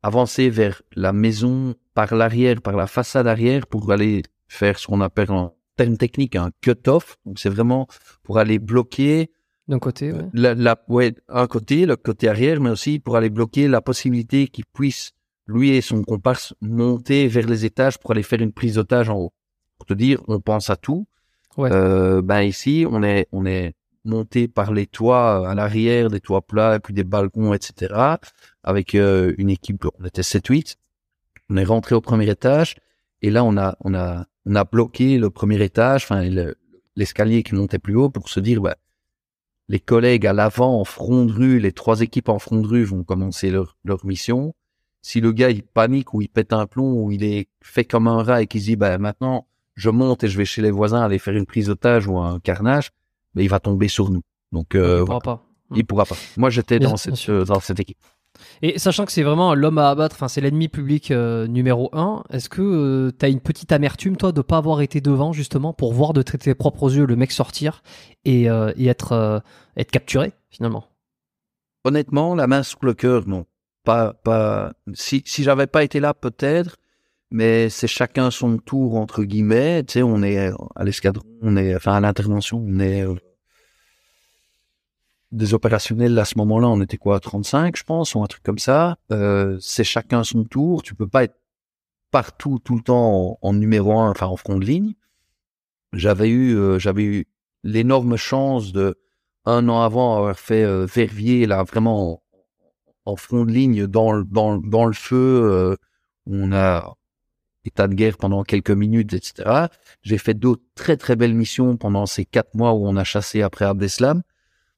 avancer vers la maison par l'arrière, par la façade arrière pour aller faire ce qu'on appelle en termes techniques un cut-off. Donc c'est vraiment pour aller bloquer d'un côté, ouais. La, la, ouais, un côté, le côté arrière, mais aussi pour aller bloquer la possibilité qu'il puisse, lui et son comparse, monter vers les étages pour aller faire une prise d'otage en haut. Pour te dire, on pense à tout. Ouais. Euh, ben ici, on est, on est monté par les toits à l'arrière, des toits plats, et puis des balcons, etc. Avec euh, une équipe, on était 7-8. On est rentré au premier étage et là on a on a on a bloqué le premier étage, enfin l'escalier qui montait plus haut pour se dire bah, les collègues à l'avant en front de rue, les trois équipes en front de rue vont commencer leur, leur mission. Si le gars il panique ou il pète un plomb ou il est fait comme un rat et qu'il se dit bah maintenant je monte et je vais chez les voisins aller faire une prise d'otage ou un carnage, mais il va tomber sur nous. Donc, euh, il pourra pas. Il pourra pas. Moi, j'étais dans cette, euh, dans cette équipe. Et sachant que c'est vraiment l'homme à abattre, c'est l'ennemi public euh, numéro un, est-ce que euh, tu as une petite amertume toi de pas avoir été devant justement pour voir de tes propres yeux le mec sortir et, et être être capturé finalement? Honnêtement, la main sur le cœur, non. Pas pas. Si si j'avais pas été là, peut-être. Mais c'est chacun son tour entre guillemets. Tu sais, on est à l'escadron, on est enfin à l'intervention, on est des opérationnels à ce moment-là, on était quoi, 35, je pense, ou un truc comme ça. Euh, c'est chacun son tour. Tu peux pas être partout tout le temps en, numéro un, enfin en front de ligne. J'avais eu, euh, j'avais eu l'énorme chance de un an avant avoir fait euh, Verviers là vraiment en, front de ligne dans le dans, dans le feu. Euh, on a état de guerre pendant quelques minutes, etc. J'ai fait d'autres très très belles missions pendant ces quatre mois où on a chassé après Abdeslam.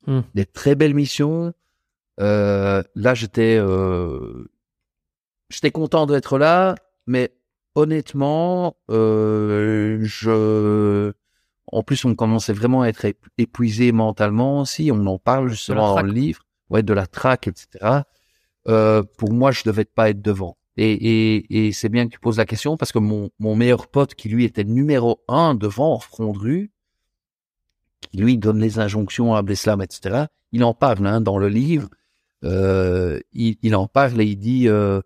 Hmm. Des très belles missions. Euh, là, j'étais, euh, j'étais content d'être là, mais honnêtement, euh, je, en plus, on commençait vraiment à être épuisé mentalement aussi. On en parle justement dans le livre, ouais, de la traque, etc. Euh, pour moi, je devais pas être devant. Et, et, et c'est bien que tu poses la question parce que mon, mon meilleur pote, qui lui était numéro un devant en front de rue, qui lui donne les injonctions à Abdeslam, etc. Il en parle hein, dans le livre. Euh, il, il, en parle et il dit euh,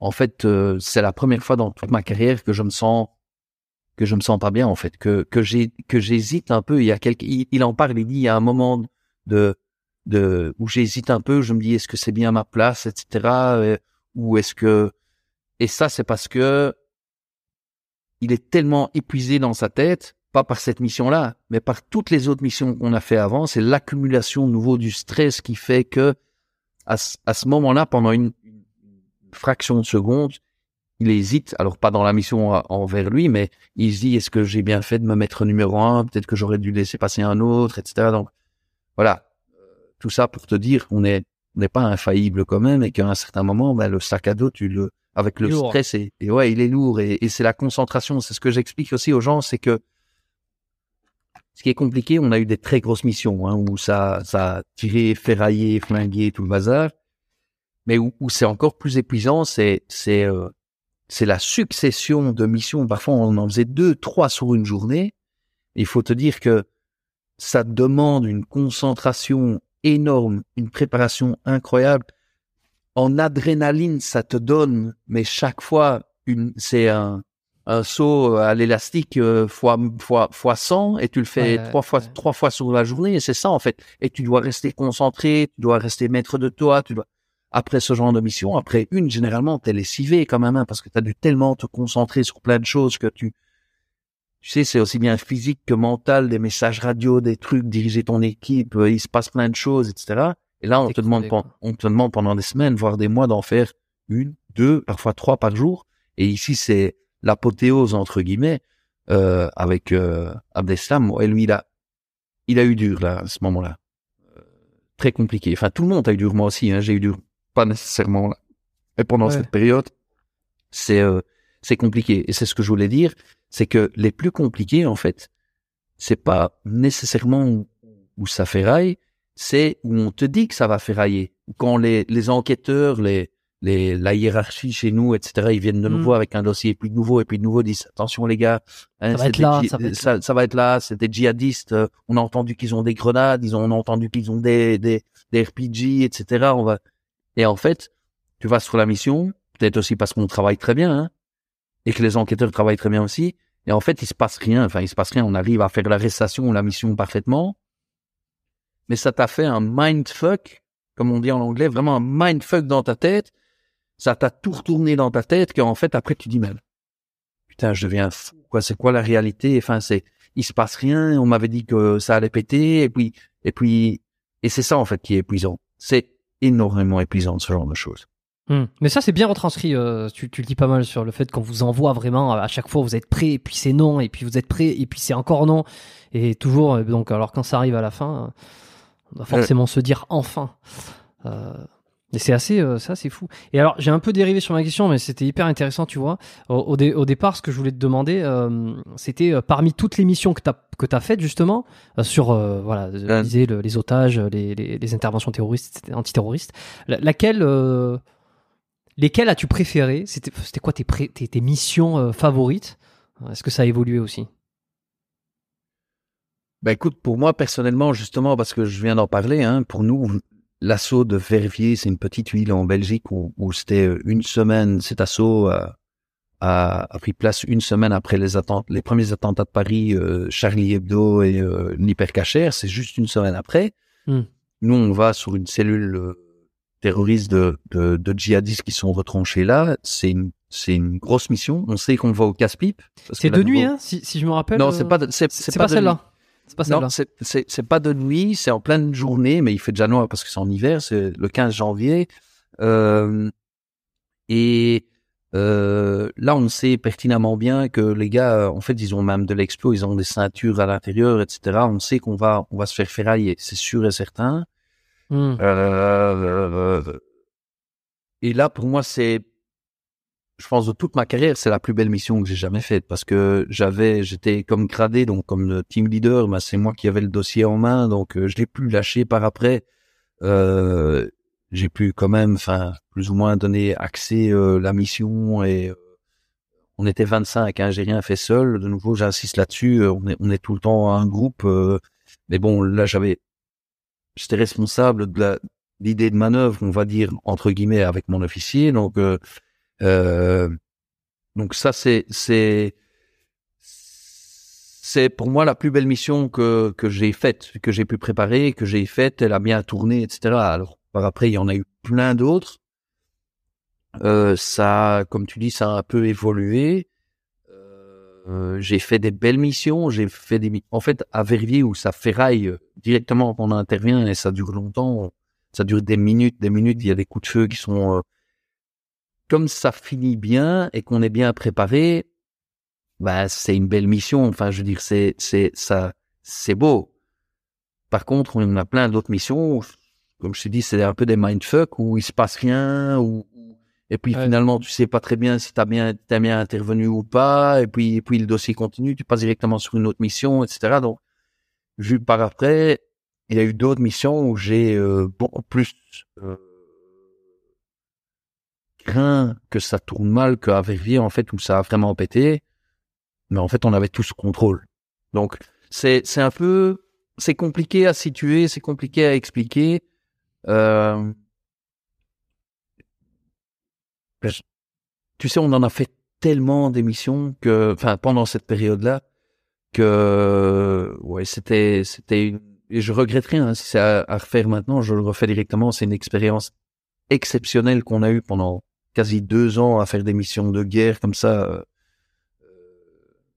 en fait, euh, c'est la première fois dans toute ma carrière que je me sens que je me sens pas bien en fait, que que j'ai que j'hésite un peu. Il y a quelques, il, en parle, il dit il y a un moment de de où j'hésite un peu. Je me dis est-ce que c'est bien ma place, etc. Euh, ou est-ce que et ça c'est parce que il est tellement épuisé dans sa tête, pas par cette mission-là, mais par toutes les autres missions qu'on a fait avant. C'est l'accumulation nouveau du stress qui fait que à, à ce moment-là, pendant une fraction de seconde, il hésite, alors pas dans la mission envers lui, mais il se dit est-ce que j'ai bien fait de me mettre numéro un? Peut-être que j'aurais dû laisser passer un autre, etc. Donc voilà, tout ça pour te dire qu'on est n'est pas infaillible quand même et qu'à un certain moment, ben, le sac à dos, tu le avec le stress et, ouais, il est lourd et, et c'est la concentration. C'est ce que j'explique aussi aux gens, c'est que ce qui est compliqué, on a eu des très grosses missions hein, où ça, ça a tiré, ferraillé, flingué, tout le bazar. Mais où, où c'est encore plus épuisant, c'est c'est euh, la succession de missions. Parfois, on en faisait deux, trois sur une journée. Il faut te dire que ça demande une concentration énorme, une préparation incroyable. En adrénaline, ça te donne, mais chaque fois, une, c'est un, un saut à l'élastique euh, fois, fois, fois 100 et tu le fais trois fois, trois fois sur la journée et c'est ça, en fait. Et tu dois rester concentré, tu dois rester maître de toi, tu dois, après ce genre de mission, après une, généralement, t'es lessivé quand même, hein, parce que t'as dû tellement te concentrer sur plein de choses que tu, tu sais, c'est aussi bien physique que mental, des messages radio, des trucs, diriger ton équipe, euh, il se passe plein de choses, etc. Et là, on te demande, on te demande pendant des semaines, voire des mois, d'en faire une, deux, parfois trois par jour. Et ici, c'est l'apothéose entre guillemets euh, avec euh, Abdeslam. Et lui, il a, il a eu dur là, à ce moment-là, euh, très compliqué. Enfin, tout le monde a eu dur, moi aussi. Hein, j'ai eu dur pas nécessairement là. Et pendant cette période, c'est euh, c'est compliqué. Et c'est ce que je voulais dire, c'est que les plus compliqués, en fait, c'est pas nécessairement où, ça ferraille, c'est où on te dit que ça va ferrailler. Quand les, les enquêteurs, les, les, la hiérarchie chez nous, etc., ils viennent de nous mm. voir avec un dossier plus nouveau et puis de nouveau disent attention les gars, hein, ça, va être là, ça, va être là, c'est des djihadistes, euh, on a entendu qu'ils ont des grenades, ils ont, on a entendu qu'ils ont des, des, des RPG, etc. On va, et en fait, tu vas sur la mission, peut-être aussi parce qu'on travaille très bien, hein, et que les enquêteurs travaillent très bien aussi. Et en fait, il se passe rien. Enfin, il se passe rien. On arrive à faire l'arrestation ou la mission parfaitement. Mais ça t'a fait un mindfuck, comme on dit en anglais, vraiment un mindfuck dans ta tête. Ça t'a tout retourné dans ta tête qu'en fait, après, tu dis, mais putain, je deviens fou. Quoi, c'est quoi la réalité? Enfin, c'est, il se passe rien. On m'avait dit que ça allait péter. Et puis, et puis, et c'est ça, en fait, qui est épuisant. C'est énormément épuisant ce genre de choses. Hmm. Mais ça, c'est bien retranscrit. Euh, tu, tu, le dis pas mal sur le fait qu'on vous envoie vraiment à chaque fois, vous êtes prêt, et puis c'est non, et puis vous êtes prêt, et puis c'est encore non, et toujours. Euh, donc, alors quand ça arrive à la fin, on va forcément se dire enfin. Euh, et c'est assez, euh, ça c'est fou. Et alors, j'ai un peu dérivé sur ma question, mais c'était hyper intéressant, tu vois. Au, au, départ, ce que je voulais te demander, euh, c'était euh, parmi toutes les missions que tu as, que as faites, justement, sur, voilà, disais, les otages, les, les, les, interventions terroristes, antiterroristes, laquelle, lesquelles as-tu préféré C'était quoi tes, tes, tes missions favorites? Est-ce que ça a évolué aussi? Ben écoute, pour moi personnellement, justement, parce que je viens d'en parler, hein, pour nous, l'assaut de Verviers, c'est une petite ville en Belgique où, où c'était euh, une semaine, cet assaut a, a, pris place une semaine après les, attentats, les premiers attentats de Paris, euh, Charlie Hebdo et euh, l'hypercacher, c'est juste une semaine après. Hmm. Nous, on va sur une cellule euh, terroriste de, de, de, djihadistes qui sont retranchés là. C'est une, c'est une grosse mission. On sait qu'on va au casse-pipe. C'est de nuit, hein, si, si je me rappelle. Non, c'est pas, c'est, c'est pas, pas celle-là. C'est pas Non, c'est pas de nuit, c'est en pleine journée, mais il fait déjà noir parce que c'est en hiver, c'est le 15 janvier. Euh, et euh, là, on sait pertinemment bien que les gars, en fait, ils ont même de l'explos, ils ont des ceintures à l'intérieur, etc. On sait qu'on va, on va se faire ferrailler, c'est sûr et certain. Hmm. Euh, et là, pour moi, c'est je pense de toute ma carrière, c'est la plus belle mission que j'ai jamais faite parce que j'avais, j'étais comme gradé, donc comme team leader, bah, c'est moi qui avais le dossier en main, donc euh, je l'ai plus lâché par après. Euh, j'ai pu quand même, enfin, plus ou moins donner accès euh, la mission et euh, on était 25, hein, j'ai rien fait seul. De nouveau, j'insiste là-dessus, on est, tout le temps un groupe, mais bon, là j'avais, j'étais responsable de l'idée de manœuvre, on va dire entre guillemets, avec mon officier, donc donc ça, c'est c'est c'est pour moi la plus belle mission que que j'ai faite, que j'ai pu préparer, que j'ai faite. Elle a bien tourné, etc. Alors par après, il y en a eu plein d'autres. Euh, ça, comme tu dis, ça a un peu évolué. Euh, j'ai fait des belles missions. J'ai fait des, en fait, à Verviers où ça ferraille euh, directement quand on intervient et ça dure longtemps. Ça dure des minutes, des minutes. Il y a des coups de feu qui sont euh, comme ça finit bien et qu'on est bien préparé. Bah, c'est une belle mission. Enfin, je veux dire, c'est, c'est ça, c'est beau. Par contre, on a plein d'autres missions. Comme je t'ai dit, c'est un peu des mindfuck où il se passe rien, où et puis finalement, tu sais pas très bien si tu as bien, as bien intervenu ou pas. Et puis, et puis le dossier continue, tu passes directement sur une autre mission, etc. Donc, vu par après, il y a eu d'autres missions où j'ai euh, beaucoup plus euh, craint que ça tourne mal qu'à Verviers, en fait, où ça a vraiment pété. Mais en fait, on avait tout ce contrôle. Donc, c'est, c'est un peu, c'est compliqué à situer, c'est compliqué à expliquer. Euh, tu sais, on en a fait tellement d'émissions que, enfin, pendant cette période-là, que, ouais, c'était, c'était une, et je regretterais, hein, si c'est à, refaire maintenant, je le refais directement. C'est une expérience exceptionnelle qu'on a eue pendant quasi deux ans à faire des missions de guerre comme ça, euh,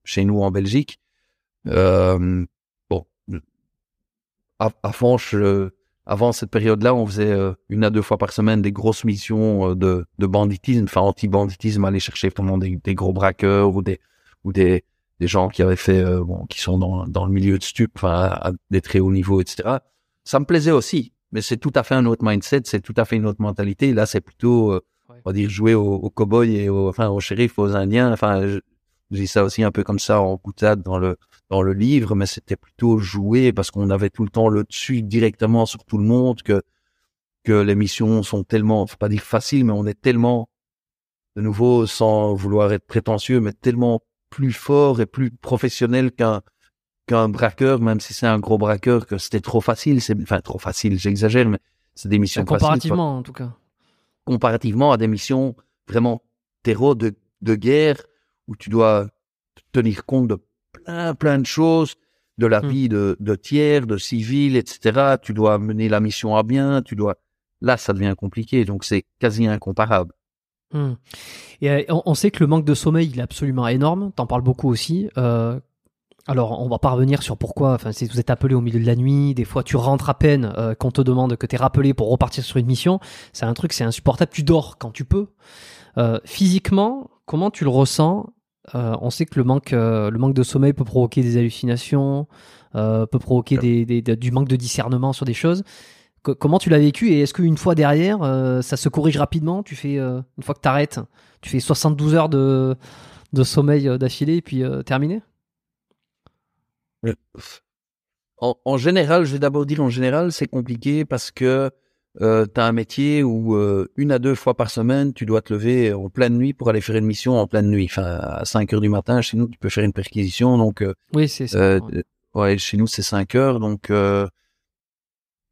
chez nous en Belgique. Euh, bon, à je, avant cette période-là, on faisait euh, une à deux fois par semaine des grosses missions euh, de, banditisme, enfin anti-banditisme, aller chercher vraiment des, gros braqueurs ou des ou des, des gens qui avaient fait euh, qui sont dans, dans le milieu de stup, enfin à, des très hauts niveaux, etc. Ça me plaisait aussi, mais c'est tout à fait un autre mindset, c'est tout à fait une autre mentalité. Là, c'est plutôt, on va dire, jouer aux, aux cow-boys et aux, enfin aux shérifs, aux Indiens. Enfin, je, je dis ça aussi un peu comme ça en boutade dans le dans le livre, mais c'était plutôt joué parce qu'on avait tout le temps le dessus directement sur tout le monde que que les missions sont tellement, faut pas dire faciles, mais on est tellement, de nouveau, sans vouloir être prétentieux, mais tellement plus fort et plus professionnel qu'un qu'un braqueur, même si c'est un gros braqueur, que c'était trop facile. C'est enfin trop facile, j'exagère, mais c'est des missions comparativement en tout cas. Comparativement à des missions vraiment terreau de de guerre où tu dois tenir compte de plein, plein de choses, de la hmm. vie de, de tiers, de civils, etc. Tu dois mener la mission à bien, tu dois... Là, ça devient compliqué, donc c'est quasi incomparable. Hmm. Et euh, on, sait que le manque de sommeil, il est absolument énorme. T'en parles beaucoup aussi. Euh, alors, on va pas revenir sur pourquoi. Enfin, si vous êtes appelé au milieu de la nuit, des fois tu rentres à peine, euh, qu'on te demande que tu es rappelé pour repartir sur une mission. C'est un truc, c'est insupportable. Tu dors quand tu peux. Euh, physiquement, comment tu le ressens? Euh, on sait que le manque, euh, le manque de sommeil peut provoquer des hallucinations, euh, peut provoquer des, du manque de discernement sur des choses. comment tu l'as vécu et est-ce qu'une fois derrière, ça se corrige rapidement? Tu fais une fois que tu arrêtes, tu fais 72 heures de, de sommeil d'affilée et puis terminé? En, en, général, je vais d'abord dire en général, c'est compliqué parce que euh, tu as un métier où euh, une à deux fois par semaine, tu dois te lever en pleine nuit pour aller faire une mission en pleine nuit. Enfin, à 5 heures du matin, chez nous, tu peux faire une perquisition. Donc, euh, oui, c'est ça. Euh, ouais. chez nous, c'est 5 heures. Donc,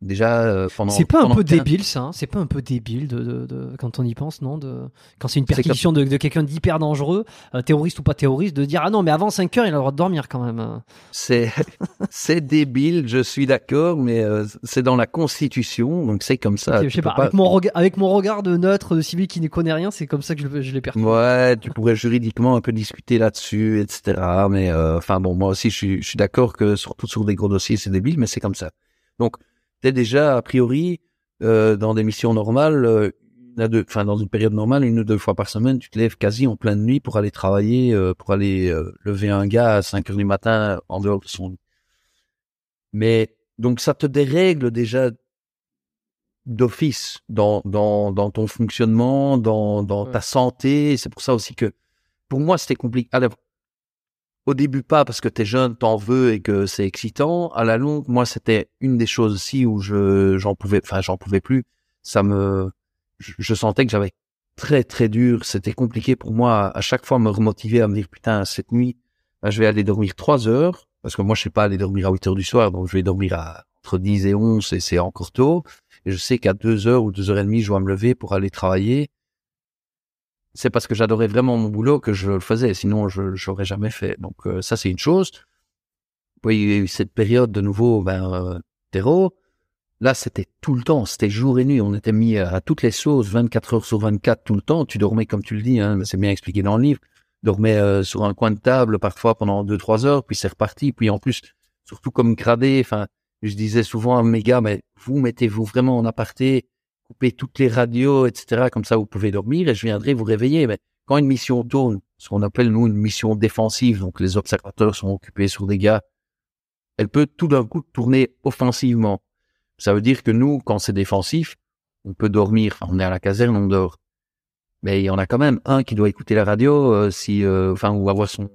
déjà euh, pendant. C'est pas un peu débile ça hein C'est pas un peu débile de, quand on y pense, non de, Quand c'est une perquisition de, de quelqu'un d'hyper dangereux, euh, terroriste ou pas terroriste, de dire ah non mais avant 5 heures il a le droit de dormir quand même. Hein. C'est c'est débile, je suis d'accord, mais euh, c'est dans la Constitution, donc c'est comme ça. je sais pas, Avec, mon regard, avec mon regard de neutre de civil qui ne connaît rien, c'est comme ça que je, je l'ai perçu. Ouais, tu pourrais juridiquement un peu discuter là-dessus, etc. Mais enfin bon, moi aussi je suis, je suis d'accord que surtout sur des gros dossiers c'est débile, mais c'est comme ça. Donc t'es déjà a priori euh, dans des missions normales, euh, enfin dans une période normale, une ou deux fois par semaine, tu te lèves quasi en pleine nuit pour aller travailler, euh, pour aller euh, lever un gars à 5 heures du matin en dehors de son lit. Mais donc ça te dérègle déjà d'office dans, dans, dans ton fonctionnement, dans, dans ta santé. C'est pour ça aussi que pour moi c'était compliqué. Alors, au début pas parce que t'es jeune, t'en veux et que c'est excitant. À la longue, moi c'était une des choses aussi où je j'en pouvais, enfin j'en pouvais plus. Ça me, je, sentais que j'avais très très dur. C'était compliqué pour moi à, chaque fois me remotiver à me dire putain cette nuit, ben, je vais aller dormir trois heures parce que moi je sais pas aller dormir à 8 heures du soir, donc je vais dormir à entre 10 et 11 et c'est encore tôt. Et je sais qu'à deux heures ou deux heures et demie, je dois me lever pour aller travailler. C'est parce que j'adorais vraiment mon boulot que je le faisais. Sinon, je j'aurais jamais fait. Donc euh, ça, c'est une chose. Oui, il y a eu cette période de nouveau, ben, euh, terreau. Là, c'était tout le temps, c'était jour et nuit. On était mis à, toutes les sauces, 24 heures sur 24, tout le temps. Tu dormais comme tu le dis, hein, c'est bien expliqué dans le livre. Dormais euh, sur un coin de table parfois pendant deux trois heures, puis c'est reparti. Puis en plus, surtout comme gradé, enfin, je disais souvent à mes gars, mais vous mettez-vous vraiment en aparté, coupez toutes les radios, etc. Comme ça, vous pouvez dormir et je viendrai vous réveiller. Mais quand une mission tourne, ce qu'on appelle nous une mission défensive, donc les observateurs sont occupés sur des gars, elle peut tout d'un coup tourner offensivement. Ça veut dire que nous, quand c'est défensif, on peut dormir. on est à la caserne, on dort. Mais il y en a quand même un qui doit écouter la radio, euh, si, euh, enfin, ou avoir son,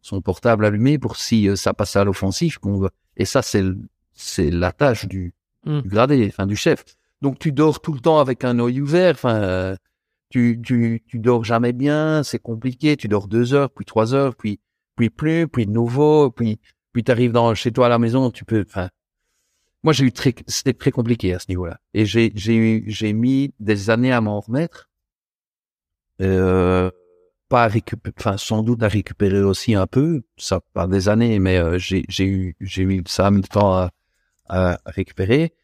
son, portable allumé pour si euh, ça passe à l'offensif. Et ça, c'est c'est la tâche du, hmm. du, gradé, enfin du chef. Donc tu dors tout le temps avec un œil ouvert. Enfin, tu, tu tu dors jamais bien. C'est compliqué. Tu dors deux heures, puis trois heures, puis puis plus, puis de nouveau, puis puis tu arrives dans chez toi à la maison. Tu peux, enfin, moi, j'ai eu très, c'était très compliqué à ce niveau-là. Et j'ai, j'ai eu, j'ai mis des années à m'en remettre. Euh, pas à récupérer, enfin, sans doute à récupérer aussi un peu. Ça, pas des années, mais euh, j'ai, j'ai eu, j'ai eu ça mis temps à, à, récupérer.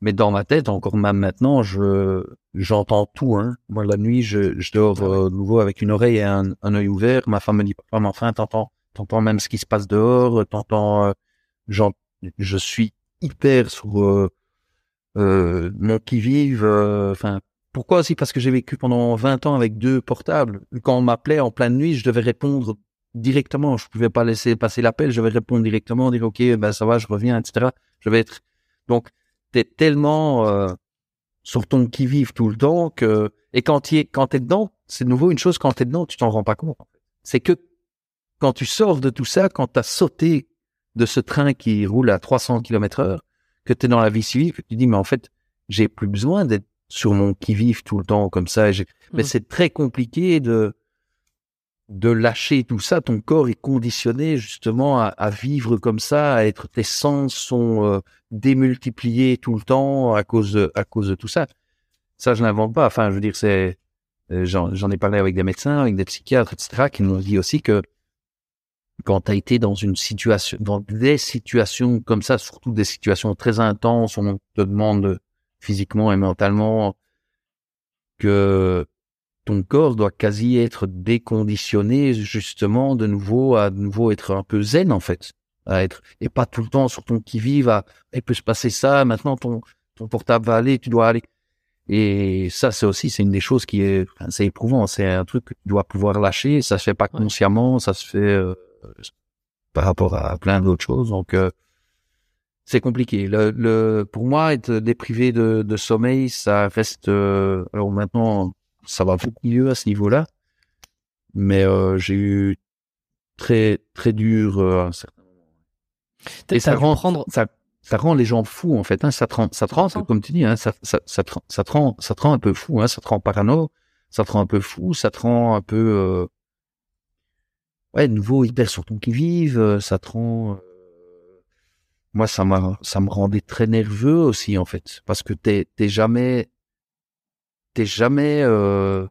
Mais dans ma tête, encore même maintenant, je, j'entends tout, hein. Moi, la nuit, je, je dors ah euh, nouveau avec une oreille et un, un œil ouvert. Ma femme me dit, mais enfin, t'entends, t'entends même ce qui se passe dehors, t'entends, euh, je suis hyper sur euh, euh, mon qui-vive. Euh, enfin, pourquoi aussi? Parce que j'ai vécu pendant 20 ans avec deux portables. Quand on m'appelait en pleine nuit, je devais répondre directement. Je pouvais pas laisser passer l'appel. Je devais répondre directement, dire OK, ben ça va, je reviens, etc. Je vais être donc t'es tellement euh, sur ton qui vive tout le temps que et quand tu es quand t'es dedans, c'est de nouveau une chose. Quand t'es dedans, tu t'en rends pas compte. C'est que quand tu sors de tout ça, quand t'as sauté de ce train qui roule à 300 km heure, que tu es dans la vie civile, que tu dis, mais en fait, j'ai plus besoin d'être sur mon qui-vive tout le temps comme ça. Mais mmh. c'est très compliqué de de lâcher tout ça. Ton corps est conditionné justement à, vivre comme ça, à être tes sens sont euh, démultipliés tout le temps à cause de, à cause de tout ça. Ça, je n'invente pas. Enfin, je veux dire, c'est euh, j'en ai parlé avec des médecins, avec des psychiatres, etc., qui nous dit aussi que quand tu as été dans une situation, dans des situations comme ça, surtout des situations très intenses, on te demande physiquement et mentalement que ton corps doit quasi être déconditionné justement de nouveau à de nouveau être un peu zen en fait à être et pas tout le temps sur ton qui vive à il peut se passer ça maintenant ton ton portable va aller tu dois aller et ça c'est aussi c'est une des choses qui est c'est éprouvant c'est un truc que tu dois pouvoir lâcher ça se fait pas consciemment ça se fait euh, par rapport à plein d'autres choses. Donc, euh, c'est compliqué. Le, le, pour moi, être déprivé de, de sommeil, ça reste. Euh, alors maintenant, ça va beaucoup mieux à ce niveau-là, mais euh, j'ai eu très très dur à un certain moment. Et ça rend, ça, ça rend les gens fous en fait. Hein. Ça te rend, ça te rend, comme tu dis, hein, ça, ça, ça, te, ça te rend, ça te rend un peu fou. Hein. Ça te rend parano, ça te rend un peu fou, ça te rend un peu ouais, nouveau hyper sur ton qui vive, euh, ça te rend. Euh, moi, ça m'a, ça me rendait très nerveux aussi en fait, parce que t'es, t'es jamais, t'es jamais euh,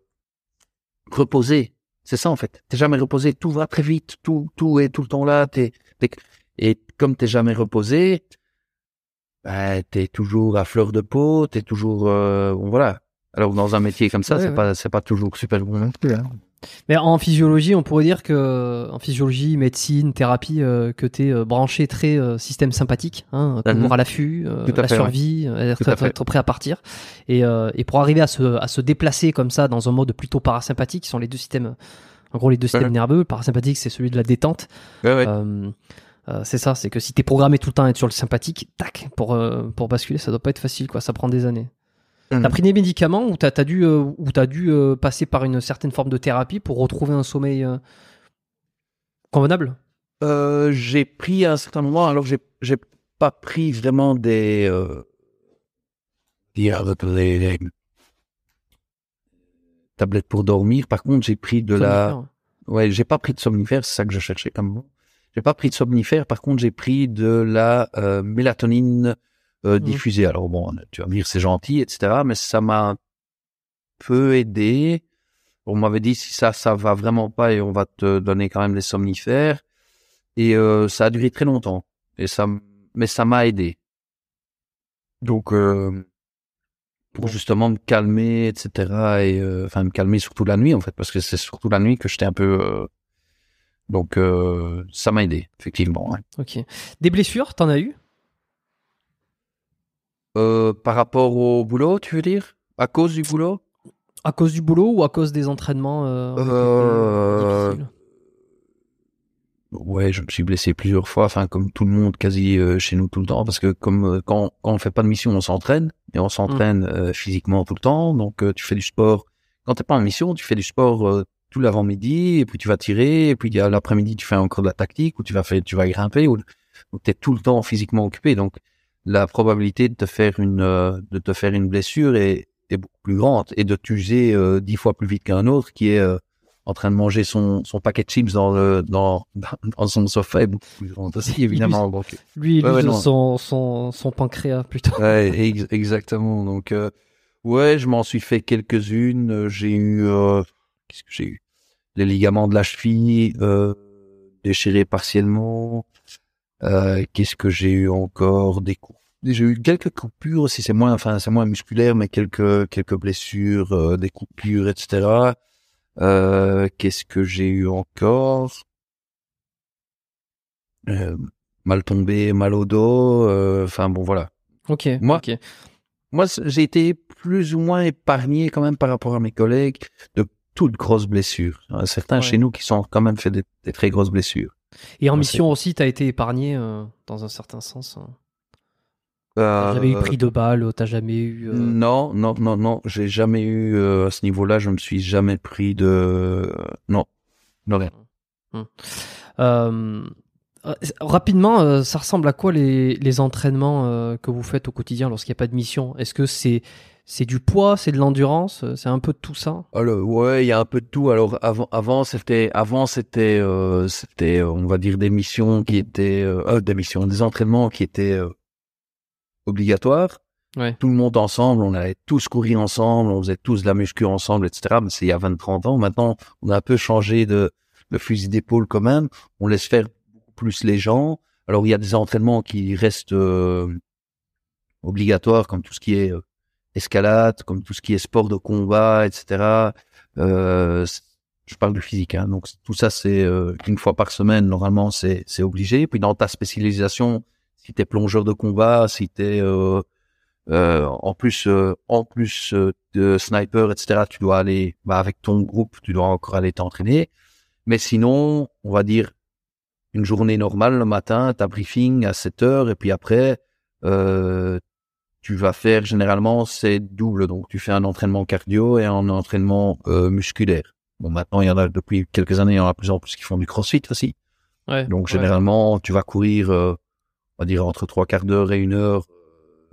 reposé. C'est ça en fait. T'es jamais reposé. Tout va très vite. Tout, tout est tout le temps là. T'es, et comme t'es jamais reposé, bah, t'es toujours à fleur de peau. T'es toujours, euh, voilà. Alors dans un métier comme ça, c'est pas, c'est pas toujours super bon non plus. Hein. Mais en physiologie, on pourrait dire que en physiologie, médecine, thérapie, euh, que tu es euh, branché très euh, système sympathique, hein, toujours mhm. à l'affût, la survie, être, prêt à partir. Et, et pour arriver à se, à se déplacer comme ça dans un mode plutôt parasympathique, qui sont les deux systèmes, en gros les deux systèmes nerveux. Le parasympathique, c'est celui de la détente. c'est ça, c'est que si t'es programmé tout le temps à être sur le sympathique, tac, pour pour basculer, ça doit pas être facile, quoi. Ça prend des années. T'as mhm. pris des médicaments ou t'as as dû, euh, ou as dû euh, passer par une certaine forme de thérapie pour retrouver un sommeil euh, convenable? J'ai pris à un certain moment, alors j'ai j'ai pas pris vraiment des, des, des tablettes pour dormir. Par contre, j'ai pris de la, ouais, j'ai pas pris de somnifère, c'est ça que je cherchais comme mot. J'ai pas pris de somnifère. Par contre, j'ai pris de la mélatonine euh, mmh. diffusé. Alors bon, tu vas me dire c'est gentil, etc. Mais ça m'a peu aidé. On m'avait dit si ça, ça va vraiment pas et on va te donner quand même des somnifères. Et euh, ça a duré très longtemps. Et ça, mais ça m'a aidé. Donc, euh, pour justement me calmer, etc. Et enfin me calmer surtout la nuit en fait, parce que c'est surtout la nuit que j'étais un peu. Donc, ça m'a aidé effectivement. ouais. Ok. Des blessures, t'en as eu? Euh, par rapport au boulot, tu veux dire? À cause du boulot? À cause du boulot ou à cause des entraînements euh, Euh, difficiles? Ouais, je me suis blessé plusieurs fois, enfin comme tout le monde quasi euh, chez nous tout le temps, parce que comme euh, quand, quand on fait pas de mission, on s'entraîne et on s'entraîne euh, physiquement tout le temps. Donc euh, tu fais du sport. Quand t'es pas en mission, tu fais du sport euh, tout l'avant-midi et puis tu vas tirer et puis à l'après-midi tu fais encore de la tactique ou tu vas faire, tu vas grimper ou donc t'es tout le temps physiquement occupé. Donc la probabilité de te faire une euh, de te faire une blessure est, est beaucoup plus grande et de t'user euh, dix fois plus vite qu'un autre qui est euh, en train de manger son, son paquet de chips dans, le, dans, dans son sofa est beaucoup plus grande aussi, évidemment. Lui, il Ouais, use son, son, son pancréas plutôt. ouais, ex- exactement. Donc, euh, ouais, je m'en suis fait quelques-unes. J'ai eu, euh, qu'est-ce que j'ai eu? Les ligaments de la cheville euh, déchirés partiellement. Euh, qu'est-ce que j'ai eu encore? Des coups. J'ai eu quelques coupures aussi. C'est moins, enfin, c'est moins musculaire, mais quelques quelques blessures, euh, des coupures, etc. Euh, qu'est-ce que j'ai eu encore? Euh, Mal tombé, mal au dos. euh, Enfin bon, voilà. Ok. Moi-. Moi, j'ai été plus ou moins épargné quand même par rapport à mes collègues de toutes grosses blessures. A Certains Ouais. chez nous qui sont quand même fait des, des très grosses blessures. Et en Ouais, mission aussi, t'as été épargné euh, dans un certain sens. hein. T'as Euh, jamais eu pris de balles, t'as jamais eu. euh, Non, non, non, non. J'ai jamais eu euh, à ce niveau-là. Je me suis jamais pris de. Non, non rien. Euh, euh, rapidement, euh, ça ressemble à quoi les, les entraînements euh, que vous faites au quotidien lorsqu'il n'y a pas de mission? Est-ce que c'est c'est du poids, c'est de l'endurance, euh, c'est un peu de tout ça Alors ouais, il y a un peu de tout. Alors avant, avant c'était, avant c'était, euh, c'était, euh, on va dire des missions qui étaient, euh, des missions, des entraînements qui étaient euh, obligatoires. Ouais. Tout le monde ensemble, on allait tous courir ensemble, on faisait tous de la muscu ensemble, etc. Mais c'est il y a 20-30 ans. Maintenant, on a un peu changé de, de fusil d'épaule quand même. On laisse faire plus les gens. Alors il y a des entraînements qui restent obligatoires, comme tout ce qui est euh, escalade, comme tout ce qui est sport de combat, etc. Euh, je parle du physique, hein. donc tout ça c'est euh, une fois par semaine normalement c'est c'est obligé. Puis dans ta spécialisation, si t'es plongeur de combat, si t'es euh, euh, en plus euh, en plus euh, de sniper, etc. Tu dois aller bah, avec ton groupe, tu dois encore aller t'entraîner. Mais sinon, on va dire une journée normale le matin, t'as briefing à 7 heures et puis après euh, tu vas faire généralement c'est double. Donc tu fais un entraînement cardio et un entraînement euh, musculaire. Bon maintenant il y en a depuis quelques années il y en a plus en plus qui font du crossfit aussi. Ouais. Donc ouais. généralement tu vas courir euh, on va dire entre trois quarts d'heure et une heure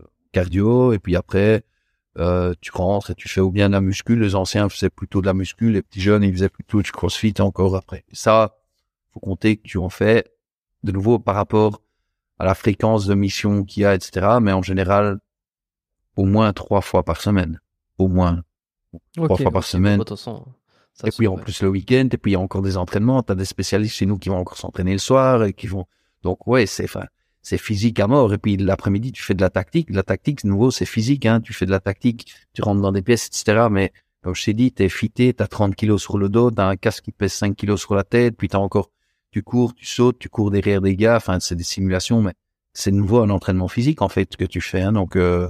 euh, cardio et puis après euh, tu rentres et tu fais ou bien de la muscu. Les anciens faisaient plutôt de la muscu, les petits jeunes ils faisaient plutôt du crossfit encore après. Ça faut compter que tu en fais de nouveau par rapport à la fréquence de mission qu'il y a, etc. Mais en général, au moins trois fois par semaine. Au moins. Trois fois par semaine. de toute façon, ça et puis en plus le week-end, et puis il y a encore des entraînements. T'as des spécialistes chez nous qui vont encore s'entraîner le soir et qui vont. Donc ouais, c'est c'est physique à mort. Et puis l'après-midi, tu fais de la tactique. La tactique, de nouveau, c'est physique. Hein. Tu fais de la tactique, tu rentres dans des pièces, etc. Mais comme je t'ai dit, t'es fité, t'as 30 kilos sur le dos, t'as un casque qui pèse 5 kilos sur la tête, puis t'as encore, tu cours, tu sautes, tu cours derrière des gars. Enfin, c'est des simulations, mais c'est nouveau un entraînement physique en fait que tu fais. Hein. Donc euh,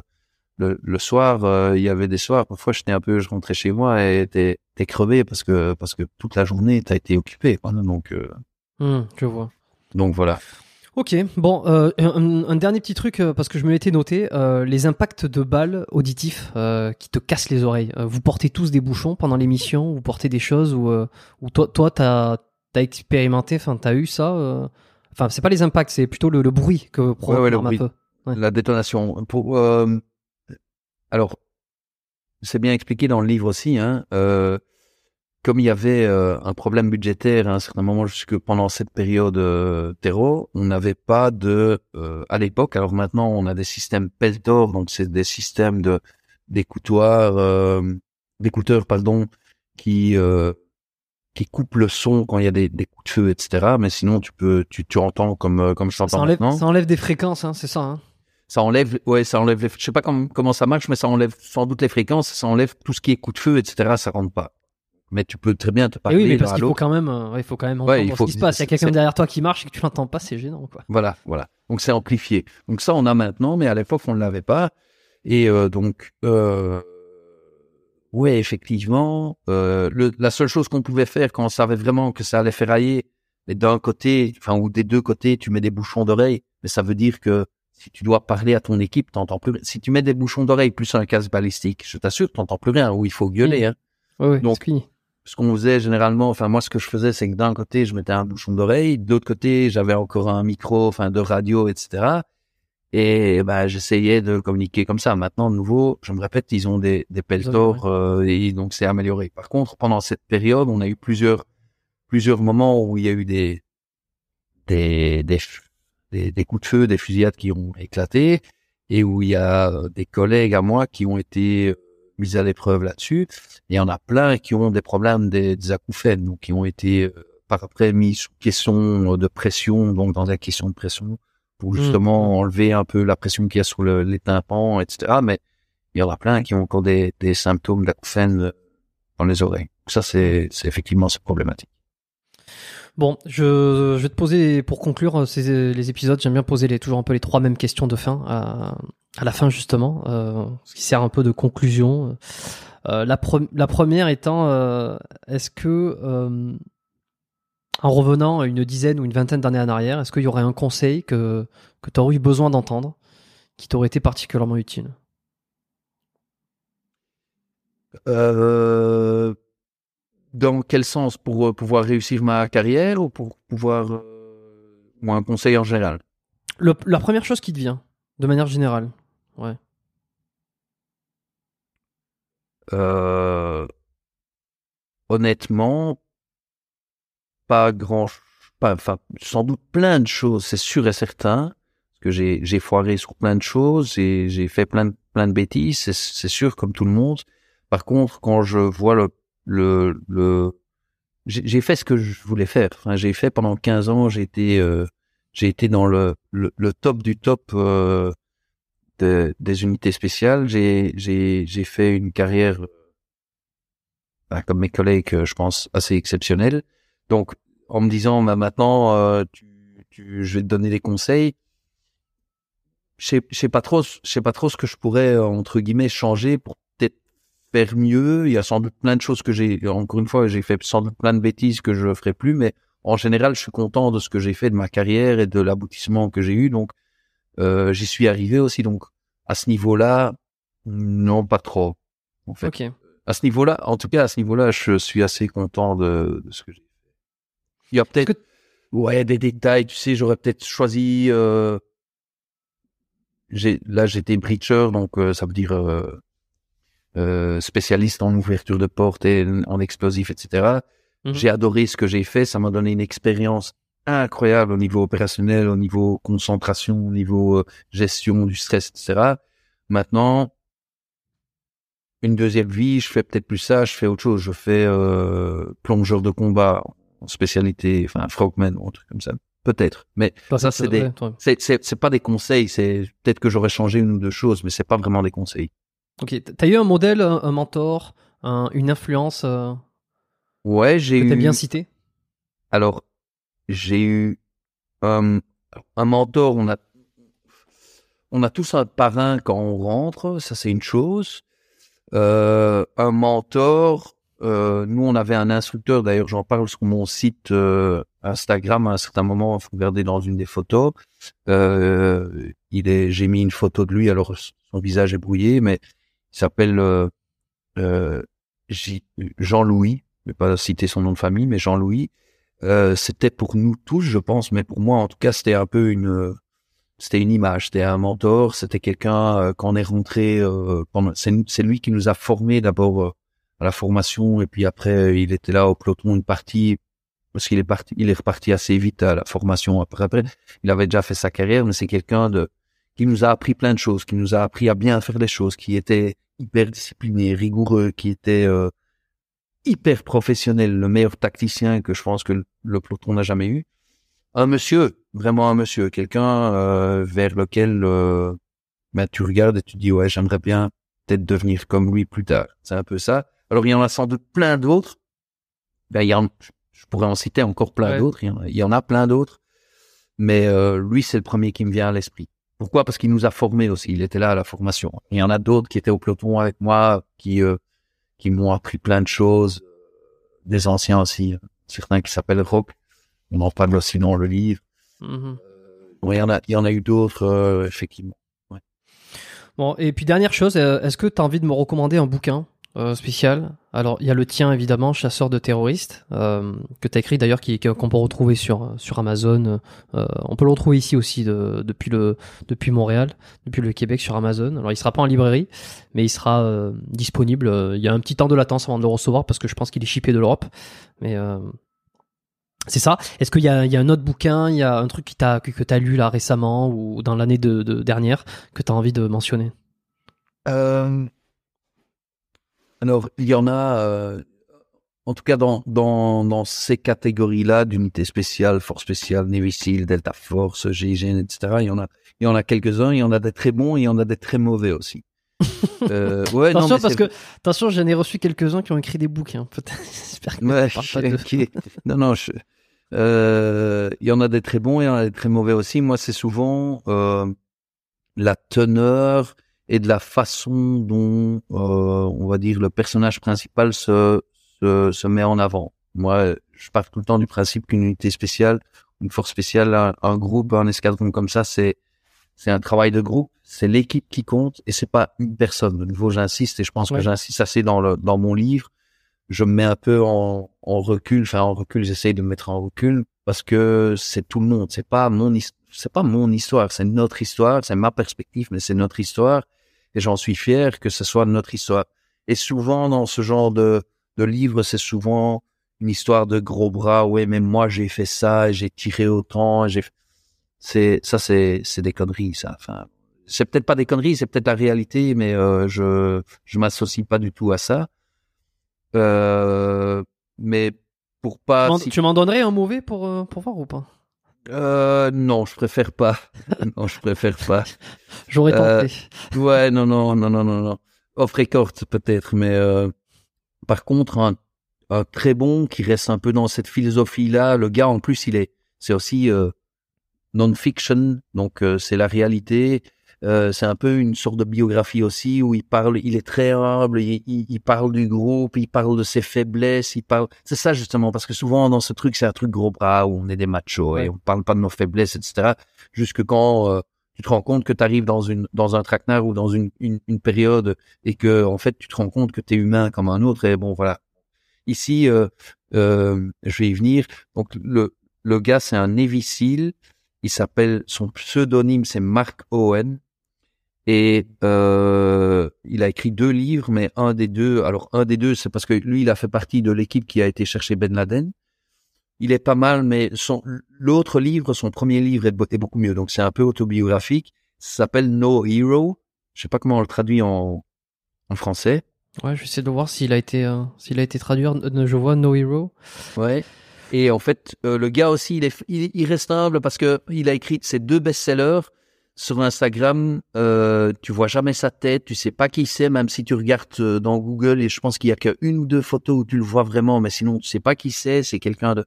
le, le soir, euh, il y avait des soirs. Parfois, j'étais un peu, je rentrais chez moi et t'es t'es crevé parce que parce que toute la journée t'as été occupé. quoi. Donc euh, Hmm, je vois. donc voilà. Ok, bon, euh, un, un dernier petit truc, parce que je me l'étais noté, euh, les impacts de balles auditifs euh, qui te cassent les oreilles. Vous portez tous des bouchons pendant l'émission, vous portez des choses, ou, euh, ou toi, toi t'as as expérimenté, enfin, t'as eu ça Enfin, c'est pas les impacts, c'est plutôt le, le bruit que provoque ouais, le. Ouais. La détonation. Pour, alors, c'est bien expliqué dans le livre aussi. Hein, euh, comme il y avait euh, un problème budgétaire à un certain moment, jusque pendant cette période euh, terreau, on n'avait pas de, à l'époque. Alors maintenant, on a des systèmes Peltor, donc c'est des systèmes de d'écoutoirs, d'écouteurs, pardon, qui qui coupe le son quand il y a des, des coups de feu, etc. Mais sinon, tu peux, tu, tu entends comme comme je t'entends maintenant. ça enlève des fréquences, hein, c'est ça. Hein. Ça enlève, ouais, ça enlève. Les, je sais pas comment comment ça marche, mais ça enlève sans doute les fréquences. Ça enlève tout ce qui est coup de feu, etc. Ça rentre pas. Mais tu peux très bien te Et parler oui, mais parce qu'il faut quand même, euh, ouais, il faut quand même Ouais, entendre il faut ce qui se passe. Il y a quelqu'un derrière toi qui marche et que tu l'entends pas, c'est gênant, quoi. Voilà, voilà. Donc c'est amplifié. Donc ça, on a maintenant, mais à l'époque, on ne l'avait pas. Et euh, donc, euh, ouais, effectivement, euh, le, la seule chose qu'on pouvait faire quand on savait vraiment que ça allait ferrailler, mais d'un côté, enfin ou des deux côtés, tu mets des bouchons d'oreille. Mais ça veut dire que si tu dois parler à ton équipe, t'entends plus. Si tu mets des bouchons d'oreille plus un casque balistique, je t'assure, t'entends plus rien. Ou il faut gueuler. Hein. Ouais, ouais, Donc, ce qu'on faisait généralement, enfin moi ce que je faisais, c'est que d'un côté je mettais un bouchon d'oreille, de l'autre côté j'avais encore un micro, enfin de radio, etc. Et ben j'essayais de communiquer comme ça. Maintenant, de nouveau, je me répète, ils ont des des peltors euh, et donc c'est amélioré. Par contre, pendant cette période, on a eu plusieurs plusieurs moments où il y a eu des des des des, des coups de feu, des fusillades qui ont éclaté et où il y a euh, des collègues à moi qui ont été euh, mis à l'épreuve là-dessus. Et il y en a plein qui ont des problèmes des, des acouphènes, donc qui ont été euh, par après mis sous question de pression, donc dans la question de pression, pour justement enlever un peu la pression qu'il y a sur le, les tympans, etc. Mais il y en a plein qui ont encore des, des symptômes d'acouphènes dans les oreilles. Donc ça, c'est c'est effectivement c'est problématique. Bon, je, vais te poser, pour conclure euh, ces, les épisodes, j'aime bien poser toujours un peu les trois mêmes questions de fin, à, à la fin justement, euh, ce qui sert un peu de conclusion. Euh, la, pre- la première étant, euh, est-ce que, euh, en revenant une dizaine ou une vingtaine d'années en arrière, est-ce qu'il y aurait un conseil que, que tu aurais eu besoin d'entendre, qui t'aurait été particulièrement utile? Euh, dans quel sens? Pour euh, pouvoir réussir ma carrière ou pour pouvoir... euh, ou un conseil en général? Le- La première chose qui te vient, de manière générale, ouais. Euh, honnêtement, pas grand, pas, enfin, sans doute plein de choses, c'est sûr et certain, parce que j'ai, foiré sur plein de choses et j'ai fait plein de, plein de bêtises, c'est sûr, comme tout le monde. Par contre, quand je vois le, le, le, j'ai, fait ce que je voulais faire. Enfin, j'ai fait pendant 15 ans, j'ai été, euh, j'ai été dans le, le, le top du top, euh, de- des unités spéciales. J'ai, j'ai, j'ai fait une carrière, ben, comme mes collègues, euh, je pense, assez exceptionnelle. Donc, en me disant, bah, maintenant, euh, tu, tu, je vais te donner des conseils. Je sais, pas trop, je sais pas trop ce que je pourrais, euh, entre guillemets, changer pour faire mieux. Il y a sans doute plein de choses que j'ai, encore une fois, j'ai fait sans doute plein de bêtises que je ferai plus, mais en général, je suis content de ce que j'ai fait de ma carrière et de l'aboutissement que j'ai eu. Donc, euh, j'y suis arrivé aussi. Donc, à ce niveau-là, non, pas trop. En fait, à ce niveau-là, en tout cas, à ce niveau-là, je suis assez content de, de ce que j'ai fait. Il y a peut-être, ouais, des détails. Tu sais, j'aurais peut-être choisi. Euh, j'ai, là, j'étais breacher, donc euh, ça veut dire euh, spécialiste en ouverture de porte et en explosifs, etc. Mhm. J'ai adoré ce que j'ai fait. Ça m'a donné une expérience incroyable au niveau opérationnel, au niveau concentration, au niveau euh, gestion du stress, etc. Maintenant, une deuxième vie, je fais peut-être plus ça, je fais autre chose. Je fais euh, plongeur de combat en spécialité, enfin frogman ou un truc comme ça. Peut-être. Mais ça, c'est des, c'est pas des conseils. C'est peut-être que j'aurais changé une ou deux choses, mais c'est pas vraiment des conseils. Ok. T'as eu un modèle, un, mentor, un- une influence euh, Ouais, j'ai t'as eu. bien cité Alors, j'ai eu euh, un mentor. On a, on a tous un parrain quand on rentre. Ça, c'est une chose. Euh, un mentor. euh, nous, on avait un instructeur. D'ailleurs, j'en parle sur mon site Instagram. À un certain moment, il faut regarder dans une des photos. Il est. J'ai mis une photo de lui. Alors, son visage est brouillé, mais il s'appelle euh, euh, Jean-Louis. Je vais pas citer son nom de famille, mais Jean-Louis. Euh, c'était pour nous tous, je pense, mais pour moi, en tout cas, c'était un peu une, c'était une image, c'était un mentor, c'était quelqu'un euh, quand on est rentré, c'est, lui qui nous a formés d'abord à la formation, et puis après, il était là au peloton une partie, parce qu'il est parti, il est reparti assez vite à la formation. Après, après, il avait déjà fait sa carrière, mais c'est quelqu'un de qui nous a appris plein de choses, qui nous a appris à bien faire les choses, qui était hyper discipliné, rigoureux, qui était euh, hyper professionnel, le meilleur tacticien que je pense que le, peloton n'a jamais eu. Un monsieur, vraiment un monsieur, quelqu'un euh, vers lequel euh, ben, tu regardes et tu dis ouais j'aimerais bien peut-être devenir comme lui plus tard. C'est un peu ça. Alors il y en a sans doute plein d'autres. Ben, il y en, je pourrais en citer encore plein d'autres. Il, y en a plein d'autres. Mais euh, lui, c'est le premier qui me vient à l'esprit. Pourquoi? Parce qu'il nous a formés aussi. Il était là à la formation. Il y en a d'autres qui étaient au peloton avec moi, qui euh, qui m'ont appris plein de choses. Des anciens aussi, certains qui s'appellent Rock. On en parle aussi dans le livre. Mm-hmm. il y en a, il y en a eu d'autres euh, effectivement. Bon, et puis dernière chose, est-ce que tu as envie de me recommander un bouquin? Euh, spécial. Alors il y a le tien évidemment, chasseur de terroristes, euh, que tu as écrit d'ailleurs, qui qu'on peut retrouver sur sur Amazon. Euh, on peut le retrouver ici aussi de, depuis le depuis Montréal, depuis le Québec sur Amazon. Alors il sera pas en librairie, mais il sera disponible. Il y a un petit temps de latence avant de le recevoir parce que je pense qu'il est shippé de l'Europe, mais c'est ça. Est-ce qu'il y y a un autre bouquin, il y a un truc qui que, que tu as lu là récemment ou dans l'année de, de dernière que tu as envie de mentionner? Alors, il y en a, euh, en tout cas dans, dans, dans ces catégories-là d'unités spéciales, force spéciale, Navy Seal, Delta Force, GIGN, etc. Il y en a, il y en a quelques-uns. Il y en a des très bons et il y en a des très mauvais aussi. euh, ouais, attention non, parce que attention, j'en ai reçu quelques-uns qui ont écrit des bouquins. J'espère que ouais, pas de... non, non, je... euh, il y en a des très bons et il y en a des très mauvais aussi. Moi, c'est souvent euh, la teneur et de la façon dont, euh, on va dire, le personnage principal se, se, se, met en avant. Moi, je pars tout le temps du principe qu'une unité spéciale, une force spéciale, un, groupe, un escadron comme ça, c'est c'est un travail de groupe, c'est l'équipe qui compte et c'est pas une personne. De nouveau, j'insiste et je pense que j'insiste assez dans le dans mon livre. Je me mets un peu en, en recul, enfin en recul, j'essaye de me mettre en recul parce que c'est tout le monde. C'est pas mon c'est pas mon histoire, c'est notre histoire, c'est ma perspective, mais c'est notre histoire et j'en suis fier que ce soit notre histoire. Et souvent, dans ce genre de, de livre, c'est souvent une histoire de gros bras. Ouais, mais moi, j'ai fait ça, j'ai tiré autant, j'ai, c'est, ça, c'est, c'est des conneries, ça. Enfin, c'est peut-être pas des conneries, c'est peut-être la réalité, mais euh, je, je m'associe pas du tout à ça. Euh, mais pour pas. Tu m'en donnerais un mauvais pour, euh, pour voir ou pas? Euh, non, je préfère pas. non, je préfère pas. J'aurais tenté. Euh, ouais, non, non, non, non, non, non. Off record peut-être, mais euh, par contre, un, un, très bon qui reste un peu dans cette philosophie-là. Le gars, en plus, il est, c'est aussi euh, non-fiction, donc euh, c'est la réalité. Euh, c'est un peu une sorte de biographie aussi où il parle, il est très humble, il, il, parle du groupe, il parle de ses faiblesses, il parle. C'est ça justement parce que souvent dans ce truc c'est un truc gros bras où on est des machos et on parle pas de nos faiblesses, etc. Jusque quand euh, tu te rends compte que tu arrives dans une dans un traquenard ou dans une, une, une, période et que en fait tu te rends compte que tu es humain comme un autre et bon voilà. Ici, euh, euh, je vais y venir. Donc le le gars c'est un Seal. Il s'appelle son pseudonyme c'est Mark Owen et euh, il a écrit deux livres, mais un des deux, alors un des deux, c'est parce que lui, il a fait partie de l'équipe qui a été chercher Ben Laden. Il est pas mal, mais son l'autre livre, son premier livre est, beaucoup mieux. Donc c'est un peu autobiographique. Ça s'appelle No Hero. Je sais pas comment on le traduit en, en français. Ouais, je vais essayer de voir s'il a été euh, s'il a été traduit. Je vois No Hero. Ouais. Et en fait, euh, le gars aussi, il est, il, il reste humble parce que il a écrit ses deux best-sellers sur Instagram, euh, tu vois jamais sa tête, tu sais pas qui c'est, même si tu regardes euh, dans Google et je pense qu'il y a qu'une ou deux photos où tu le vois vraiment, mais sinon tu sais pas qui c'est, c'est quelqu'un de.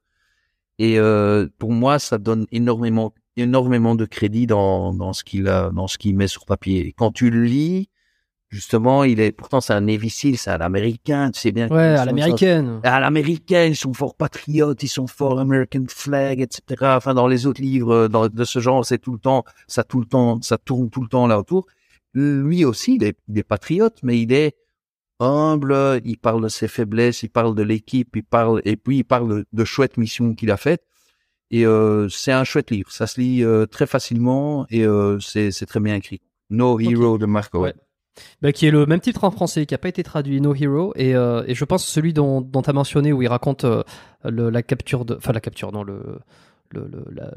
Et euh, pour moi, ça donne énormément, énormément de crédit dans dans ce qu'il a, dans ce qu'il met sur papier. quand tu le lis, Justement, il est pourtant c'est un Navy c'est un Américain, tu sais bien. Ouais, à l'américaine. À l'américaine, ils sont fort patriotes, ils sont fort American flag, etc. Enfin, dans les autres livres dans, de ce genre, c'est tout le temps, ça tout le temps, ça tourne tout le temps là autour. Lui aussi, il est, il est patriote, mais il est humble. Il parle de ses faiblesses, il parle de l'équipe, il parle et puis il parle de, de chouettes missions qu'il a faites. Et euh, c'est un chouette livre. Ça se lit euh, très facilement et euh, c'est très bien écrit. No Hero de Marco. Ouais. Bah, qui est le même titre en français, qui n'a pas été traduit, No Hero, et, euh, et je pense celui dont, dont tu as mentionné, où il raconte euh, le, la capture de, enfin la capture, non, le, le, la,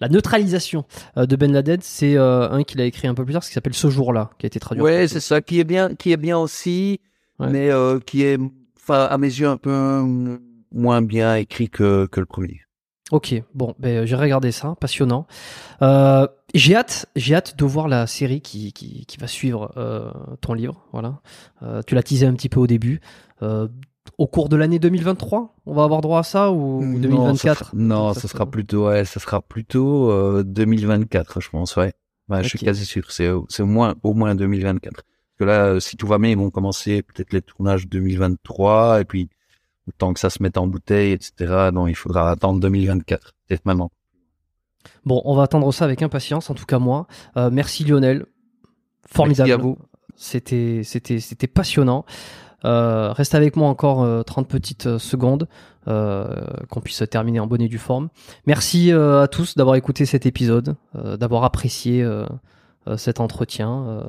la, neutralisation euh, de Ben Laden, c'est euh, un qu'il a écrit un peu plus tard, ce qui s'appelle Ce jour-là, qui a été traduit. Ouais, c'est ça, qui est bien, qui est bien aussi, mais qui est à mes yeux, un peu moins bien écrit que, que le premier. Ok, bon, ben, j'ai regardé ça, passionnant. Euh, j'ai hâte, j'ai hâte de voir la série qui, qui, qui va suivre euh, ton livre. Voilà, euh, tu l'as teasé un petit peu au début. Euh, au cours de l'année 2023, on va avoir droit à ça ou 2024 Non, ça, sera, plutôt, ouais, ça sera plutôt 2024, je pense, ouais. ouais Je suis quasi sûr, c'est c'est au moins au moins 2024. Parce que là, si tout va bien, ils vont commencer peut-être les tournages 2023 et puis le temps que ça se mette en bouteille, etc. Donc il faudra attendre 2024, peut-être maintenant. Bon, on va attendre ça avec impatience, en tout cas moi. Euh, merci Lionel, formidable. Merci à vous. C'était, c'était, c'était passionnant. Euh, reste avec moi encore euh, 30 petites euh, secondes, euh, qu'on puisse terminer en bonne et due forme. Merci euh, à tous d'avoir écouté cet épisode, d'avoir apprécié cet entretien.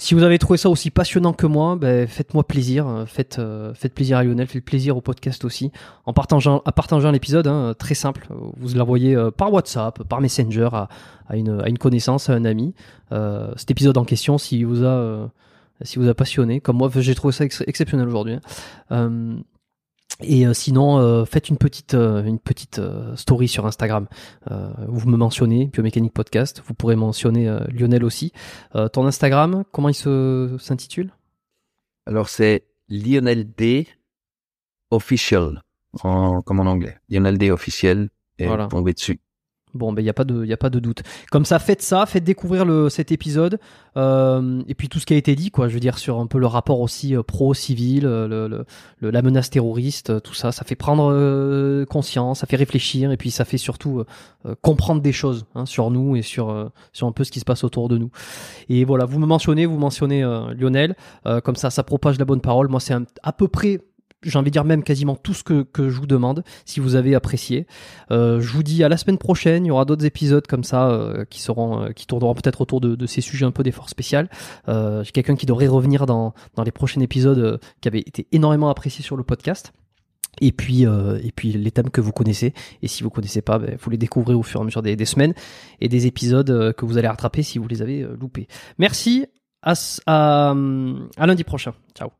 Si vous avez trouvé ça aussi passionnant que moi, ben, faites-moi plaisir, euh, faites, euh, faites plaisir à Lionel, faites plaisir au podcast aussi, en partageant, partageant l'épisode, hein, très simple. Vous l'envoyez euh, par WhatsApp, par Messenger à, une, à une connaissance, à un ami. Euh, cet épisode en question, s'il vous a, si vous a passionné, comme moi, j'ai trouvé ça ex exceptionnel aujourd'hui. Hein. Et euh, sinon, euh, faites une petite, euh, une petite story sur Instagram. vous me mentionnez, Biomécanique Podcast. Vous pourrez mentionner Lionel aussi. ton Instagram, comment il se s'intitule? Alors c'est Lionel D Official, en, comme en anglais. Lionel D Officiel. Et voilà. tombez dessus. Bon, ben il y a pas de, y a pas de doute. Comme ça, faites ça, faites découvrir le, cet épisode euh, et puis tout ce qui a été dit, quoi. Je veux dire sur un peu le rapport aussi euh, pro-civil, euh, le, le, la menace terroriste, euh, tout ça, ça fait prendre conscience, ça fait réfléchir et puis ça fait surtout comprendre des choses hein, sur nous et sur sur un peu ce qui se passe autour de nous. Et voilà, vous me mentionnez, vous mentionnez Lionel, comme ça, ça propage la bonne parole. Moi, c'est à peu près j'ai envie de dire même quasiment tout ce que, que je vous demande, si vous avez apprécié. Euh, je vous dis à la semaine prochaine, il y aura d'autres épisodes comme ça euh, qui seront, euh, qui tourneront peut-être autour de, de, ces sujets un peu d'efforts spécial. Euh, j'ai quelqu'un qui devrait revenir dans, dans les prochains épisodes qui avait été énormément apprécié sur le podcast. Et puis, et puis les thèmes que vous connaissez. Et si vous connaissez pas, ben, vous les découvrez au fur et à mesure des, des semaines et des épisodes que vous allez rattraper si vous les avez loupés. Merci. À, à, à lundi prochain. Ciao.